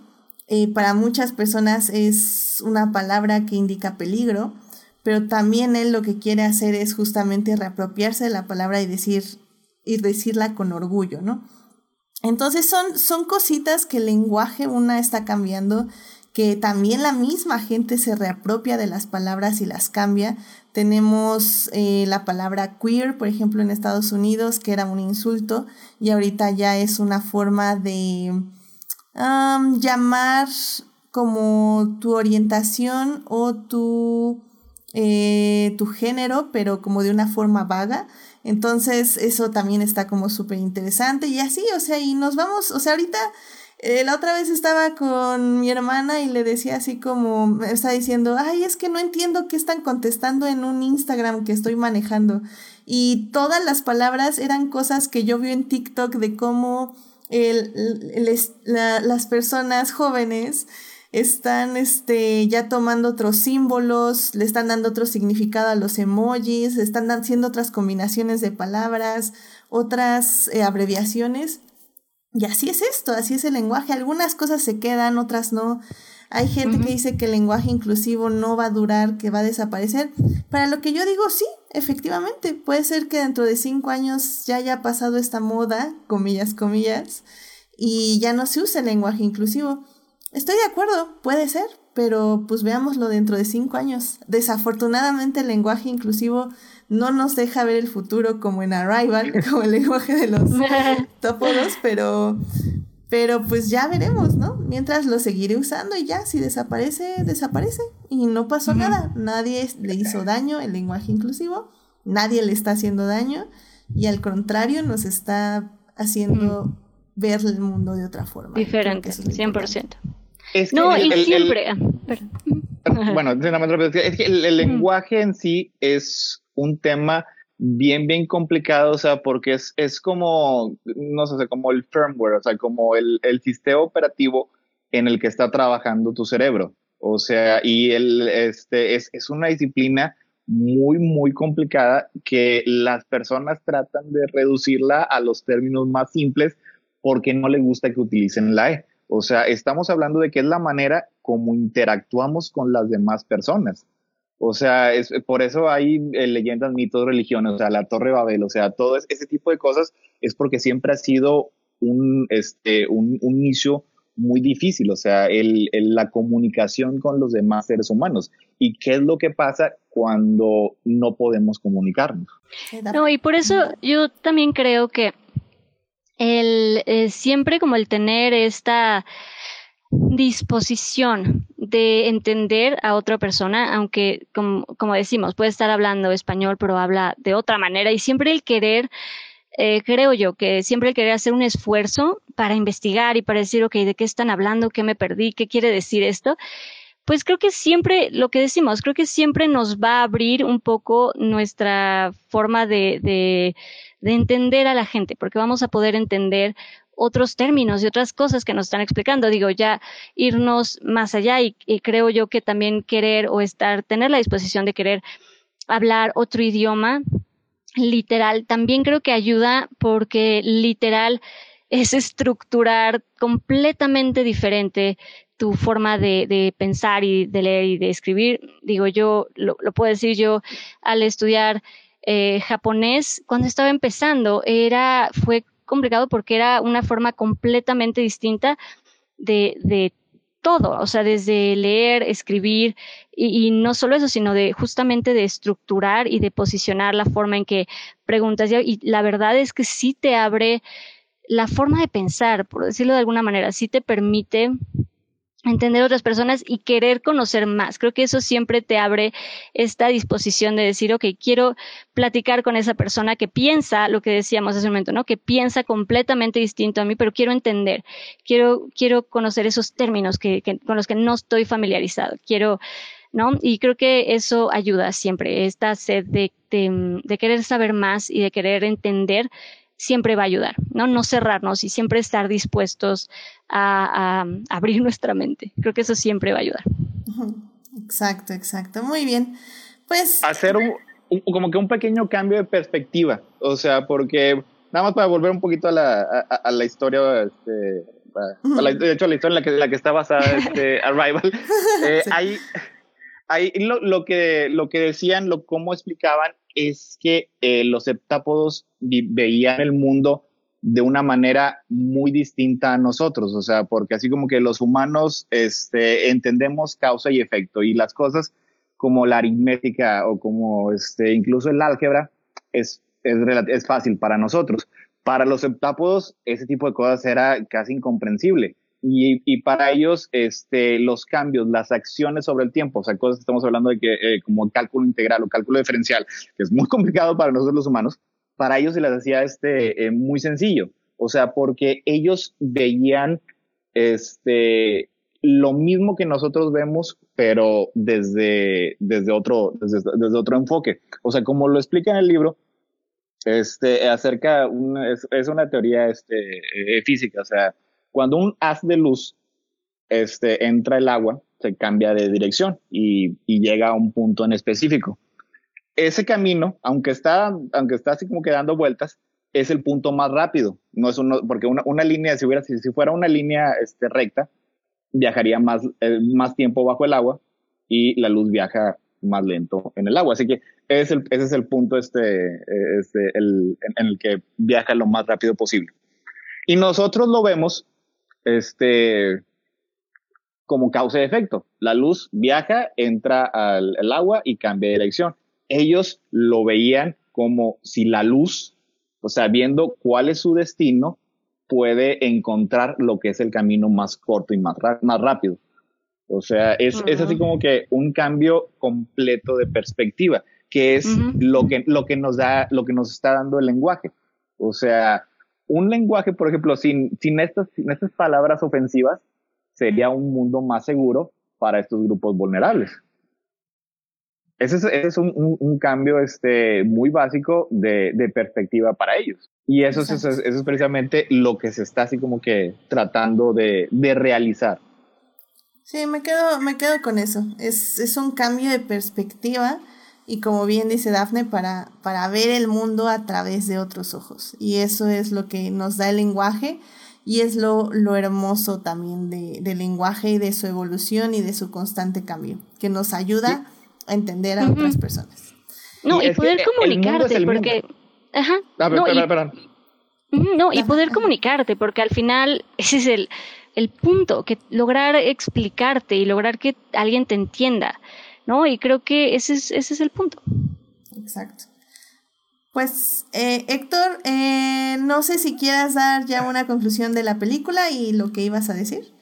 eh, para muchas personas es una palabra que indica peligro, pero también él lo que quiere hacer es justamente reapropiarse de la palabra y decir y decirla con orgullo, ¿no? Entonces son, son cositas que el lenguaje una está cambiando, que también la misma gente se reapropia de las palabras y las cambia. Tenemos eh, la palabra queer, por ejemplo, en Estados Unidos, que era un insulto y ahorita ya es una forma de llamar como tu orientación o tu, eh, tu género, pero como de una forma vaga. Entonces, eso también está como súper interesante y así, o sea, y nos vamos, o sea, ahorita eh, la otra vez estaba con mi hermana y le decía así como, me está diciendo, ay, es que no entiendo qué están contestando en un Instagram que estoy manejando. Y todas las palabras eran cosas que yo vi en TikTok de cómo el, las personas jóvenes están este, ya tomando otros símbolos, le están dando otro significado a los emojis, están haciendo otras combinaciones de palabras, otras eh, abreviaciones. Y así es esto, así es el lenguaje. Algunas cosas se quedan, otras no. Hay gente que dice que el lenguaje inclusivo no va a durar, que va a desaparecer. Para lo que yo digo, sí, efectivamente, puede ser que dentro de cinco años ya haya pasado esta moda, comillas, comillas, y ya no se use el lenguaje inclusivo. Estoy de acuerdo, puede ser, pero pues veámoslo dentro de cinco años. Desafortunadamente el lenguaje inclusivo no nos deja ver el futuro como en Arrival, como el lenguaje de los tópodos, pero, pero pues ya veremos, ¿no? Mientras lo seguiré usando y ya, si desaparece, desaparece. Y no pasó nada. Nadie le hizo daño el lenguaje inclusivo, nadie le está haciendo daño y al contrario nos está haciendo ver el mundo de otra forma. Diferente, 100% no, y siempre. Ah, bueno, es que el, lenguaje en sí es un tema bien, bien complicado, o sea, porque es, es como, no sé, como el firmware, o sea, como el, el sistema operativo en el que está trabajando tu cerebro. O sea, y el, este, es, es una disciplina muy, muy complicada que las personas tratan de reducirla a los términos más simples porque no les gusta que utilicen la E. O sea, estamos hablando de que es la manera como interactuamos con las demás personas. O sea, es, por eso hay eh, leyendas, mitos, religiones, o sea, la Torre Babel, o sea, todo ese tipo de cosas es porque siempre ha sido un, este, un, un inicio muy difícil, o sea, el, la comunicación con los demás seres humanos. ¿Y qué es lo que pasa cuando no podemos comunicarnos? No, y por eso yo también creo que el eh, siempre como el tener esta disposición de entender a otra persona, aunque como, como, decimos, puede estar hablando español, pero habla de otra manera, y siempre el querer, eh, creo yo, que siempre el querer hacer un esfuerzo para investigar y para decir, ok, ¿de qué están hablando? ¿Qué me perdí? ¿Qué quiere decir esto? Pues creo que siempre, lo que decimos, creo que siempre nos va a abrir un poco nuestra forma de, de de entender a la gente, porque vamos a poder entender otros términos y otras cosas que nos están explicando. Digo, ya irnos más allá y, creo yo que también querer o estar, tener la disposición de querer hablar otro idioma literal, también creo que ayuda porque literal es estructurar completamente diferente tu forma de, pensar y de leer y de escribir. Digo, yo lo, lo puedo decir yo al estudiar eh, japonés, cuando estaba empezando, era, fue complicado porque era una forma completamente distinta de, de todo, o sea, desde leer, escribir, y, no solo eso, sino de justamente de estructurar y de posicionar la forma en que preguntas. Y la verdad es que sí te abre la forma de pensar, por decirlo de alguna manera, sí te permite entender a otras personas y querer conocer más. Creo que eso siempre te abre esta disposición de decir, ok, quiero platicar con esa persona que piensa lo que decíamos hace un momento, ¿no? Que piensa completamente distinto a mí, pero quiero entender, quiero, quiero conocer esos términos que, con los que no estoy familiarizado, quiero, ¿no? Y creo que eso ayuda siempre, esta sed de, de, de querer saber más y de querer entender siempre va a ayudar, ¿no? No cerrarnos y siempre estar dispuestos a, abrir nuestra mente. Creo que eso siempre va a ayudar. Exacto, exacto. Muy bien. Pues. Hacer un, como que un pequeño cambio de perspectiva. O sea, porque nada más para volver un poquito a la, a, la historia, este, de hecho, la historia en la que, la que está basada este, Arrival, eh, ahí, ahí lo, lo, que, lo que decían, lo, cómo explicaban, es que eh, los septápodos veían el mundo de una manera muy distinta a nosotros, o sea, porque así como que los humanos este, entendemos causa y efecto y las cosas como la aritmética o como este, incluso el álgebra es, es, fácil para nosotros. Para los septápodos ese tipo de cosas era casi incomprensible. Y, y, para ellos, este, los cambios, las acciones sobre el tiempo, o sea, cosas que estamos hablando de que, eh, como cálculo integral o cálculo diferencial, que es muy complicado para nosotros los humanos, para ellos se les hacía este, eh, muy sencillo. O sea, porque ellos veían este, lo mismo que nosotros vemos, pero desde, desde, otro, desde, desde otro enfoque. O sea, como lo explica en el libro, este, acerca, una, es, es, una teoría este, eh, física, o sea, cuando un haz de luz este, entra el agua, se cambia de dirección y, y llega a un punto en específico ese camino, aunque está, aunque está así como que dando vueltas, es el punto más rápido. No es uno, porque una, una línea, si, hubiera, si, fuera una línea este, recta, viajaría más, eh, más tiempo bajo el agua y la luz viaja más lento en el agua. Así que ese es el, ese es el punto este, este, el, en, el que viaja lo más rápido posible. Y nosotros lo vemos este, como causa y efecto. La luz viaja, entra al, al agua y cambia de dirección ellos lo veían como si la luz, o sea, viendo cuál es su destino, puede encontrar lo que es el camino más corto y más, más rápido. O sea, es, es, así como que un cambio completo de perspectiva, que es lo, que, lo, que nos da, lo que nos está dando el lenguaje. O sea, un lenguaje, por ejemplo, sin, sin, estas, sin estas palabras ofensivas, sería un mundo más seguro para estos grupos vulnerables. Ese es, ese es un, un, cambio este, muy básico de, de, perspectiva para ellos. Y eso es, eso es, precisamente lo que se está así como que tratando de, de realizar. Sí, me quedo, me quedo con eso. Es, es un cambio de perspectiva y como bien dice Dafne, para, para ver el mundo a través de otros ojos. Y eso es lo que nos da el lenguaje y es lo, lo hermoso también de, del lenguaje y de su evolución y de su constante cambio, que nos ayuda entender a otras personas. No, y, poder comunicarte, porque... Ajá. Ah, no, y, no, y poder comunicarte, porque al final ese es el, el punto, que lograr explicarte y lograr que alguien te entienda, ¿no? Y creo que ese es, ese es el punto. Exacto. Pues, eh, Héctor, eh, no sé si quieras dar ya una conclusión de la película y lo que ibas a decir.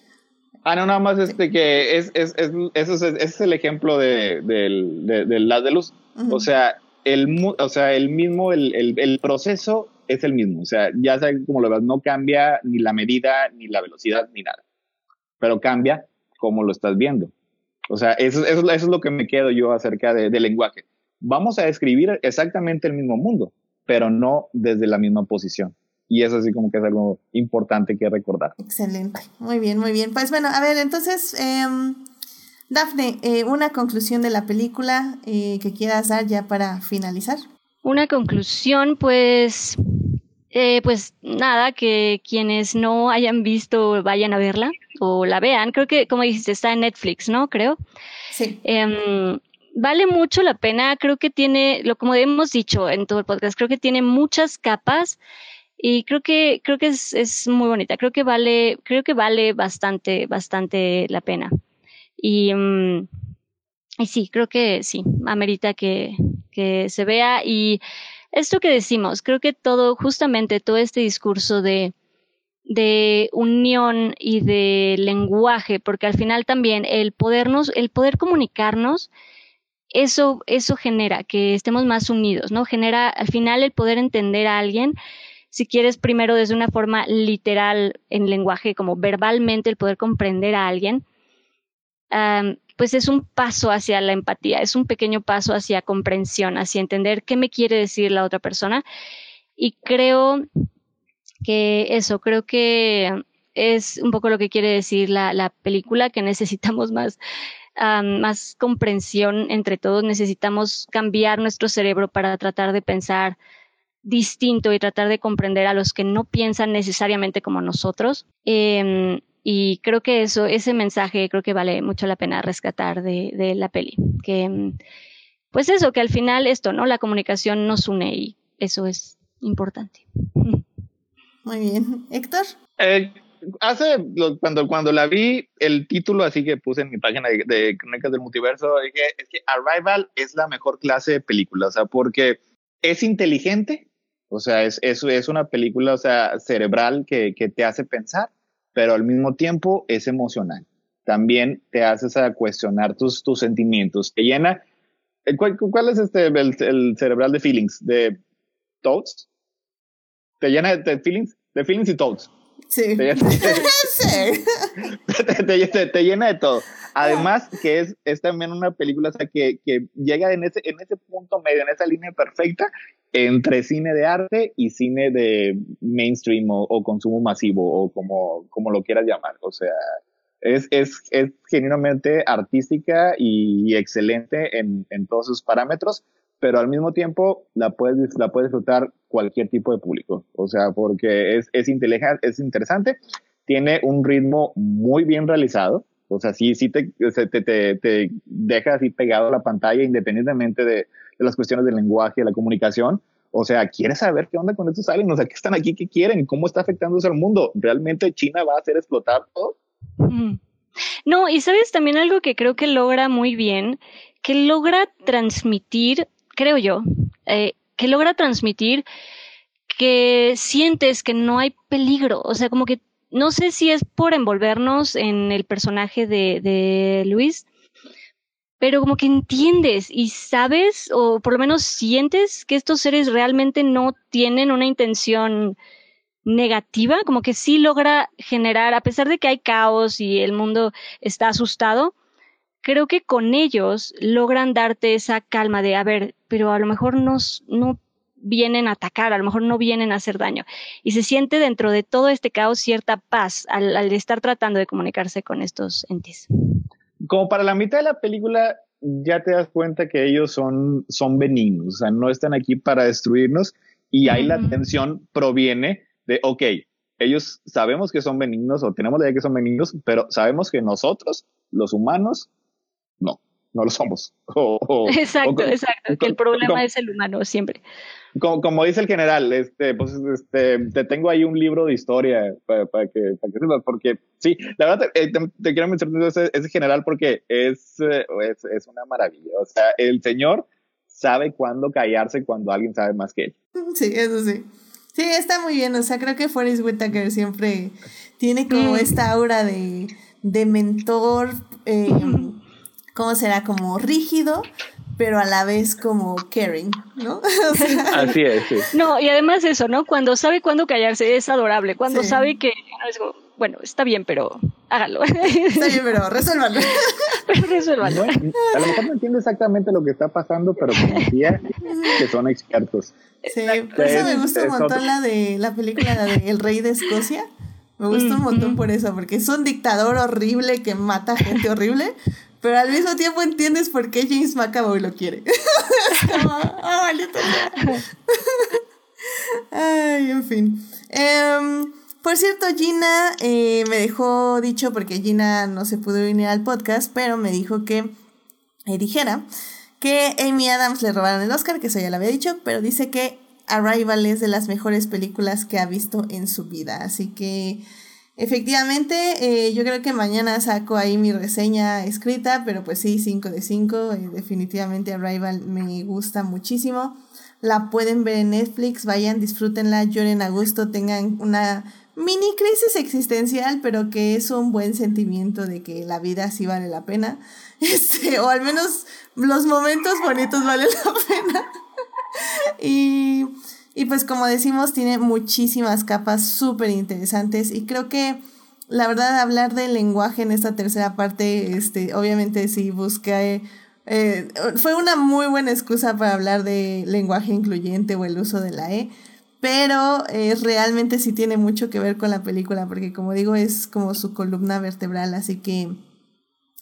Ah, no, nada más este que es, es, es, es, ese es el ejemplo de, de, de, las de luz. O sea, el, o sea, el mismo, el, el, el, proceso es el mismo. O sea, ya sabes como lo ves, no cambia ni la medida, ni la velocidad, ni nada. Pero cambia como lo estás viendo. O sea, eso, eso, eso es lo que me quedo yo acerca de, del lenguaje. Vamos a describir exactamente el mismo mundo, pero no desde la misma posición. Y eso sí como que es algo importante que recordar. Excelente. Muy bien, muy bien. Pues bueno, a ver, entonces, eh, Dafne, eh, una conclusión de la película eh, que quieras dar ya para finalizar. Una conclusión, pues, eh, pues nada, que quienes no hayan visto vayan a verla o la vean. Creo que, como dijiste, está en Netflix, ¿no? Creo. Sí. Em, vale mucho la pena. Creo que tiene, lo como hemos dicho en todo el podcast, creo que tiene muchas capas y creo que, creo que es, es muy bonita. Creo que vale, creo que vale bastante, bastante la pena. Y, mm, y sí, creo que sí, amerita que, que se vea. Y esto que decimos, creo que todo, justamente todo este discurso de, de unión y de lenguaje, porque al final también el podernos, el poder comunicarnos, eso, eso genera que estemos más unidos, ¿no? Genera al final el poder entender a alguien si quieres primero desde una forma literal en lenguaje, como verbalmente el poder comprender a alguien, pues es un paso hacia la empatía, es un pequeño paso hacia comprensión, hacia entender qué me quiere decir la otra persona. Y creo que eso, creo que es un poco lo que quiere decir la, la película, que necesitamos más más comprensión entre todos, necesitamos cambiar nuestro cerebro para tratar de pensar distinto y tratar de comprender a los que no piensan necesariamente como nosotros. Em, y creo que eso, ese mensaje creo que vale mucho la pena rescatar de, de la peli. Que, em, pues eso, que al final esto, ¿no? La comunicación nos une y eso es importante. Muy bien. Héctor. Eh, hace cuando, cuando la vi, el título así que puse en mi página de, Crónicas del Multiverso, dije, es que Arrival es la mejor clase de película, o sea, porque es inteligente, o sea, es, es, es una película, o sea, cerebral que, que, te hace pensar, pero al mismo tiempo es emocional. También te haces a cuestionar tus, tus sentimientos. Te llena. Eh, ¿Cuál, cuál es este, el, el, cerebral de feelings? ¿De thoughts? Te llena de feelings, de feelings y thoughts. Sí. Te, llena de todo. Además, que es, es también una película que, que llega en ese, en ese punto medio, en esa línea perfecta entre cine de arte y cine de mainstream o, consumo masivo o como, como lo quieras llamar. O sea, es, es, es genuinamente artística y, excelente en, en todos sus parámetros pero al mismo tiempo la puedes, la puedes disfrutar cualquier tipo de público. O sea, porque es, es es interesante, tiene un ritmo muy bien realizado. O sea, sí, sí te, te, te, te deja así pegado a la pantalla independientemente de, de, las cuestiones del lenguaje, de la comunicación. O sea, ¿quieres saber qué onda con estos aliens? O sea, ¿qué están aquí? ¿Qué quieren? ¿Cómo está afectando eso al mundo? ¿Realmente China va a hacer explotar todo? No, y sabes también algo que creo que logra muy bien, que logra transmitir creo yo, eh, que logra transmitir que sientes que no hay peligro. O sea, como que no sé si es por envolvernos en el personaje de, de Luis, pero como que entiendes y sabes, o por lo menos sientes que estos seres realmente no tienen una intención negativa, como que sí logra generar, a pesar de que hay caos y el mundo está asustado, creo que con ellos logran darte esa calma de, a ver, pero a lo mejor nos, no vienen a atacar, a lo mejor no vienen a hacer daño. Y se siente dentro de todo este caos cierta paz al, al estar tratando de comunicarse con estos entes. Como para la mitad de la película ya te das cuenta que ellos son, son benignos, o sea, no están aquí para destruirnos y ahí la tensión proviene de, ok, ellos sabemos que son benignos o tenemos la idea que son benignos, pero sabemos que nosotros, los humanos, no, no lo somos. exacto, exacto, que el problema es el humano siempre. Como, como, dice el general, este, pues, este, te tengo ahí un libro de historia para, para que, para que sepas, porque sí, la verdad te, eh, te, quiero mencionar ese, ese, general porque es, eh, es, es una maravilla. O sea, el señor sabe cuándo callarse cuando alguien sabe más que él. Sí, eso sí. Sí, está muy bien. O sea, creo que Forrest Whitaker siempre tiene como mm. esta aura de, de mentor. Eh, ¿cómo será? Como rígido, pero a la vez como caring, ¿no? Así es, sí. No, y además eso, ¿no? Cuando sabe cuándo callarse es adorable, cuando sabe que, bueno, está bien, pero hágalo. Está bien, pero resuélvalo. pero resuélvalo. a lo mejor no entiendo exactamente lo que está pasando, pero confía que son expertos. Sí, por eso me gusta un montón la de la película la de El Rey de Escocia. Me gusta un montón por eso, porque es un dictador horrible que mata gente horrible, pero al mismo tiempo entiendes por qué James McAvoy lo quiere. Ah, Ay, en fin. Em, por cierto, Gina eh, me dejó dicho, porque Gina no se pudo venir al podcast, pero me dijo que eh, dijera que Amy Adams le robaron el Oscar, que eso ya lo había dicho, pero dice que Arrival es de las mejores películas que ha visto en su vida. Así que Efectivamente, eh, yo creo que mañana saco ahí mi reseña escrita, pero pues sí, 5 de 5. Eh, definitivamente Arrival me gusta muchísimo. La pueden ver en Netflix, vayan, disfrútenla, lloren a gusto, tengan una mini crisis existencial, pero que es un buen sentimiento de que la vida sí vale la pena. Este, o al menos los momentos bonitos valen la pena. y y pues como decimos, tiene muchísimas capas súper interesantes y creo que la verdad hablar del lenguaje en esta tercera parte, este, obviamente sí busqué, eh, fue una muy buena excusa para hablar de lenguaje incluyente o el uso de la E, pero eh, realmente sí tiene mucho que ver con la película porque como digo es como su columna vertebral, así que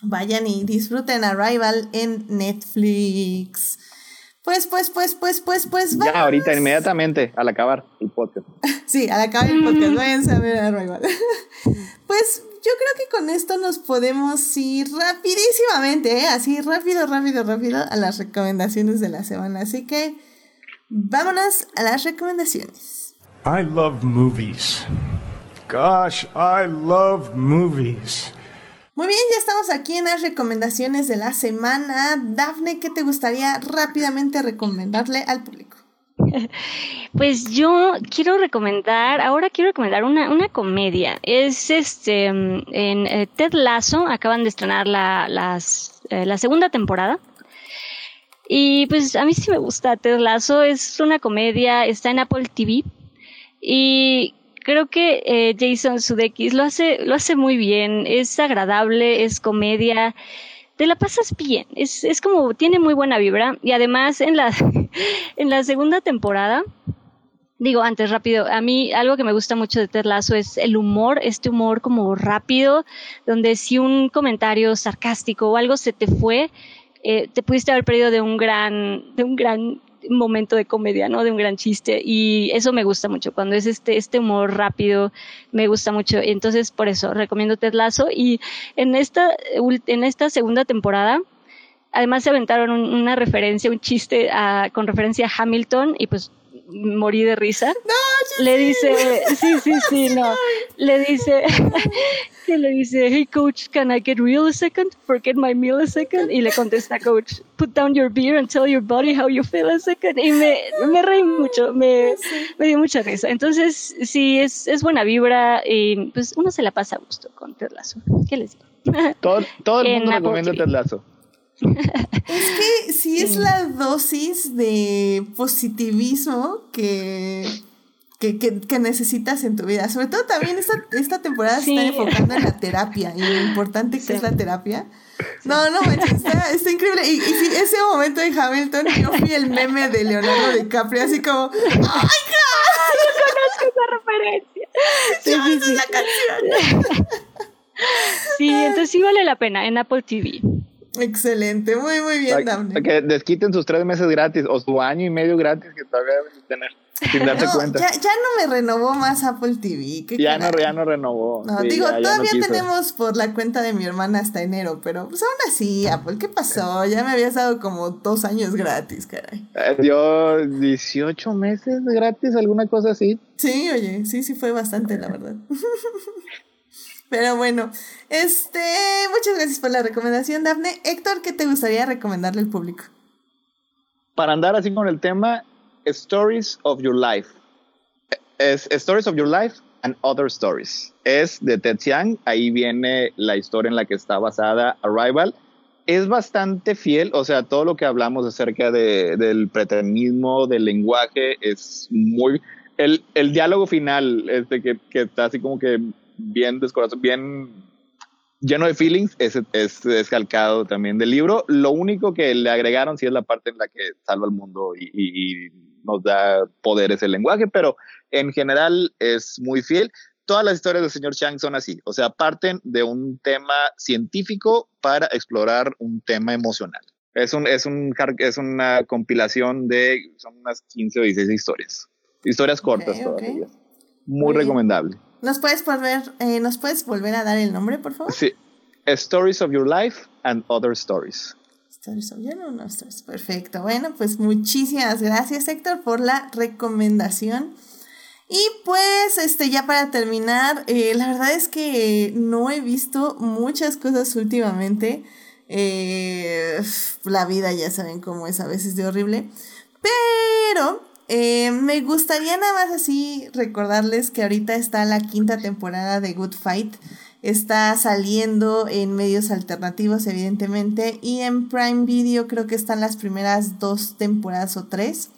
vayan y disfruten Arrival en Netflix. Pues, pues, pues, pues, pues, pues, Ya, ahorita, inmediatamente, al acabar el podcast. sí, al acabar el podcast, váyanse a ver Arrival. pues yo creo que con esto nos podemos ir rapidísimamente, ¿eh? así rápido, rápido, rápido a las recomendaciones de la semana. Así que vámonos a las recomendaciones. I love movies. Gosh, I love movies. Muy bien, ya estamos aquí en las recomendaciones de la semana. Dafne, ¿qué te gustaría rápidamente recomendarle al público? Pues yo quiero recomendar, ahora quiero recomendar una, una comedia. Es este, en eh, Ted Lasso, acaban de estrenar la, eh, la segunda temporada. Y pues a mí sí me gusta Ted Lasso, es una comedia, está en Apple TV. Y creo que eh, Jason Sudeikis lo hace, lo hace muy bien, es agradable, es comedia, te la pasas bien, es, es como, tiene muy buena vibra y además en la, en la segunda temporada, digo antes rápido, a mí algo que me gusta mucho de Ted Lasso es el humor, este humor como rápido, donde si un comentario sarcástico o algo se te fue, eh, te pudiste haber perdido de un gran, de un gran momento de comedia, ¿no? De un gran chiste. Y eso me gusta mucho. Cuando es este, este humor rápido, me gusta mucho. Entonces, por eso, recomiendo Ted Lasso. Y en esta, en esta segunda temporada, además se aventaron una referencia, un chiste con referencia a Hamilton. Y pues morí de risa. No, le dice, sí, sí, sí, no. Le dice, que le dice, hey coach, can I get real a second? Forget my meal a second. Y le contesta coach, put down your beer and tell your body how you feel a second. Y me, me reí mucho, me, me dio mucha risa. Entonces, sí, es, es buena vibra y pues uno se la pasa a gusto con Ted Lasso. ¿Qué les digo? Todo, todo el mundo recomienda Ted Lasso es que sí es la dosis de positivismo que, que, necesitas en tu vida. Sobre todo también esta, esta temporada se está enfocando en la terapia y lo importante que es la terapia. No, no, está, está increíble. Y, y ese momento de Hamilton, yo fui el meme de Leonardo DiCaprio, así como, ¡ay, Yo conozco esa referencia. Sí, sí, la canción. Sí, entonces sí vale la pena en Apple TV. Excelente, muy, muy bien, Daphne. Que desquiten sus tres meses gratis o su año y medio gratis que todavía deben tener. Sin darse cuenta. Ya, ya, no me renovó más Apple TV. Ya no, ya no renovó. No, digo, todavía tenemos por la cuenta de mi hermana hasta enero, pero pues aún así, Apple, ¿qué pasó? Ya me habías dado como dos años gratis, caray. Eh, dio 18 meses gratis, alguna cosa así. Sí, oye, sí, sí fue bastante, la verdad. Pero bueno, este, muchas gracias por la recomendación, Dafne. Héctor, ¿qué te gustaría recomendarle al público? Para andar así con el tema, Stories of Your Life. Es Stories of Your Life and Other Stories. Es de Ted Chiang, ahí viene la historia en la que está basada Arrival. Es bastante fiel, o sea, todo lo que hablamos acerca de, del preternismo, del lenguaje, es muy... El, el diálogo final, este que, que está así como que bien descorazón, bien lleno de feelings, es, es, calcado también del libro. Lo único que le agregaron sí es la parte en la que salva al mundo y, nos da poderes el lenguaje, pero en general es muy fiel. Todas las historias del señor Chang son así, o sea, parten de un tema científico para explorar un tema emocional. Es, un, es, un, es una compilación de, son unas 15 o 16 historias. Historias cortas todas ellas. Muy, recomendable. ¿Nos puedes, volver, eh, ¿Nos puedes volver a dar el nombre, por favor? Sí. Stories of Your Life and Other Stories. Stories of Your Life. Perfecto. Bueno, pues muchísimas gracias, Héctor, por la recomendación. Y pues, este, ya para terminar, eh, la verdad es que no he visto muchas cosas últimamente. Eh, la vida ya saben cómo es a veces de horrible. Pero eh, me gustaría nada más así recordarles que ahorita está la quinta temporada de Good Fight. Está saliendo en medios alternativos, evidentemente. Y en Prime Video creo que están las primeras dos temporadas o tres.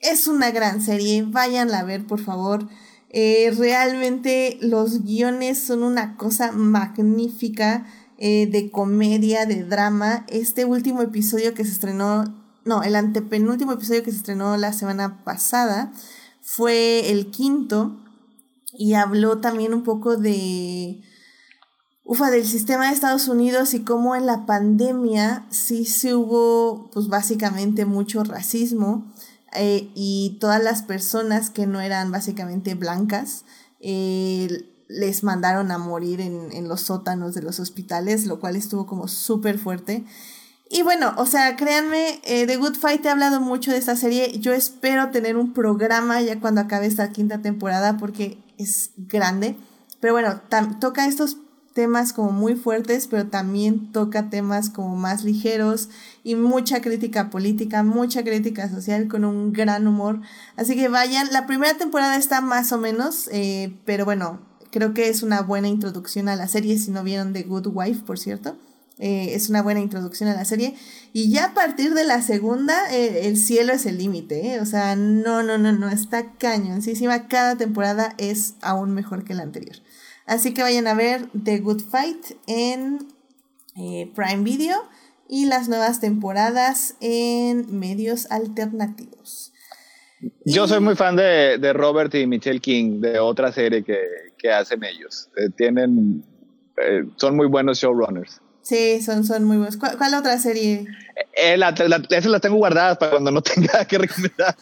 Es una gran serie. Váyanla a ver, por favor. Eh, realmente los guiones son una cosa magnífica eh, de comedia, de drama. Este último episodio que se estrenó no, el antepenúltimo episodio que se estrenó la semana pasada fue el quinto y habló también un poco de ufa, del sistema de Estados Unidos y cómo en la pandemia sí se hubo, pues básicamente mucho racismo eh, y todas las personas que no eran básicamente blancas eh, les mandaron a morir en, en, los sótanos de los hospitales, lo cual estuvo como súper fuerte. Y bueno, o sea, créanme, eh, The Good Fight he hablado mucho de esta serie. Yo espero tener un programa ya cuando acabe esta quinta temporada porque es grande. Pero bueno, toca estos temas como muy fuertes, pero también toca temas como más ligeros y mucha crítica política, mucha crítica social con un gran humor. Así que vayan, la primera temporada está más o menos, eh, pero bueno, creo que es una buena introducción a la serie, si no vieron The Good Wife, por cierto. Eh, es una buena introducción a la serie. Y ya a partir de la segunda, eh, el cielo es el límite. O sea, no, no, no, no, está cañoncísima. Cada temporada es aún mejor que la anterior. Así que vayan a ver The Good Fight en eh, Prime Video y las nuevas temporadas en medios alternativos. Yo soy muy fan de, de, Robert y Michelle King, de otra serie que, que hacen ellos. Eh, tienen, eh, son muy buenos showrunners. Sí, son, son muy buenos. ¿Cuál, otra serie? Eh, la, esas las tengo guardadas para cuando no tenga que recomendar.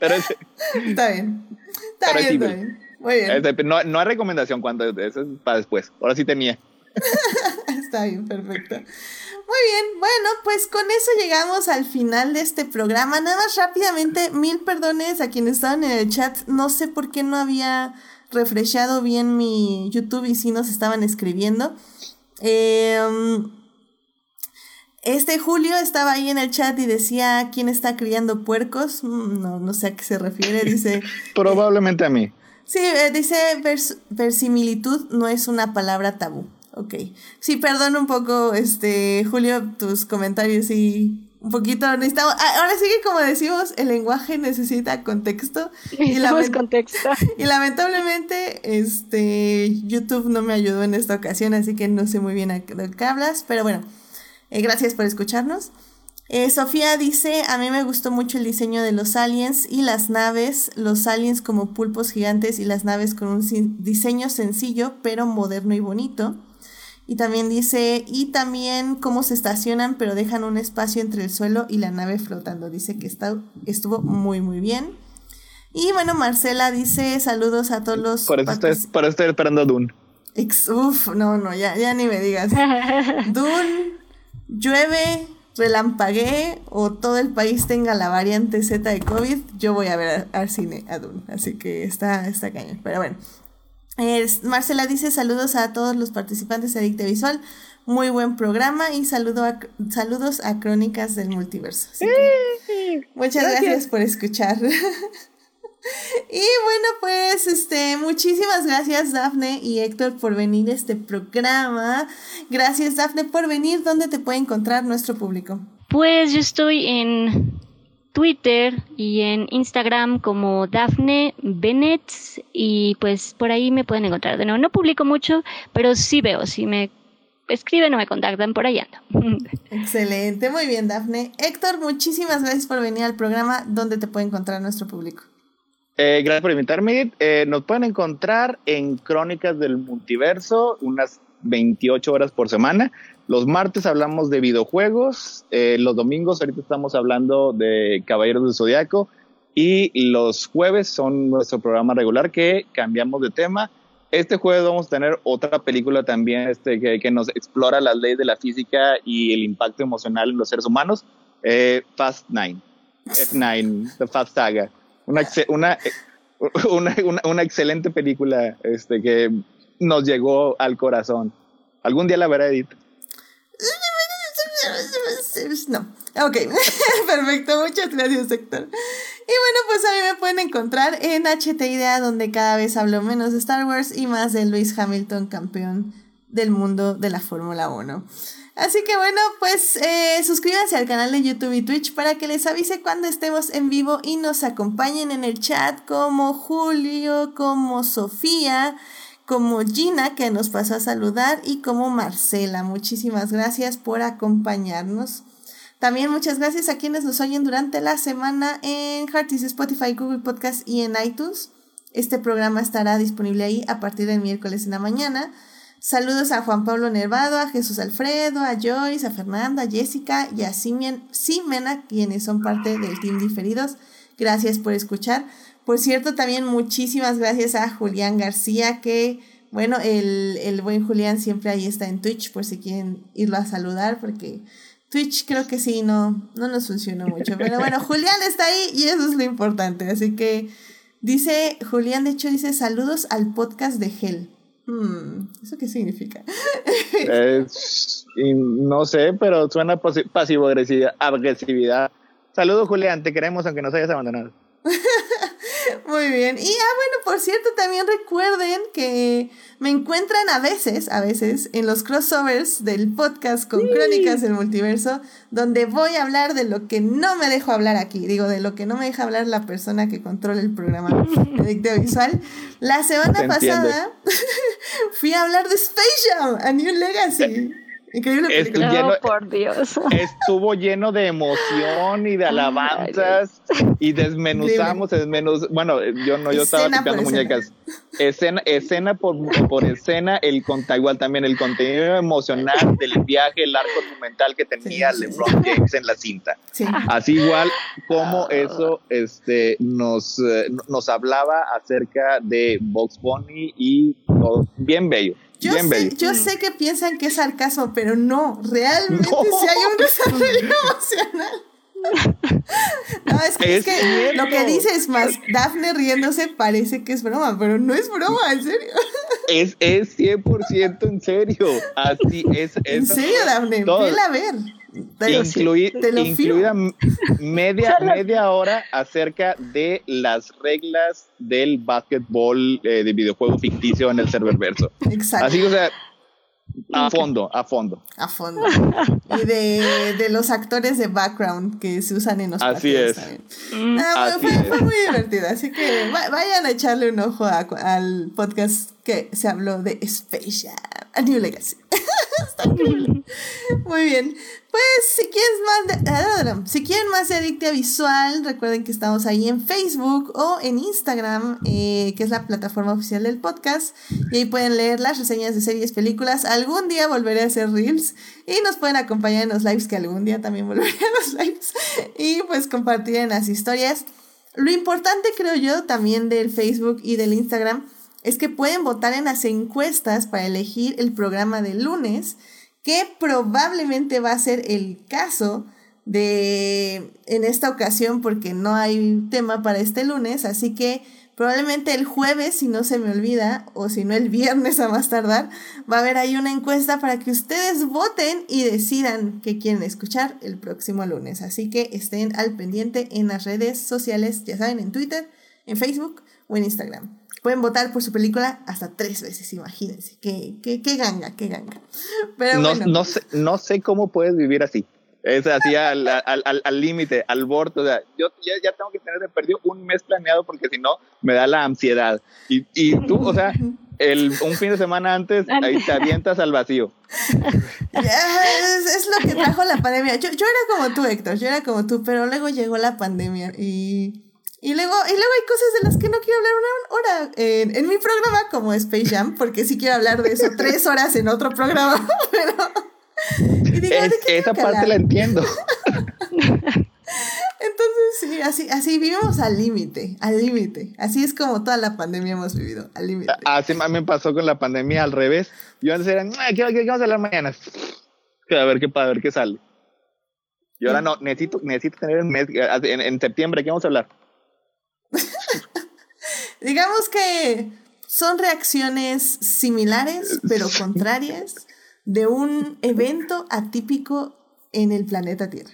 Pero está bien. Está bien, está bien. Muy bien. No, no hay recomendación cuando eso es para después. Ahora sí tenía. Está bien, perfecto. Muy bien, bueno, pues con eso llegamos al final de este programa. Nada más rápidamente, mil perdones a quienes estaban en el chat. No sé por qué no había refreshado bien mi YouTube y si nos estaban escribiendo. Em, este Julio estaba ahí en el chat y decía quién está criando puercos. Mm, no, no sé a qué se refiere. Dice. Probablemente a mí. Sí, eh, dice vers versimilitud no es una palabra tabú. Ok. Sí, perdón un poco, este, Julio, tus comentarios y un poquito necesitamos. Ah, ahora sí que como decimos, el lenguaje necesita contexto. Y, contexto. y lamentablemente, este, YouTube no me ayudó en esta ocasión, así que no sé muy bien a qué hablas, pero bueno, eh, gracias por escucharnos. Eh, Sofía dice, a mí me gustó mucho el diseño de los aliens y las naves, los aliens como pulpos gigantes y las naves con un diseño sencillo pero moderno y bonito. Y también dice, y también cómo se estacionan pero dejan un espacio entre el suelo y la nave flotando. Dice que está, estuvo muy muy bien. Y bueno, Marcela dice, saludos a todos los... Por eso, estoy, esperando a Dune. uf, no, no, ya, ya ni me digas. Dune, llueve, relampaguee o todo el país tenga la variante Z de COVID, yo voy a ver al cine a Dune. Así que está, está cañón. Pero bueno. Marcela dice saludos a todos los participantes de Adicte Visual. Muy buen programa y saludo a, saludos a Crónicas del Multiverso. muchas gracias por escuchar. Y bueno, pues este, muchísimas gracias Dafne y Héctor por venir a este programa. Gracias Dafne por venir. ¿Dónde te puede encontrar nuestro público? Pues yo estoy en Twitter y en Instagram como Dafne Bennett y pues por ahí me pueden encontrar. De nuevo, no publico mucho, pero sí veo, si me escriben o me contactan, por allá Excelente, muy bien Dafne. Héctor, muchísimas gracias por venir al programa. ¿Dónde te puede encontrar nuestro público? Eh, gracias por invitarme. Eh, nos pueden encontrar en Crónicas del Multiverso, unas 28 horas por semana. Los martes hablamos de videojuegos, eh, los domingos ahorita estamos hablando de Caballeros del Zodiaco y los jueves son nuestro programa regular que cambiamos de tema. Este jueves vamos a tener otra película también este, que, que nos explora las leyes de la física y el impacto emocional en los seres humanos. Fast Nine, F9, The Fast Saga una, una, una, una, excelente película este, que nos llegó al corazón. Algún día la verá Edith. No. Ok, perfecto. Muchas gracias, Héctor. Y bueno, pues a mí me pueden encontrar en HT Idea, donde cada vez hablo menos de Star Wars y más de Luis Hamilton, campeón del mundo de la Fórmula 1. Así que bueno, pues eh, suscríbanse al canal de YouTube y Twitch para que les avise cuando estemos en vivo y nos acompañen en el chat como Julio, como Sofía, como Gina que nos pasó a saludar y como Marcela. Muchísimas gracias por acompañarnos. También muchas gracias a quienes nos oyen durante la semana en Heartis, Spotify, Google Podcast y en iTunes. Este programa estará disponible ahí a partir del miércoles en la mañana. Saludos a Juan Pablo Nervado, a Jesús Alfredo, a Joyce, a Fernanda, a Jessica y a Simena, quienes son parte del Team Diferidos. Gracias por escuchar. Por cierto, también muchísimas gracias a Julián García, que, bueno, el, el buen Julián siempre ahí está en Twitch, por si quieren irlo a saludar, porque Twitch creo que sí, no, no nos funciona mucho. Pero bueno, Julián está ahí y eso es lo importante. Así que dice, Julián de hecho dice saludos al podcast de Hell. Hmm, ¿Eso qué significa? no sé, pero suena pasivo-agresividad. Saludos Julián, te queremos aunque nos hayas abandonado. Muy bien. Y ah, bueno, por cierto, también recuerden que me encuentran a veces, a veces, en los crossovers del podcast con Crónicas del Multiverso, donde voy a hablar de lo que no me dejo hablar aquí. Digo, de lo que no me deja hablar la persona que controla el programa de visual. La semana pasada fui a hablar de Space Jam, a New Legacy. Increíble película. por Dios. Estuvo lleno de emoción y de alabanzas y desmenuzamos, desmenuz, bueno, yo no, yo estaba picando muñecas. Escena, escena por, por escena, el igual también el contenido emocional del viaje, el arco documental que tenía LeBron James en la cinta. Así igual como eso este, nos, eh, nos hablaba acerca de Box Bunny y todo, bien bello. Yo sé, yo sé que piensan que es sarcasmo, pero no, realmente si hay un desarrollo emocional. No, es que, es que lo que dices más, Dafne riéndose parece que es broma, pero no es broma, en serio. Es, es 100% en serio. Así es. En serio, Dafne, vela a ver. Incluida media, media hora acerca de las reglas del básquetbol eh, de videojuego ficticio en el server verso. Exacto. Así, o sea, a fondo, a fondo. A fondo. Y de, de, los actores de background que se usan en los Así es. Mm. Ah, fue, fue, muy divertido. Así que vayan a echarle un ojo al podcast que se habló de Space Jam, a New Legacy. Está Muy bien. Pues si quieren más de, ah, si quieren más de Adictia Visual, recuerden que estamos ahí en Facebook o en Instagram, eh, que es la plataforma oficial del podcast. Y ahí pueden leer las reseñas de series, películas. Algún día volveré a hacer reels y nos pueden acompañar en los lives, que algún día también volveré a los lives. Y pues compartir en las historias. Lo importante creo yo también del Facebook y del Instagram es que pueden votar en las encuestas para elegir el programa del lunes que probablemente va a ser el caso de en esta ocasión porque no hay tema para este lunes, así que probablemente el jueves, si no se me olvida, o si no el viernes a más tardar, va a haber ahí una encuesta para que ustedes voten y decidan qué quieren escuchar el próximo lunes. Así que estén al pendiente en las redes sociales, ya saben, en Twitter, en Facebook o en Instagram pueden votar por su película hasta tres veces, imagínense. Qué, qué, qué ganga, qué ganga. Pero no, no, sé, no sé cómo puedes vivir así. Es así al límite, al, al, borde. O sea, yo ya, ya, tengo que tener de perdido un mes planeado porque si no me da la ansiedad. Y, y tú, o sea, el, un fin de semana antes, ahí te avientas al vacío. es, es, lo que trajo la pandemia. Yo, yo era como tú, Héctor, yo era como tú, pero luego llegó la pandemia y y luego, y luego hay cosas de las que no quiero hablar una hora en, en mi programa, como Space Jam, porque sí quiero hablar de eso tres horas en otro programa, pero... esa parte la entiendo. Entonces, sí, así, así vivimos al límite, al límite. Así es como toda la pandemia hemos vivido, al límite. Así me pasó con la pandemia al revés. Yo antes era, ¿qué, qué, vamos a hablar mañana? A ver qué, a ver qué sale. Y ahora no, necesito, necesito tener el mes, en, en septiembre, ¿qué vamos a hablar? Digamos que son reacciones similares, pero contrarias, de un evento atípico en el planeta Tierra.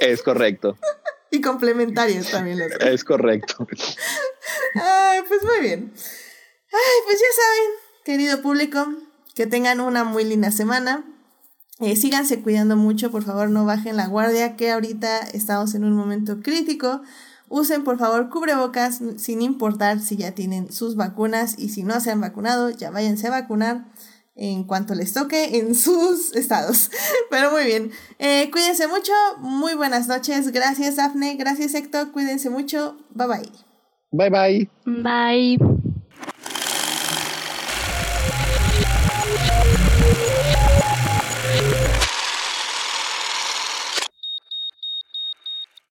Es correcto. y complementarias también. Es correcto. Ay, pues muy bien. Ay, pues ya saben, querido público, que tengan una muy linda semana. Eh, síganse cuidando mucho, por favor, no bajen la guardia, que ahorita estamos en un momento crítico Usen por favor cubrebocas sin importar si ya tienen sus vacunas y si no se han vacunado, ya váyanse a vacunar en cuanto les toque en sus estados. Pero muy bien, eh, cuídense mucho, muy buenas noches, gracias Afne, gracias Héctor, cuídense mucho, bye bye. Bye bye. Bye.